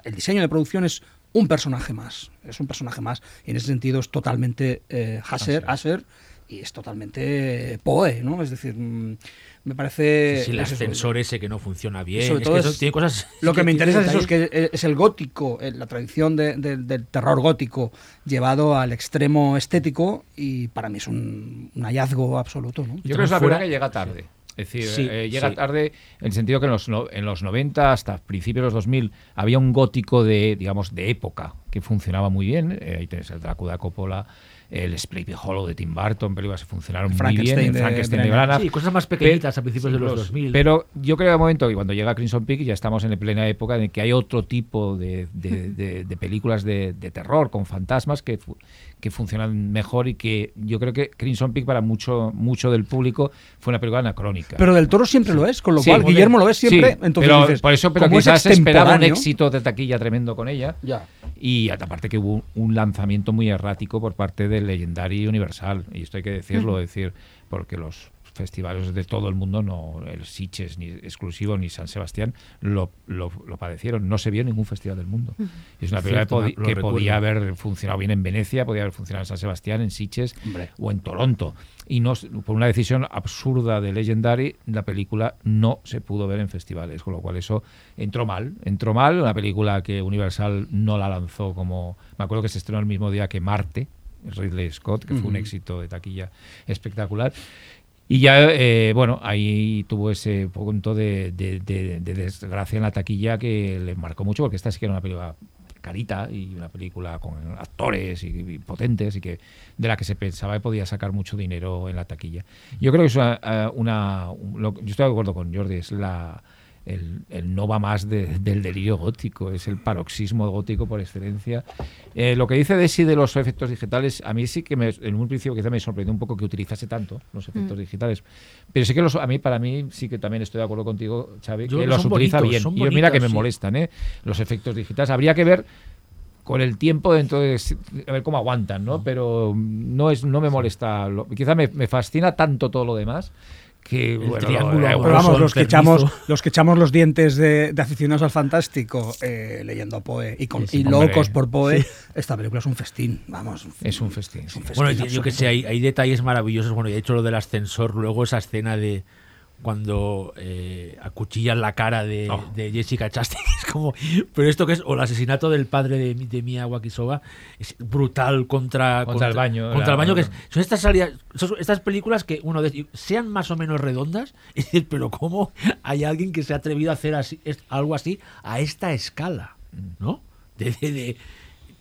C: el diseño de producción es un personaje más, es un personaje más, y en ese sentido es totalmente eh, Hasser, Asher, y es totalmente eh, Poe, ¿no? Es decir, mm, me parece...
B: Sí, sí, el
C: es eso,
B: ascensor ese que no funciona bien.
C: sobre
B: es
C: todo
B: que eso
C: es-
B: tiene cosas.
C: Lo que me interesa es eso, es que es el gótico, eh, la tradición de- de- del terror gótico llevado al extremo estético y para mí es un, un hallazgo absoluto. ¿no?
D: Yo creo que es
B: fuera-
D: película que llega tarde. Es decir,
B: Sí,
D: eh, llega
B: sí.
D: tarde en el sentido que en los, no- en los 90 hasta principios de los 2000 había un gótico de, digamos, de época que funcionaba muy bien. Eh, ahí tenés el Drácula Coppola, el Sleepy Hollow de Tim Burton, películas que funcionaron muy bien.
C: Frankenstein
D: El
C: de
D: Frankenstein de.
C: Branagh.
B: Sí, cosas más pequeñitas
D: Pe-
B: a principios de
D: sí,
B: los 2000.
D: Pero yo creo que un momento que cuando llega Crimson Peak ya estamos en plena época en que hay otro tipo de, de- de- de películas de, de terror con fantasmas que, fu- que funcionan mejor y que yo creo que Crimson Peak para mucho, mucho del público fue una película anacrónica.
C: Pero del toro siempre lo es, con lo
D: Sí,
C: cual Guillermo
D: bien.
C: lo es siempre.
D: Sí,
C: entonces
D: pero
C: dices,
D: por eso, pero
C: como es
D: quizás esperaba un éxito de taquilla tremendo con ella.
C: Ya.
D: Y aparte que hubo un lanzamiento muy errático por parte del Legendary Universal. Y esto hay que decirlo, decir, porque los festivales de todo el mundo, no el Sitges ni exclusivo ni San Sebastián, lo, lo, lo padecieron. No se vio en ningún festival del mundo. Y es una película
B: Cierto,
D: que, podía haber funcionado bien en Venecia, podía haber funcionado en San Sebastián, en Sitges
C: Hombre.
D: o en Toronto. Y no, por una decisión absurda de Legendary, la película no se pudo ver en festivales, con lo cual eso entró mal. Entró mal, una película que Universal no la lanzó como... Me acuerdo que se estrenó el mismo día que Marte, Ridley Scott, que fue un éxito de taquilla espectacular. Y ya, eh, bueno, ahí tuvo ese punto de, de- de- de desgracia en la taquilla que le marcó mucho, porque esta sí que era una película carita y una película con actores y, y potentes y que de la que se pensaba que podía sacar mucho dinero en la taquilla. Yo creo que es una, eh, una- un- lo- yo estoy de acuerdo con Jordi, es la el, el no va más de- del delirio gótico, es el paroxismo gótico por excelencia. Eh, lo que dice Desi de los efectos digitales, a mí sí que me, en un principio quizá me sorprendió un poco que utilizase tanto los efectos digitales, pero sí que los, a mí, para mí, sí que también estoy de acuerdo contigo, Xavi,
B: Yo
D: que los utiliza
B: bonitos,
D: bien. Y yo mira que me
B: sí.
D: molestan, ¿eh? Los efectos digitales. Habría que ver con el tiempo dentro de a ver cómo aguantan, ¿no? Pero no es no me molesta, lo- quizá me, me fascina tanto todo lo demás que bueno,
B: triángulo
D: lo-
C: Pero vamos, los que, echamos, los que echamos los dientes de, de aficionados al fantástico eh, leyendo a Poe y, con-
D: Sí,
C: y
D: hombre.
C: locos por Poe, esta película es un festín, vamos.
D: es un festín.
C: Es un
D: sí.
C: festín
B: Bueno, yo- yo que sé, hay, hay detalles maravillosos. Bueno, y de hecho lo del ascensor, luego esa escena de cuando eh, acuchillan la cara de,
D: Oh.
B: de Jessica Chastain. Es como, pero esto que es, o el asesinato del padre de, de Mia Wakisoba, es brutal contra,
D: Contra el baño,
B: Contra
D: la-
B: el baño, que es- son estas salidas, son estas películas que uno dice, sean más o menos redondas, y dices, pero ¿cómo hay alguien que se ha atrevido a hacer así, es- algo así a esta escala? ¿No? De, de- de-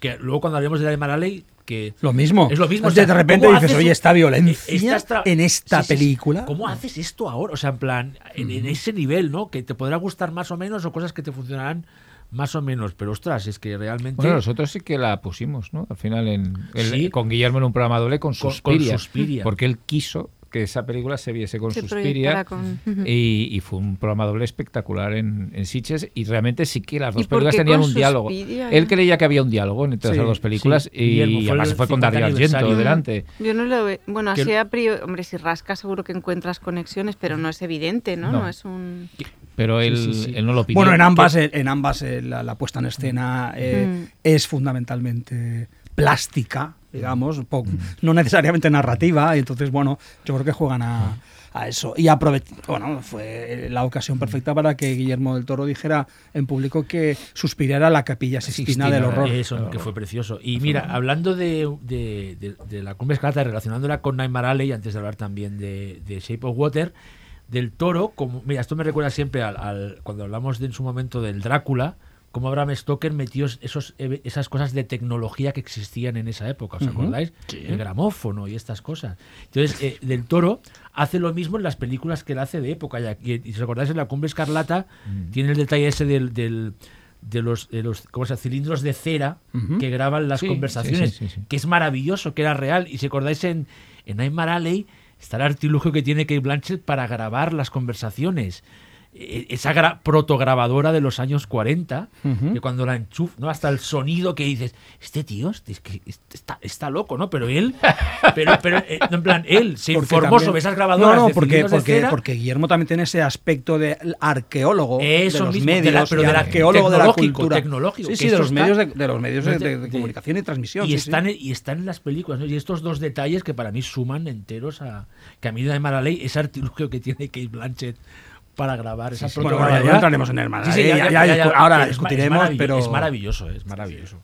B: que luego cuando hablemos de la de Maraley, que
C: Lo mismo.
B: es lo mismo.
C: De,
B: o sea,
C: de repente
B: ¿cómo
C: dices, oye,
B: un-
C: esta violencia en esta
B: Sí, sí, sí.
C: película.
B: ¿Cómo haces esto ahora? O sea, en plan, en, en ese nivel, ¿no? Que te podrá gustar más o menos o cosas que te funcionarán más o menos. Pero ostras, es que realmente.
D: Bueno, nosotros sí que la pusimos, ¿no? Al final en, el- con Guillermo en un programa doble con
B: Con- con
D: Suspiria,
B: Suspiria.
D: Porque él quiso que esa película se viese con
A: Se
D: Suspiria
A: con-
D: y, y fue un programa doble espectacular en, en Sitges y realmente sí que las
A: ¿Y
D: dos películas tenían un diálogo. Él creía que había un diálogo entre
C: Sí,
D: esas dos películas
B: sí.
D: y, además fue con Darío
B: 50
D: Argento delante.
A: Yo no lo veo. Bueno,
B: Que-
A: así a priori, hombre, si rascas seguro que encuentras conexiones, pero no es evidente, ¿no?
D: No.
A: No, es un.
D: Pero él,
B: sí, sí.
D: él no lo pidió.
C: Bueno, en ambas, eh, en ambas eh, la, la puesta en escena eh,
A: Mm.
C: es fundamentalmente plástica, digamos, no necesariamente narrativa, y entonces, bueno, yo creo que juegan a, a eso. Y bueno, fue la ocasión perfecta para que Guillermo del Toro dijera en público que suspirara la capilla Sixtina, del horror.
B: Eso, que fue precioso. Y mira, hablando de, de, de- de la cumbre escarlata, relacionándola con Nightmare Alley, antes de hablar también de, de Shape of Water, del toro, como mira, esto me recuerda siempre al, al- cuando hablamos de, en su momento del Drácula, cómo Bram Stoker metió esos, esas cosas de tecnología que existían en esa época, ¿os acordáis? El gramófono y estas cosas. Entonces, eh, del toro hace lo mismo en las películas que él hace de época. Y, y si os acordáis, en la cumbre escarlata tiene el detalle ese del, del- de los, de los ¿cómo se llama? cilindros de cera que graban las
D: Sí,
B: conversaciones,
D: sí, sí,
B: que es maravilloso, que era real. Y si acordáis en, en Nightmare Alley, está el artilugio que tiene Kate Blanchett para grabar las conversaciones. E- Esa gra- protograbadora de los años 40,
C: Ujú.
B: que cuando la enchufas, ¿no? hasta el sonido que dices, este tío este, este está, está loco, ¿no? Pero él, pero, pero eh, en plan, él se
C: Porque
B: informó
C: también-
B: sobre esas grabadoras
C: No, no,
B: de
C: porque,
B: de
C: porque,
B: cera.
C: porque Guillermo también tiene ese aspecto de arqueólogo
B: Eso
C: de los
B: mismo, de
C: medios,
B: la- pero de
C: arqueólogo de la cultura.
B: tecnológico,
C: Sí, sí, de los
B: está-
C: medios de, de los medios de,
B: de-
C: de- de
B: de-
C: comunicación y transmisión.
B: y,
C: sí,
B: están,
C: sí.
B: En, y están en las películas, ¿no? Y estos dos detalles que para mí suman enteros a que a mí de mala ley ese artilugio que tiene Kate Blanchett para grabar esa
C: sí. Bueno,
B: protograbadora.
C: ya- ya entraremos en el Mala
B: Sí, sí,
C: Ley,
B: ya-
C: ya-
B: ya-
C: ya
B: ya-
C: discu- ahora discutiremos,
B: es maravilloso,
C: pero-
B: es maravilloso, es maravilloso.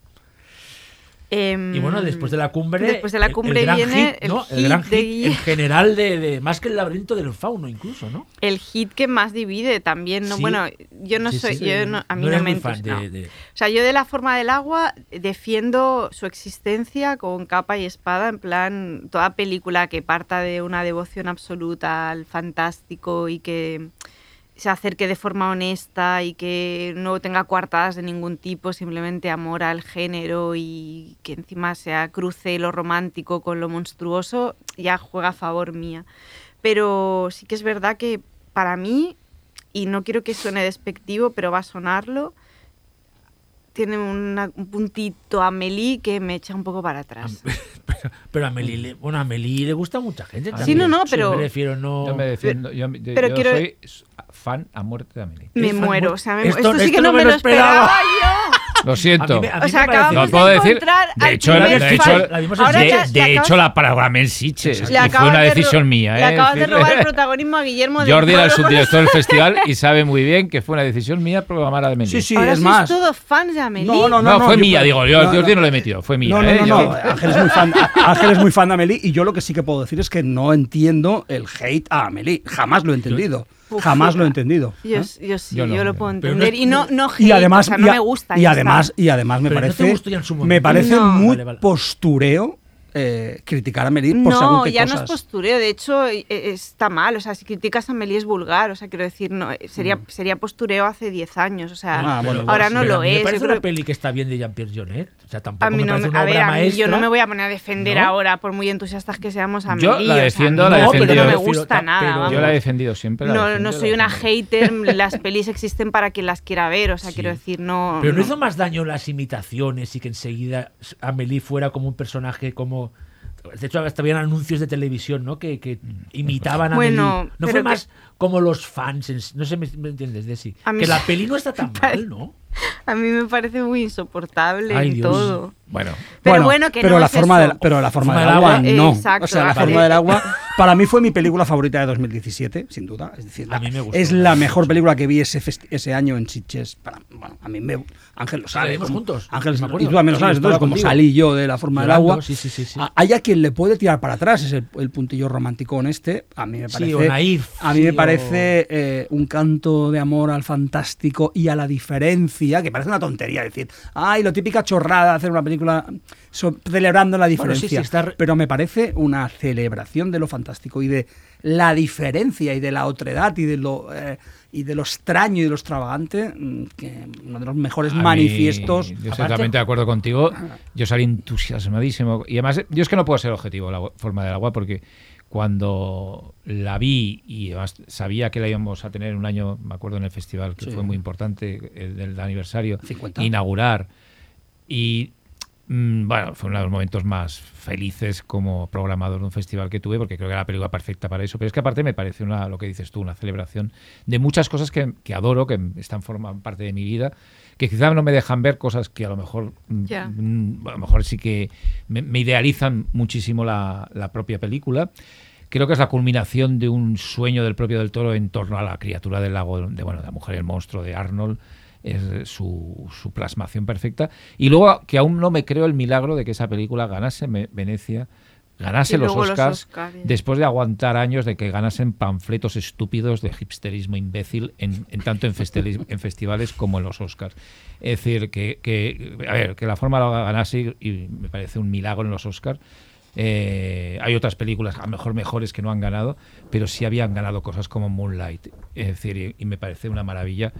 A: Em,
B: Y bueno, después de la cumbre.
A: Después de la
B: el-
A: cumbre
B: el gran
A: viene
B: hit,
A: el
B: ¿no?
A: hit
B: el gran
A: de
B: hit general de, de- más que el laberinto del fauno incluso, ¿no?
A: el hit que más divide también, ¿no?
B: Sí.
A: Bueno, yo no
B: Sí,
A: soy,
B: sí.
A: yo no, a mí
B: No
A: no, me
B: fan de-
A: no.
B: de-
A: O sea, yo de la forma del agua defiendo su existencia con capa y espada, en plan, toda película que parta de una devoción absoluta al fantástico y que se acerque de forma honesta y que no tenga coartadas de ningún tipo, simplemente amor al género y que encima sea cruce lo romántico con lo monstruoso, ya juega a favor mía. Pero sí que es verdad que para mí, y no quiero que suene despectivo, pero va a sonarlo, tiene una- un puntito a Meli que me echa un poco para atrás.
B: pero, pero a Meli, le, bueno, a Meli le gusta a mucha gente.
D: Sí,
B: también.
A: no, no, pero-
B: me refiero, no.
D: Yo me defiendo. Yo, yo-
A: pero
D: yo
A: quiero-
D: soy fan a muerte de Amelie.
A: Me muero,
B: mu-
A: o sea, me-
B: Esto-
A: esto, sí
B: esto
A: que
B: no
A: no
B: me
A: me
B: lo
A: esperaba
B: esperaba.
A: yo.
D: Lo siento.
B: A mí a mí
A: O sea, acabamos
D: No puedo
A: de
D: decir. De hecho, la- de hecho,
B: la vimos
A: Ahora
D: de,
A: ya-
D: de
A: le
D: hecho la programé en Sitges.
A: le
D: que fue una
A: de
D: decisión mía.
A: Le
D: ¿eh?
A: acabas de robar el protagonismo a Guillermo del
D: Jordi era el subdirector del festival y sabe muy bien que fue una decisión mía programar a Amelie.
C: Sí, sí,
A: Ahora
C: es
A: sois
C: más.
A: todos fans de Amelie.
C: No, no,
D: No,
C: no,
D: fue
C: yo-
D: mía, digo, yo
C: no,
D: Jordi
C: no.
D: lo he metido, fue mía.
C: No, no,
D: ¿eh?
C: no. Ángel es muy fan. Ángel es muy fan de Amelie y yo lo que sí que puedo decir es que no entiendo el hate a Amelie. Jamás lo he entendido. Jamás lo he entendido.
A: Yo,
C: ¿eh?
A: yo sí,
D: Yo
A: lo puedo
B: no
A: entender.
B: es-
A: y no, no
C: Y además,
A: o sea, no
C: y a-
A: me gusta.
C: y además, y además me
B: Pero no te
C: parece,
B: gustó ya en su
C: me parece
A: No.
C: muy
B: Vale, vale.
C: postureo eh, criticar a Amelie por según
A: No,
C: qué
A: ya no es postureo, de hecho eh, está mal, o sea, si criticas a Amelie es vulgar, o sea, quiero decir, no, eh, sería, sería postureo hace 10 años, o sea,
C: Ah, bueno,
A: ahora no lo
B: mí Me
A: es.
B: parece
A: yo
B: una
A: creo-
B: peli que está bien de Jean-Pierre Jeunet. O sea, tampoco
A: a mí
B: me
A: no
B: parece
A: me-
B: una
A: a ver,
B: obra
A: a mí
B: maestra.
A: yo no me voy a poner a defender
B: ¿No?
A: ahora, por muy entusiastas que seamos a
D: Yo
A: Amelie,
D: la
A: o sea,
D: defiendo,
A: no,
D: la
A: pero
D: defendido.
A: no me
B: Pero-
A: gusta nada.
D: Yo la he defendido siempre. la
A: no,
D: defiendo,
A: no
D: la
A: soy una
D: defiendo.
A: hater, las pelis existen para quien las quiera ver, o sea,
B: Sí.
A: quiero decir, no...
B: Pero no
A: no.
B: hizo más daño las imitaciones y que enseguida Amelie fuera como un personaje como... De hecho, hasta habían anuncios de televisión, ¿no? Que, que imitaban a
A: Bueno,
B: Amelie. No
A: pero
B: fue
A: que-
B: más como los fans. en- No sé, ¿me, me entiendes, Desi?
A: A mí
B: Que la peli no está tan mal, ¿no?
A: A mí me parece muy insoportable
B: Ay,
A: y
B: Dios.
A: todo.
D: Bueno,
A: Pero bueno, que
C: pero
A: no
C: la
A: es
C: forma
A: eso.
C: del, pero la forma
B: Forma
C: del agua, no.
A: exacto,
C: o sea, la
A: vale.
C: forma del agua Para mí fue mi película favorita de 2017, sin duda. Es decir, la- es la mejor película que vi ese, año en Sitges. Para, bueno, a mí me. Ángel lo sabe. como-
B: juntos,
C: Ángel,
B: me
C: y
B: acuerdo.
C: tú también lo sabes. Entonces, como
B: contigo.
C: salí yo de la forma del agua.
B: sí, sí, sí,
C: a- Hay a quien le puede tirar para atrás, es el, el puntillo romántico en este. A mí me
B: Sí,
C: parece.
B: naif,
C: a mí me
B: o-
C: parece eh, un canto de amor al fantástico y a la diferencia, que parece una tontería decir, ay, lo típica chorrada hacer una película so- celebrando la
B: Bueno, sí,
C: diferencia.
B: sí, está re-
C: Pero me parece una celebración de lo fantástico y de la diferencia y de la otredad y de lo eh, y de lo extraño y de lo extravagante, mm, que uno de los mejores
D: A mí,
C: manifiestos.
D: yo estoy totalmente de acuerdo contigo. Yo salí entusiasmadísimo. Y además, yo es que no puedo ser objetivo la forma del agua porque cuando la vi y además sabía que la íbamos a tener un año, me acuerdo en el festival, que
C: Sí.
D: fue muy importante, el del aniversario,
C: 50.
D: inaugurar. Y bueno, fue uno de los momentos más felices como programador de un festival que tuve, porque creo que era la película perfecta para eso. Pero es que aparte me parece una, lo que dices tú, una celebración de muchas cosas que, que adoro, que están forman parte de mi vida, que quizás no me dejan ver cosas que a lo mejor, mm,
A: Ya.
D: mm, a lo mejor sí que me, me idealizan muchísimo la, la propia película. Creo que es la culminación de un sueño del propio del toro en torno a la criatura del lago, de bueno, de la mujer y el monstruo de Arnold. Es su, su plasmación perfecta. Y luego que aún no me creo el milagro de que esa película ganase Venecia, ganase los Oscars, después de aguantar años de que ganasen panfletos estúpidos de hipsterismo imbécil en, en tanto en, en festivales como en los Oscars. Es decir, que, que, a ver, que la forma lo ganase y, y me parece un milagro en los Oscars. Eh, hay otras películas, a lo mejor mejores, que no han ganado, pero sí habían ganado cosas como Moonlight. Es decir, y, y me parece una maravilla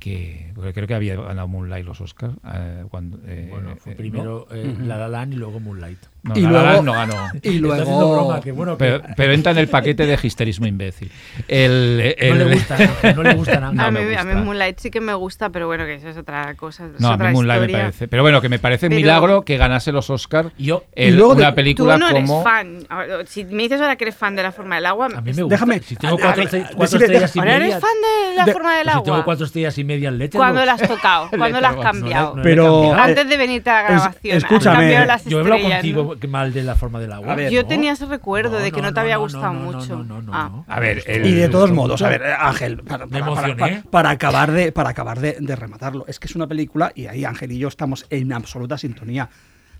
D: que porque creo que había ganado Moonlight los Oscars eh, cuando eh,
B: Bueno, fue
D: eh,
B: primero La La Land y luego Moonlight.
D: No,
C: Y luego-
D: no ganó
C: Y luego.
B: broma, que bueno, que
D: pero, pero entra en el paquete de histerismo imbécil el,
B: no le
D: el-
B: gusta, Ángel, no le gusta nada.
D: No
A: a,
D: me
A: mí, a mí
D: gusta.
A: Moonlight sí que me gusta, pero bueno, que eso es otra cosa. es
D: no a
A: otra
D: mí Moonlight me parece pero bueno que me parece un
A: Pero-
D: milagro que ganase los Oscars
B: Yo-
C: Y luego de-
D: una
A: Tú
D: película
A: no eres
D: como
A: fan. Ahora, Si me dices ahora que eres fan de la forma del agua,
B: A mí me gusta.
C: Déjame-
B: Si tengo
C: a-
B: cuatro,
C: a- a-
B: cuatro
C: decirle-
B: estrellas y
A: ¿ahora
B: media.
A: eres fan de la
C: de-
A: forma del
B: pues si
A: agua?
B: tengo cuatro estrellas y media en.
A: ¿Cuándo la has tocado? ¿Cuándo la has cambiado?
B: no
C: Pero-.
A: Antes de venirte a la grabación.
C: escúchame,
B: Yo he hablado contigo
A: ¿no?
B: Mal de la forma del agua.
C: A ver,
A: Yo
B: ¿no?
A: tenía ese recuerdo de que no, te había gustado
B: no, no,
A: mucho.
B: No, no, no,
A: Ah.
B: no.
D: A ver, el-
C: Y de todos
D: Eh,
C: modos, a ver, eh, Ángel, para,
B: Me
C: para- para-
B: emocioné.
C: para- para acabar, de, para acabar de, de rematarlo, es que es una película, y ahí Ángel y yo estamos en absoluta sintonía,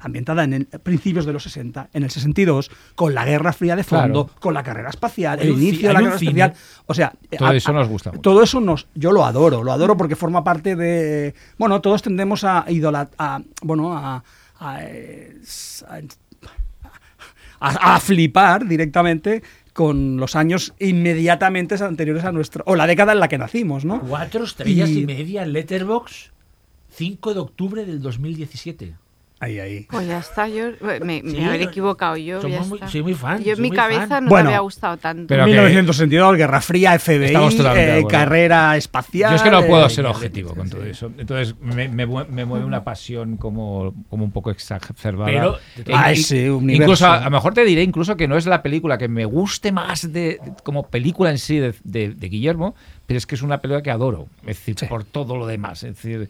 C: ambientada en el- principios de los 60, en el 62, con la Guerra Fría de fondo,
D: Claro.
C: con la carrera espacial, el inicio de la
B: cine.
C: espacial. O sea,
D: Todo eso nos gusta mucho.
C: Todo eso nos, yo lo adoro, lo adoro porque forma parte de. Bueno, todos tendemos a idolatrar. Bueno, a. a, a- a flipar directamente con los años inmediatamente anteriores a nuestro. o la década en la que nacimos, ¿no?
B: Cuatro estrellas y,
C: Y-
B: media en Letterboxd, 5 de octubre del 2017.
C: Ahí, ahí.
A: Pues ya está, yo me, me
B: Sí,
A: habré equivocado yo. ya
B: muy-
A: está.
B: soy muy fan,
A: Yo en mi cabeza
B: fan.
A: no
C: Bueno,
A: te había gustado tanto.
D: pero que-
C: 1962, Guerra Fría, FBI, eh, carrera espacial.
D: Yo es que no puedo
C: eh,
D: ser objetivo con todo eso. Entonces me, me me mueve una pasión como, como un poco exacerbada.
B: Pero-
D: E- e-
C: ese universo.
D: incluso a, a lo mejor te diré incluso que no es la película que me guste más de como película en sí de, de- de Guillermo, pero es que es una película que adoro. Es decir,
C: Sí.
D: por todo lo demás. Es decir,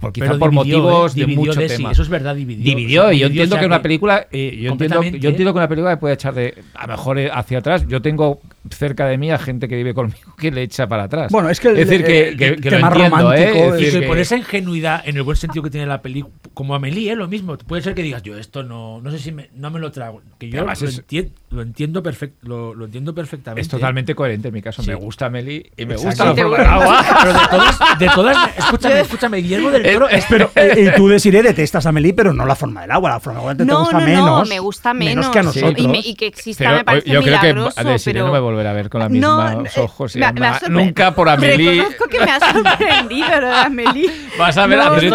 D: por, quizá por
B: dividió,
D: motivos
B: ¿eh?
D: de mucho
B: de sí,
D: tema.
B: eso es verdad, dividió.
D: Dividió,
B: O sea,
D: y yo
B: dividió,
D: entiendo
B: o sea,
D: que una película, eh, yo, entiendo, yo entiendo que una película puede echar de, a lo mejor eh, hacia atrás. Yo tengo cerca de mí a gente que vive conmigo que le echa para atrás.
C: Bueno, es que el-
D: decir, que, que- que lo
C: tema
D: entiendo, ¿eh?
C: romántico
D: Es
C: es-
B: Y
D: decir,
B: que
D: que-
B: por esa ingenuidad, en el buen sentido que tiene la película, como Amelie, ¿eh? lo mismo. Puede ser que digas, yo esto no, no sé si me, no me lo trago. Que yo lo,
D: es-
B: entien- lo entiendo perfect, lo, lo entiendo perfectamente.
D: Es totalmente coherente en mi caso.
B: Sí.
D: Me gusta Meli y me
B: Exacto.
D: gusta la forma agua.
B: Pero de todas, de todas, escúchame, escúchame, Guillermo del es
C: Pero, eh, y tú deciré detestas a Meli, pero no la forma del agua. La forma del agua te, te
A: no,
C: gusta
A: no,
C: menos.
A: no, me gusta menos.
C: que a
D: Sí.
C: nosotros.
A: y, me- y que exista
D: Pero
A: me parece
D: yo creo que
A: milagroso.
D: Desiree
A: pero...
D: no me volverá a ver con misma
A: eh,
D: ojos. y
A: me me
D: nunca por Amelie.
A: Reconozco que me ha sorprendido lo de Amelie.
D: Vas a ver
A: No,
D: a Amelie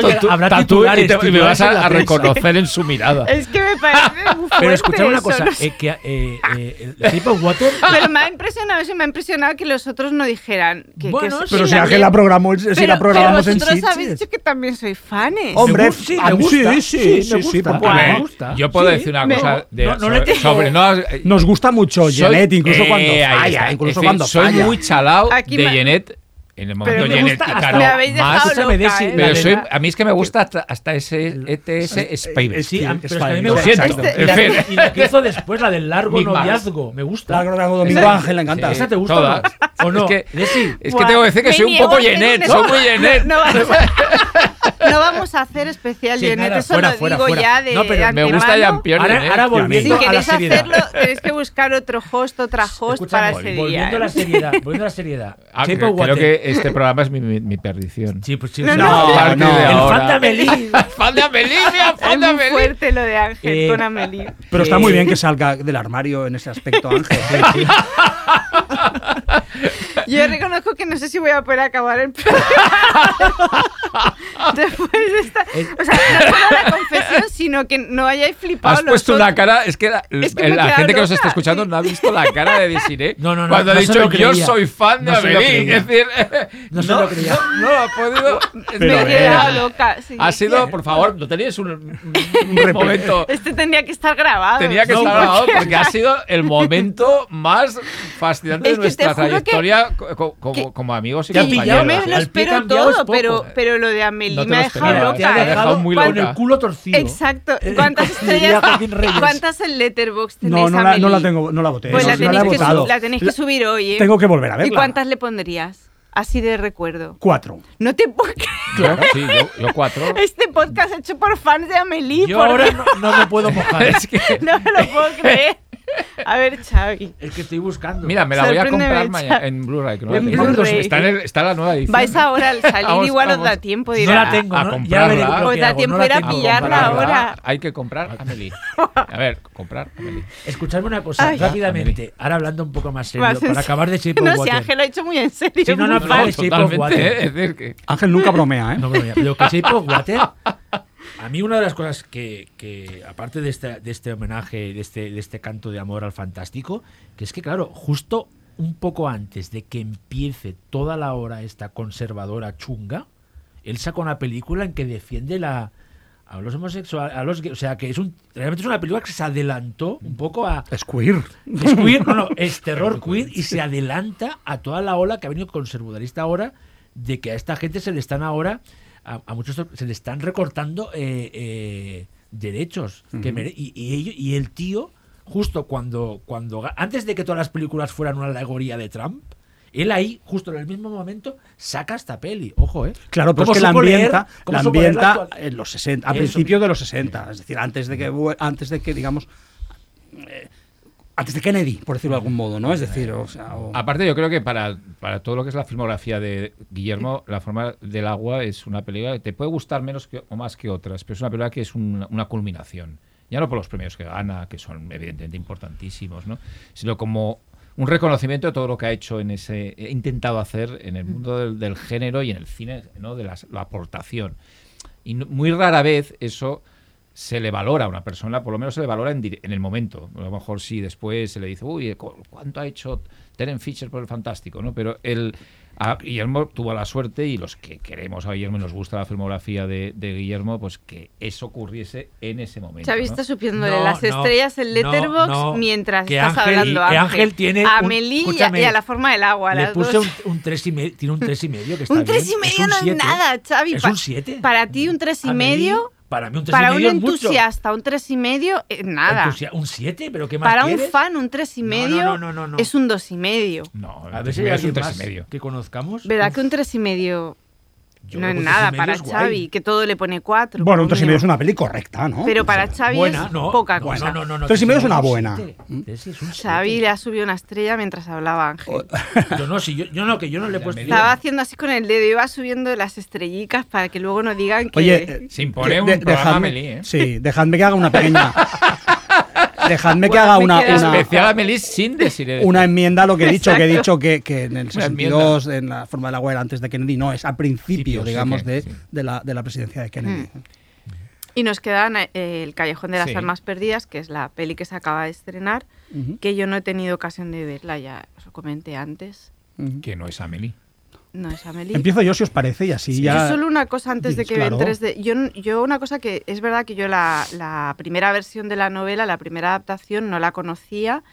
D: y, te- y me vas
B: en
D: a, a reconocer en su mirada.
A: Es que me parece muy fuerte
B: Pero escuchad una cosa, eh, que eh, eh, el Water.
A: Pero me ha impresionado eso, me ha impresionado que los otros no dijeran que,
B: Bueno,
A: que
B: sí,
C: Pero si la programó, si
A: Pero-
C: la programamos
A: pero
C: en
A: vosotros
C: Sitges.
A: habéis dicho que también soy fanes.
C: Hombre,
B: sí, me gusta.
C: sí, sí,
B: Sí,
C: sí,
B: me
C: sí,
B: gusta.
C: porque-
D: A
B: me
D: ver,
B: gusta.
D: yo puedo
B: Sí,
D: decir una cosa de-
B: no- no le
D: sobre, no, eh,
C: Nos gusta mucho Janet, incluso
D: eh,
C: cuando falla, incluso
D: decir,
C: cuando
D: soy
C: falla.
D: muy chalao
A: Aquí
D: de Janet en el
A: Pero
D: momento
A: me
D: Janet,
A: gusta,
D: claro,
A: me habéis
D: más-
A: dejado
B: Escúchame,
A: loca, ¿eh?
D: Pero soy- a mí es que me gusta hasta, hasta ese E ETS Spider.
B: Eh, sí,
C: Sí,
B: pero es que a mí me
C: Lo
B: gusta.
D: siento.
B: Este-
D: En
B: y, la,
D: fin.
B: y la que hizo después, la del largo
D: Big
B: noviazgo, me gusta.
C: Claro, claro, Domingo Ángel le encanta.
B: ¿Esa te gusta
D: Todas.
B: o no?
D: Es que,
B: Desi,
D: es que tengo que decir que
A: me
D: soy un poco
A: un-
D: soy muy Jenet.
A: No, vamos a, no vamos a hacer especial
B: Sí,
A: Jenet,
B: nada,
A: eso
B: fuera,
A: lo
B: fuera,
A: digo
B: fuera.
A: ya de
B: No, pero
D: Me gusta
A: antemano.
D: Jean-Pierre
B: ahora,
A: Si
B: volviendo a la
A: queréis
B: seriedad.
A: hacerlo, tenéis que buscar otro host, otra host para ese día.
B: volviendo a la
A: ¿eh?
B: seriedad, volviendo a la seriedad.
D: Creo que este programa es mi, mi- mi perdición.
B: Sí, pues sí,
A: No, no,
C: no.
D: de
C: El
B: fan de Amelie.
D: fan de Amelie,
A: Es
D: fan de
A: muy
D: Amelie.
A: fuerte lo de Ángel
B: Eh,
A: con Amelie.
C: Pero está
B: Eh,
C: muy bien que salga del armario en ese aspecto, Ángel.
A: Yo reconozco que no sé si voy a poder acabar el programa. Después de esta. O sea, no solo la confesión, sino que no hayáis flipado.
D: Has
A: los
D: puesto una
A: otros.
D: cara, es que la,
A: Es que
D: la gente que nos
A: loca,
D: está escuchando
A: sí.
D: no ha visto la cara de Desiree
B: No, no, no,
D: cuando
B: no
D: ha dicho yo soy fan de
B: No
D: Amelie. Es decir,
B: No se lo creía.
D: No, no lo ha podido.
C: Pero
A: me he quedado loca. sí.
D: Ha sido, por favor, no teníais un, un momento.
A: Este tendría que estar grabado.
D: Tenía que
A: Sí,
D: estar grabado
A: porque
D: ha sido el momento más fascinante
A: Es
D: de
A: que
D: nuestra
A: que-
D: trayectoria co- co- como,
A: que-
D: como amigos y
A: Y
B: pillado,
A: yo me
D: compañeros.
A: lo espero todo, pero, pero lo de Amelie
D: No
A: me ha dejado loca.
B: Te ha
D: Me ha dejado muy
B: con
D: loca.
B: el culo torcido.
A: Exacto.
B: Eh,
A: ¿Cuántas estrellas? ¿Cuántas en Letterboxd tenéis
C: No, no la, no la tengo, no la voté.
A: Pues
C: no,
A: la
C: no la
A: tenéis, que, la tenéis que subir hoy, ¿eh?
C: Tengo que volver a verla.
A: ¿Y cuántas le pondrías? Así de recuerdo.
C: Cuatro.
A: No te puedo creer.
D: Claro, sí, yo, yo cuatro.
A: Este podcast hecho por fans de Amelie.
B: Yo ahora no, no me puedo mojar.
D: Es que,
A: No me lo puedo creer. A ver, Xavi.
B: Es que estoy buscando.
D: mira, me la voy a comprar mañana en Blu-ray. no
A: En.
D: Está, en el- está la nueva edición.
A: Vais ahora al salir,
D: Vamos,
A: igual os
D: vamos.
A: da tiempo de ir
B: no
A: a-
B: la tengo.
D: a
B: ¿no?
D: comprarla.
B: Ya veré lo
A: Os da tiempo
B: no
A: ir a pillarla ahora.
D: Hay que comprar Amelie. A ver, comprar Amelie.
B: Escuchadme una cosa,
A: Ay.
B: rápidamente. Ahora hablando un poco más serio,
A: Más
B: para acabar de Shape of
A: No, si
B: Water.
A: Ángel lo ha hecho muy en serio.
B: Sí, no, no, es Shape of Water.
C: Ángel nunca bromea, ¿eh?
B: No, pero, pero que Shape of Water, a mí una de las cosas que, que, aparte de este, de este homenaje, de este, de este canto de amor al fantástico, que es que, claro, justo un poco antes de que empiece toda la hora esta conservadora chunga, él saca una película en que defiende la a los homosexuales, a los o sea, que es un realmente es una película que se adelantó un poco a
C: Es queer.
B: es queer, no, no, es terror queer y se adelanta a toda la ola que ha venido conservadorista ahora de que a esta gente se le están ahora, a, a muchos se le están recortando eh, eh, derechos. que mere- y, y el tío, justo cuando, cuando, antes de que todas las películas fueran una alegoría de Trump, él ahí, justo en el mismo momento, saca esta peli. Ojo, ¿eh?
C: Claro, pero es
B: ¿Cómo
C: que la ambienta,
B: leer la
C: en los 60, a
B: Eso.
C: principios de los 60, es decir, antes de que antes de que digamos eh, antes de Kennedy, por decirlo de algún modo, ¿no? Es decir, o sea,
D: Aparte, yo creo que para, para todo lo que es la filmografía de Guillermo, La forma del agua es una película que te puede gustar menos o más que otras, pero es una película que es un- una culminación. Ya no por los premios que gana, que son evidentemente importantísimos, ¿no? sino como un reconocimiento de todo lo que ha hecho en ese, he intentado hacer en el mundo del, género y en el cine, ¿no? de la aportación. Y muy rara vez eso se le valora a una persona, por lo menos se le valora en, en el momento. A lo mejor sí, después se le dice, uy, cu- ¿cuánto ha hecho Terence Fisher por el fantástico? ¿no? Pero él, a Guillermo tuvo la suerte y los que queremos a Guillermo y nos gusta la filmografía de, de Guillermo, pues que eso ocurriese en ese momento.
A: Xavi
D: ¿no?
A: está subiéndole
B: No,
A: las
B: no,
A: estrellas en
B: no.
A: mientras
B: Que
A: estás
B: Ángel-
A: hablando Ángel.
B: Ángel tiene
A: a Amelie y a-
B: escúchame,
A: y a la forma del agua.
B: Le puse
A: dos.
B: un, un tres y medio, tiene un tres y medio que está
A: Un
B: bien.
A: tres y medio no es
B: siete.
A: nada, Xavi.
B: Es
A: Pa-
B: un 7.
A: Para ti un tres y medio,
B: Para mí un tres
A: para
B: y
A: un
B: medio es mucho.
A: entusiasta un tres y medio, es nada.
B: Entusia- ¿Un 7? ¿Pero qué más
A: Para un fan un tres y
B: No, no,
A: medio
B: no, no, no, no.
A: es un dos y medio.
D: No,
B: A
D: medio es un
B: alguien
D: tres
B: más
D: y medio.
B: que conozcamos.
A: ¿Verdad
B: Uf,
A: que un tres y medio
B: yo
A: no es nada
B: tres
A: para
B: guay.
A: Xavi? Que todo le pone cuatro.
C: bueno, un 3 y medio es una peli correcta, ¿no?
A: Pero para Xavi
B: Buena,
A: es
B: no.
A: poca
B: no,
A: cosa.
B: No, no, no, no,
C: Tres y medio es una
B: un
C: buena.
B: es un
A: Xavi le ha subido una estrella mientras hablaba Ángel.
B: Yo no, si yo, yo no, que yo no le he puesto.
A: Estaba haciendo así con el dedo, iba subiendo las estrellicas para que luego no digan que...
C: Oye, eh,
D: Se impone un
C: de-
D: programa
C: dejadme-
D: ¿eh?
C: Sí, dejadme que haga una pequeña dejadme que haga una, una,
D: Especial a Melis sin decir
C: una enmienda a lo que he dicho, que he
A: Exacto.
C: dicho que, que en el
D: Una
C: 62, en la forma de la web antes de Kennedy, no, es a principio,
D: sí,
C: digamos,
D: que-
C: de,
D: sí.
C: de, la, de la presidencia de Kennedy.
A: Y nos quedan eh, El Callejón de las
D: Sí.
A: Almas Perdidas, que es la peli que se acaba de estrenar,
C: Ujú,
A: que yo no he tenido ocasión de verla, ya os lo comenté antes.
C: ujú.
D: que no es Amelie.
A: No es Amelie.
C: Empiezo yo si os parece y así ya...
A: Yo solo una cosa antes de que
C: claro.
A: entres de... Yo, yo una cosa que es verdad que yo la, la primera versión de la novela, la primera adaptación, no la conocía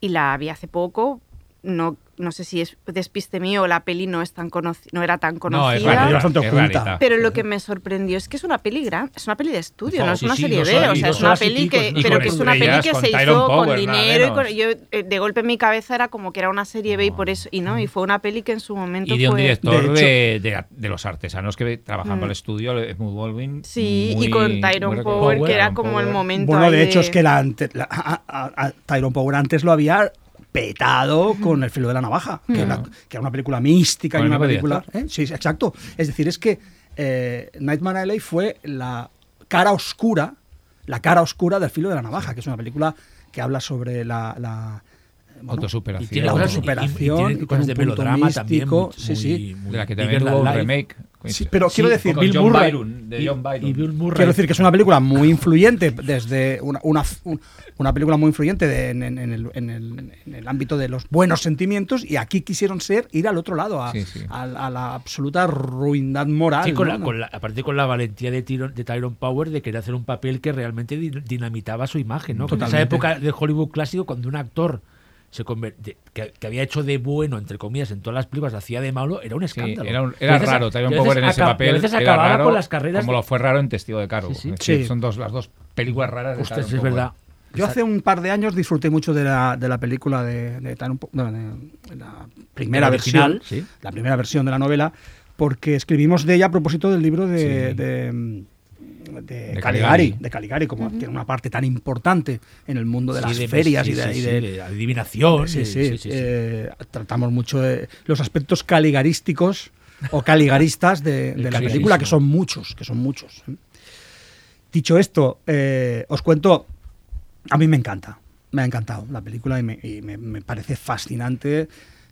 A: y la vi hace poco no, no sé si es despiste mío o la peli no, es tan no era tan
D: No, es
A: conocida.
C: bastante oculta.
A: Pero lo que me sorprendió es que es una peli gran, es una peli de estudio,
B: Oh,
A: no es una
B: sí,
A: serie B, o sea, es una peli que, pero que es una peli que se hizo
D: Power,
A: con dinero y con- yo eh, de golpe en mi cabeza era como que era una serie B y por eso y no y fue una peli que en su momento
D: Y de un director
C: De
D: de, de- de los artesanos que trabajan
A: Mm.
D: para el estudio, Edmund Baldwin.
A: sí
D: muy-
A: y con Tyrone. Power que era como el momento
C: Bueno, de hecho es que la, ante- la- a, a- a Tyrone Power antes lo había petado con El filo de la navaja, que, era, que era una película mística y una película... ¿eh? Sí, exacto. Es decir, es que eh, Nightmare Alley fue la cara oscura, la cara oscura del filo de la navaja, que es una película que habla sobre la... la bueno,
D: Autosuperación.
B: Y tiene
C: La
B: cosas,
C: autosuperación,
B: y- y tiene
C: con
B: cosas
C: un
B: de melodrama también. muy-
C: sí, sí.
B: muy- muy-
D: de la que también hubo un remake.
C: pero quiero decir, Bill
D: John
C: Murray-
D: Byron, de John Byron.
B: y Bill Murray.
C: Quiero decir que es una película muy influyente desde una, una, un- una película muy influyente de- en, el, en el- en el ámbito de los buenos sentimientos y aquí quisieron ser ir al otro lado a,
D: Sí, sí.
C: a- a la absoluta ruindad moral.
B: Sí, con
C: ¿no?
B: la, con la- aparte con la valentía de, Tyron, de Tyrone Power de querer hacer un papel que realmente di- dinamitaba su imagen, ¿no? Con esa época de Hollywood clásico cuando un actor se de- que, que había hecho de bueno, entre comillas, en todas las películas, hacía de malo, era un
D: Sí,
B: escándalo.
D: era, un-
B: veces-
D: raro,
B: a
D: Power
B: veces
D: en ese papel.
B: a veces
D: era
B: acababa
D: raro,
B: con las carreras
D: Como
B: de-
D: lo fue raro en Testigo de Cargo.
B: Sí, sí.
D: Es decir,
C: Sí.
D: Son dos, las dos películas raras de
B: Ostras,
D: Tyrone
B: es verdad.
C: Yo hace un par de años disfruté mucho de la, de la película de, de Tyrone Po- no, de- de la primera
B: La
C: versión,
B: original, sí.
C: la primera versión de la novela, porque escribimos de ella a propósito del libro de,
D: Sí.
C: De, Caligari,
D: Caligari.
C: de Caligari, como tiene una parte tan importante en el mundo de
B: Sí,
C: las
B: de-
C: ferias
B: sí,
C: y de,
B: sí,
C: y
B: sí,
C: de-
B: adivinación.
C: Sí, sí, eh, tratamos mucho de los aspectos caligarísticos o caligaristas de, de la película, que son muchos, que son muchos. ¿eh? Dicho esto, eh, os cuento, a mí me encanta, me ha encantado la película y me, y me- me parece fascinante.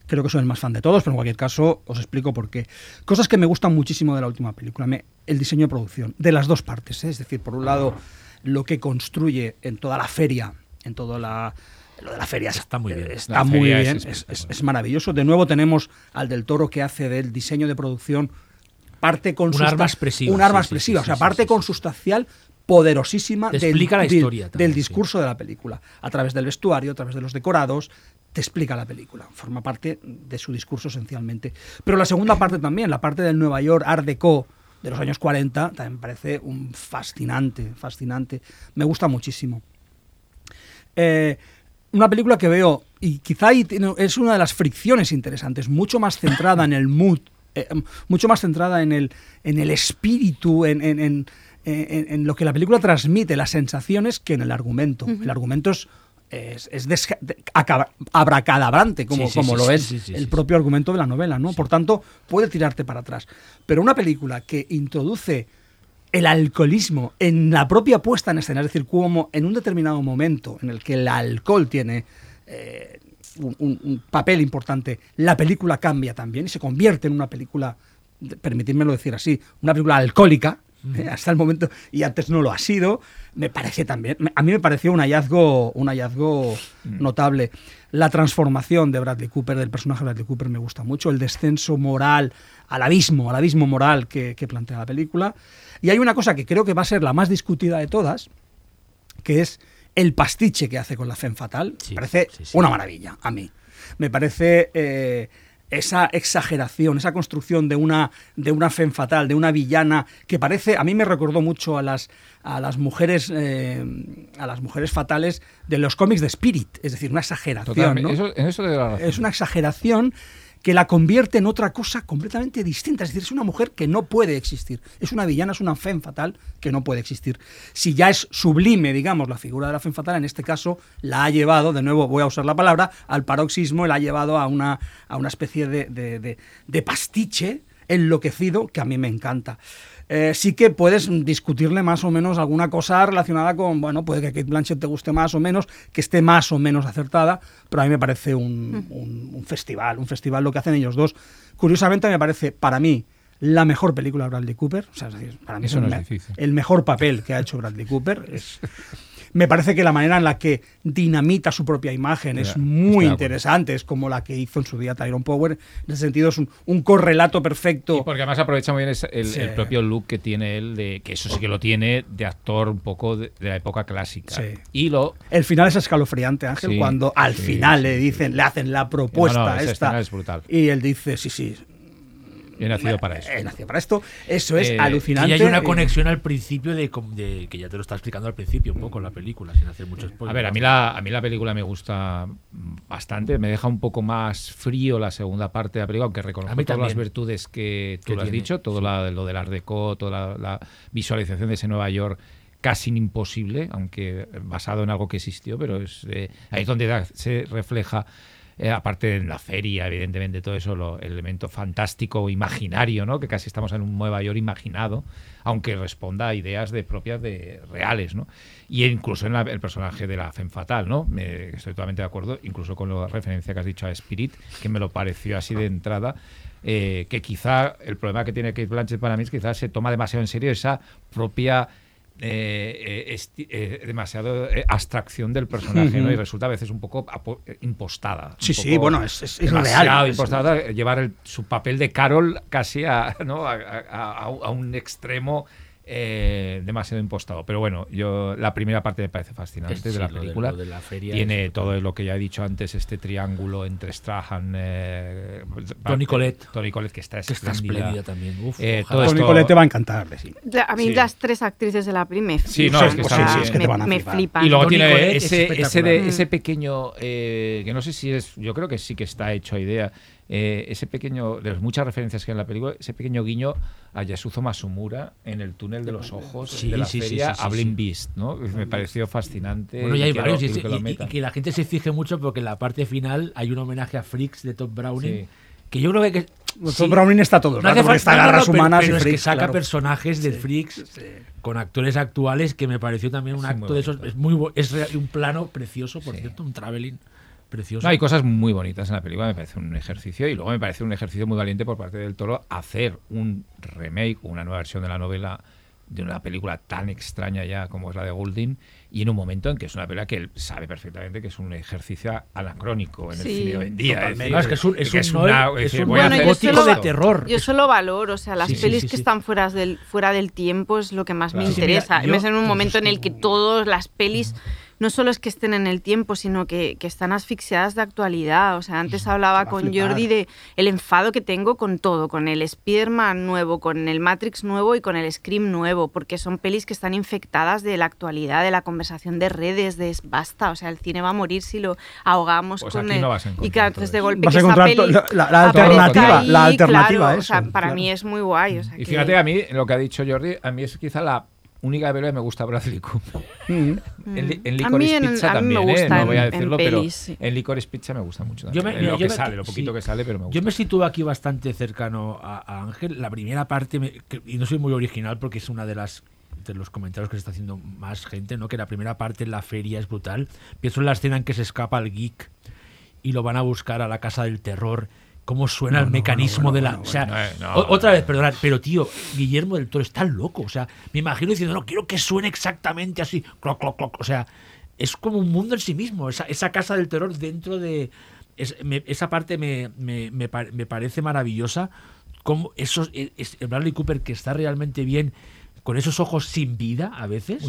C: Creo que soy el más fan de todos, pero en cualquier caso os explico por qué. Cosas que me gustan muchísimo de la última película. Me- el diseño de producción, de las dos partes. ¿eh? Es decir, por un lado, lo que construye en toda la feria, en toda la... Lo de la feria
B: Está muy bien.
C: Está
D: La
C: muy bien, es,
D: espectacular.
C: es- es maravilloso. De nuevo tenemos al del Toro que hace del diseño de producción parte con
B: Un arma expresiva,
C: Un arma
B: sí,
C: expresiva,
B: sí,
C: o sea, parte consustancial poderosísima
B: Te
C: del,
B: explica la
C: del-
B: historia también,
C: del discurso de la película. A través del vestuario, a través de los decorados, te explica la película. Forma parte de su discurso esencialmente. Pero la segunda parte también, la parte del Nueva York Art Deco de los años 40, también me parece un fascinante, fascinante. Me gusta muchísimo. Eh, una película que veo, y quizá ahí tiene- es una de las fricciones interesantes, mucho más centrada en el mood, eh, mucho más centrada en el, en el espíritu, en, en- en- en- en lo que la película transmite, las sensaciones, que en el argumento. El argumento es, es, es desca- de- acaba- abracadabrante, como,
B: Sí, sí,
C: como
B: sí,
C: lo es el propio argumento de la novela, ¿no? Por tanto, puede tirarte para atrás. Pero una película que introduce el alcoholismo en la propia puesta en escena, es decir, como en un determinado momento en el que el alcohol tiene eh, un, un- un papel importante, la película cambia también y se convierte en una película, permitidmelo decir así, una película alcohólica, eh, hasta el momento, y antes no lo ha sido, me parece también, a mí me pareció un hallazgo, un hallazgo notable. La transformación de Bradley Cooper, del personaje de Bradley Cooper, me gusta mucho, el descenso moral al abismo, al abismo moral que, que plantea la película. Y hay una cosa que creo que va a ser la más discutida de todas, que es el pastiche que hace con la Femme Fatal.
B: Sí,
C: me parece
B: sí, sí.
C: una maravilla a mí. Me parece eh, esa exageración, esa construcción de una, de una Femme Fatal, de una villana que parece, a mí me recordó mucho a las, a las mujeres eh, a las mujeres fatales de los cómics de Spirit, es decir, una exageración. ¿no?
D: Eso, en eso te doy la razón.
C: es una exageración que la convierte en otra cosa completamente distinta. Es decir, es una mujer que no puede existir. Es una villana, es una femme fatal que no puede existir. Si ya es sublime, digamos, la figura de la femme fatal, en este caso la ha llevado, de nuevo voy a usar la palabra, al paroxismo, la ha llevado a una, a una especie de, de- de- de pastiche enloquecido que a mí me encanta. Eh, sí que puedes discutirle más o menos alguna cosa relacionada con, bueno, puede que Kate Blanchett te guste más o menos, que esté más o menos acertada, pero a mí me parece un, un- un festival, un festival lo que hacen ellos dos. Curiosamente me parece, para mí, la mejor película de Bradley Cooper. O sea, es decir, para mí
D: Eso
C: es, el
D: no es
C: el mejor papel que ha hecho Bradley Cooper. Es- Me parece que la manera en la que dinamita su propia imagen es muy interesante, es como la que hizo en su día Tyrone Power. En ese sentido es un, un correlato perfecto.
D: Y porque además aprovecha muy bien el,
C: Sí.
D: el propio look que tiene él, de, que eso sí que lo tiene, de actor un poco de, de la época clásica.
C: Sí.
D: Y lo.
C: El final es escalofriante, Ángel,
D: Sí,
C: cuando al
D: sí,
C: final
D: sí,
C: le dicen,
D: sí.
C: le hacen la propuesta
D: No, no, esa
C: esta.
D: es brutal.
C: Y él dice, sí, sí,
D: He nacido para eso.
C: he nacido para esto. Eso es
D: Eh,
B: Y
C: alucinante.
B: hay una conexión al principio de, que ya te lo está explicando al principio un poco la película, sin hacer mucho spoiler.
D: A ver, a mí, la, a mí la película me gusta bastante, me deja un poco más frío la segunda parte de la película, aunque reconozco todas las virtudes que tú
B: Que
D: lo has
B: tiene,
D: dicho, todo la- lo del Art Deco, toda la, la visualización de ese Nueva York casi imposible, aunque basado en algo que existió, pero es eh, ahí es donde da- se refleja, eh, aparte en la feria, evidentemente, todo eso, lo- el elemento fantástico, imaginario, ¿no? que casi estamos en un Nueva York imaginado, aunque responda a ideas de propias de reales, ¿no? Y incluso en el personaje de la Femme Fatal, ¿no? Estoy totalmente de acuerdo, incluso con la referencia que has dicho a Spirit, que me lo pareció así de entrada, eh, que quizá el problema que tiene Kate Blanchett para mí es que quizás se toma demasiado en serio esa propia eh, eh, esti- eh, demasiado abstracción del personaje, ¿no? Y resulta a veces un poco impostada.
C: Sí, sí, bueno, es- es- real.
D: impostada, llevar el- su papel de Carol casi a, ¿no? a, a- a- a un extremo eh, demasiado impostado. Pero bueno, yo la primera parte me parece fascinante de la
B: de-
D: película.
B: lo de la feria
D: Tiene
B: es
D: todo lo que ya he dicho antes, este triángulo entre Strahan, eh,
B: Toni Collette.
D: Toni Collette, que está espléndida.
B: espléndida también. Uf,
D: Eh, todo
C: Toni
D: esto-
C: Collette te va a encantar, sí.
A: A mí
D: Sí.
A: las tres actrices de la peli me
D: Sí, no,
A: flipan, me, flipan.
D: Y luego tiene
B: es
D: ese, de- ese pequeño, eh, que no sé si es, yo creo que sí que está hecho a idea, eh, ese pequeño, de las muchas referencias que hay en la película, ese pequeño guiño a Yasuzo Masumura en el túnel de los ojos
B: Sí,
D: de la
B: sí,
D: feria
B: sí, sí,
D: a Blind
B: sí.
D: Beast, ¿no? Me pareció fascinante.
B: Bueno, y hay varios. Y,
D: que
B: y- y
D: metan.
B: que la gente se fije mucho porque en la parte final hay un homenaje a Freaks de Top Browning.
D: Sí.
B: Que yo creo que.
C: Tom
B: sí,
C: Browning está todo
B: no
C: rato, está
B: no,
C: garras
B: pero-
C: humanas
B: pero
C: y
B: es que
C: freaks,
B: saca
C: claro.
B: personajes de Freaks con actores actuales que me pareció también un acto de esos. Es muy es un plano precioso, por
D: Sí.
B: cierto, un traveling
D: No, hay cosas muy bonitas en la película, me parece un ejercicio. Y luego me parece un ejercicio muy valiente por parte del Toro hacer un remake, una nueva versión de la novela de una película tan extraña ya como es la de Goulding y en un momento en que es una película que él sabe perfectamente que es un ejercicio anacrónico en el
A: Sí,
D: cine hoy en día.
B: totalmente.
D: decir,
B: No, es que es un- es un
D: una-
B: noir-
D: es
B: es
D: decir,
B: un
D: voy a
A: Bueno,
D: hacer
A: yo
B: gótico
A: solo-
B: de terror.
A: Yo solo valoro, o sea, las
B: Sí,
A: pelis
B: sí,
A: que
B: sí.
A: están fuera del, fuera del tiempo es lo que más
D: Claro.
A: me
D: Sí,
A: interesa.
B: mira, yo-
A: es en un momento en el que todas las pelis no solo es que estén en el tiempo, sino que, que están asfixiadas de actualidad. O sea, antes hablaba con. Jordi de el enfado que tengo con todo, con el Spider-Man nuevo, con el Matrix nuevo y con el Scream nuevo, porque son pelis que están infectadas de la actualidad, de la conversación de redes, de basta, o sea, el cine va a morir si lo ahogamos
D: Pues
A: con
D: aquí
A: el...
D: no vas a encontrar
A: y claro,
D: todo
A: entonces de
D: eso.
A: golpe
C: Vas
A: que
C: a
A: esa
C: encontrar to-
A: peli
C: la- la- alternativa,
A: ahí,
C: la alternativa
A: claro,
C: a
A: o sea,
C: eso,
A: para
C: claro.
A: mí es muy guay. o sea,
D: Y
A: que-
D: fíjate, a mí lo que ha dicho Jordi, a mí es quizá la única película que me gusta Bradley Cooper.
C: Mm.
D: En, en
A: A
D: Licorice
A: mí en-
D: Pizza
A: a mí me
D: también, ¿eh?
A: gusta
D: no voy a
A: en- en
D: decirlo,
A: pelis, sí.
D: pero en Licorice Pizza me gusta mucho.
B: Yo me-
D: En lo
B: yo
D: que
B: me-
D: sale, lo poquito
B: sí.
D: que sale, pero me gusta.
B: Yo me sitúo aquí bastante cercano a, a Ángel. La primera parte, me- que- y no soy muy original porque es una de las de los comentarios que se está haciendo más gente, ¿no? Que la primera parte en la feria es brutal. Pienso en la escena en que se escapa el geek y lo van a buscar a la casa del terror. Cómo suena el mecanismo de la. o sea,
D: eh,
B: otra vez, perdonad, pero tío, Guillermo del Toro está loco. O sea, me imagino diciendo, no, quiero que suene exactamente así. Cloc, cloc, cloc. O sea, es como un mundo en sí mismo. Esa, esa casa del terror dentro de. es- me- esa parte me, me- me pa- me parece maravillosa. Como esos, es- es- el Bradley Cooper que está realmente bien. Con esos ojos sin vida a veces.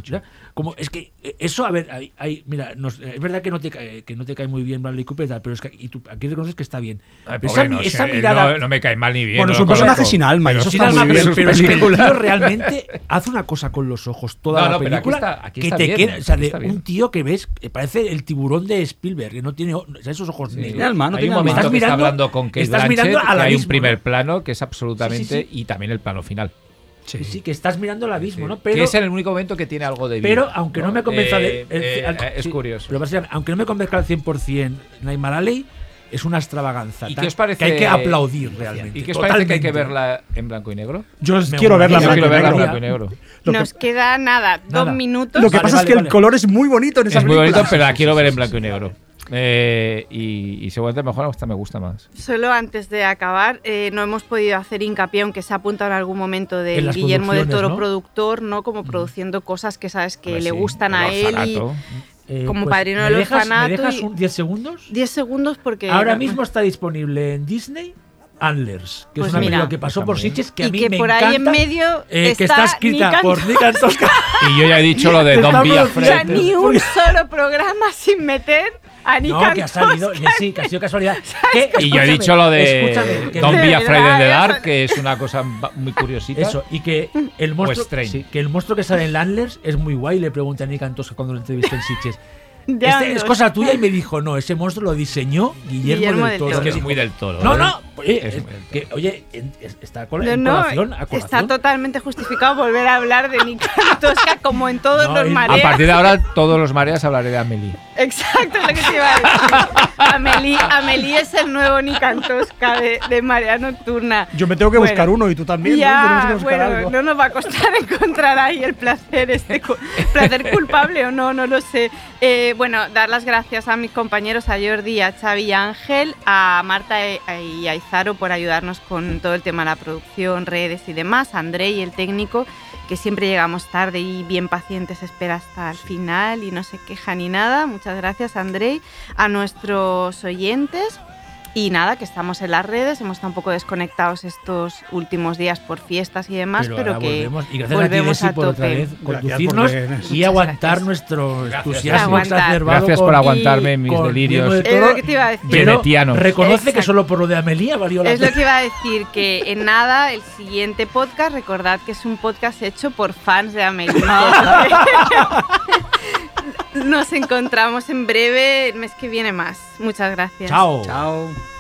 B: Como es que eh, eso, a ver, hay, hay- mira, nos- es verdad que no te cae, que no te cae muy bien Bradley Cooper, y tal, pero es que y tú aquí reconoces que está bien.
D: Ay, pobre,
B: esa,
D: no,
B: esa
D: sea,
B: mirada,
D: no, no me cae mal ni bien.
C: Bueno,
D: no
C: es un personaje sin alma y
D: pero
C: eso está muy
B: no,
C: bien.
B: pero, es que el tío realmente hace una cosa con los ojos toda
D: No,
B: la
D: no, pero aquí
B: película
D: está- aquí
B: que
D: está
B: te
D: bien,
B: queda, o sea,
D: aquí
B: de un tío que ves, que parece el tiburón de Spielberg, que no tiene o- o sea, esos ojos
D: Sí.
B: negros.
C: Tiene alma, no
D: Hay
C: tiene
D: un
C: alma.
D: momento
B: Estás
D: que está
B: mirando-
D: hablando con Kate
B: estás
D: Blanchett,
B: mirando al
D: que hay un primer
B: ¿no?
D: plano que es absolutamente y también el plano final.
B: Sí, sí, que estás mirando el abismo,
D: Sí.
B: ¿no?
D: que
B: Pero,
D: es el único momento que tiene algo de vida.
B: pero aunque no, me convenza
D: Eh,
B: de- el-
D: eh,
B: al-
D: eh, es
B: sí,
D: curioso.
B: Pero básicamente, aunque no me convenzca al 100% Naimar Ali, es una extravaganza.
D: ¿Y qué os parece?
B: Que hay que aplaudir realmente.
D: ¿Y qué os parece que hay que verla en blanco y negro?
C: Yo
B: Me
C: quiero verla en blanco negro.
D: blanco y negro.
C: Que-
A: Nos queda nada,
B: Nada.
A: dos minutos.
C: Lo que
B: Vale,
C: pasa
B: vale,
C: es que
B: vale.
C: el color es muy bonito en esa
D: Es muy bonito, pero la quiero ver en blanco y negro. Eh, y, y seguramente mejor hasta me gusta más.
A: Solo antes de acabar, eh, no hemos podido hacer hincapié, aunque se ha apuntado en algún momento
B: las
A: Guillermo del Toro
B: ¿no?
A: productor, ¿no? Como produciendo cosas que sabes que le
D: sí,
A: gustan a él. Y.
B: Eh,
A: Como
B: pues,
A: padrino
B: ¿me
A: del
B: dejas,
A: orfanato
B: ¿Me dejas
A: y-
B: un 10 segundos?
A: 10 segundos porque...
B: Ahora mismo está disponible en Disney Antlers, que
A: Pues
B: es una
A: mira.
B: película que pasó por. Sitges que a mí
A: que
B: me
A: por ahí en
B: encanta,
A: medio
B: eh, que
A: está
B: está escrita
A: Nick
B: por Nick Antosca.
D: Y yo ya he dicho lo de
B: Está
D: Be
B: producida-
A: O sea, ni un solo programa sin meter a Nick
B: No, que ha salido, que sí, que ha sido casualidad. Que,
D: Y yo he dicho lo de
B: escúchame, que
D: Don't
A: De
D: Be
A: verdad,
D: Afraid in the
A: eso-
D: Dark, que es una cosa muy curiosita.
B: Eso, y que el monstruo, sí, que el monstruo que sale en Landlers es muy guay, le pregunté a Nick Antosca cuando lo entrevisté en Sitges.
A: Ya
B: Este es cosa tuya y me dijo, no, ese monstruo lo diseñó Guillermo,
A: Guillermo
B: del
A: del
B: Toro.
D: Es que es muy del toro.
B: No,
D: ¿eh?
B: no, oye,
D: Es
B: que, está con
A: No,
B: en
A: no,
B: colación, a
A: está totalmente justificado volver a hablar de Nick Antosca como en todos
B: No,
A: los
B: es- a
A: mareas.
D: partir de ahora, todos los mareas hablaré de Amelie.
A: Exacto, es lo que te iba a decir. Amelie, Amelie es el nuevo Nick Antosca de, de Marea Nocturna.
C: Yo me tengo que
A: Bueno,
C: buscar uno y tú también. ¿no?
A: Ya,
C: que
A: bueno,
C: algo.
A: no nos va a costar encontrar ahí el placer, este placer culpable o no, no lo sé. Eh, bueno, dar las gracias a mis compañeros, a Jordi, a Xavi y a Ángel, a Marta e- y a Izaro por ayudarnos con todo el tema de la producción, redes y demás, a André y el técnico, que siempre llegamos tarde y bien pacientes espera hasta el final y no se queja ni nada. Muchas gracias, André, a nuestros oyentes. Y nada, que estamos en las redes, hemos estado un poco desconectados estos últimos días por fiestas y demás, pero,
B: ahora
A: que
B: volvemos. Y gracias
A: volvemos
B: a
A: a,
B: ti, Desi, por otra
A: tope.
B: vez conducirnos y aguantar
A: gracias.
B: nuestro
D: Gracias,
B: entusiasmo
D: Gracias por aguantarme
B: y
D: mis delirios.
B: Del
A: Es
B: Toro,
A: lo que te iba a decir.
B: pero
D: Venetianos.
B: reconoce que solo por lo de Amelia valió la
A: Es lo que iba a decir, que en nada, el siguiente podcast, recordad que es un podcast hecho por fans de Amelie. Nos encontramos en breve, el mes que viene más. Muchas gracias.
B: Chao.
C: Chao.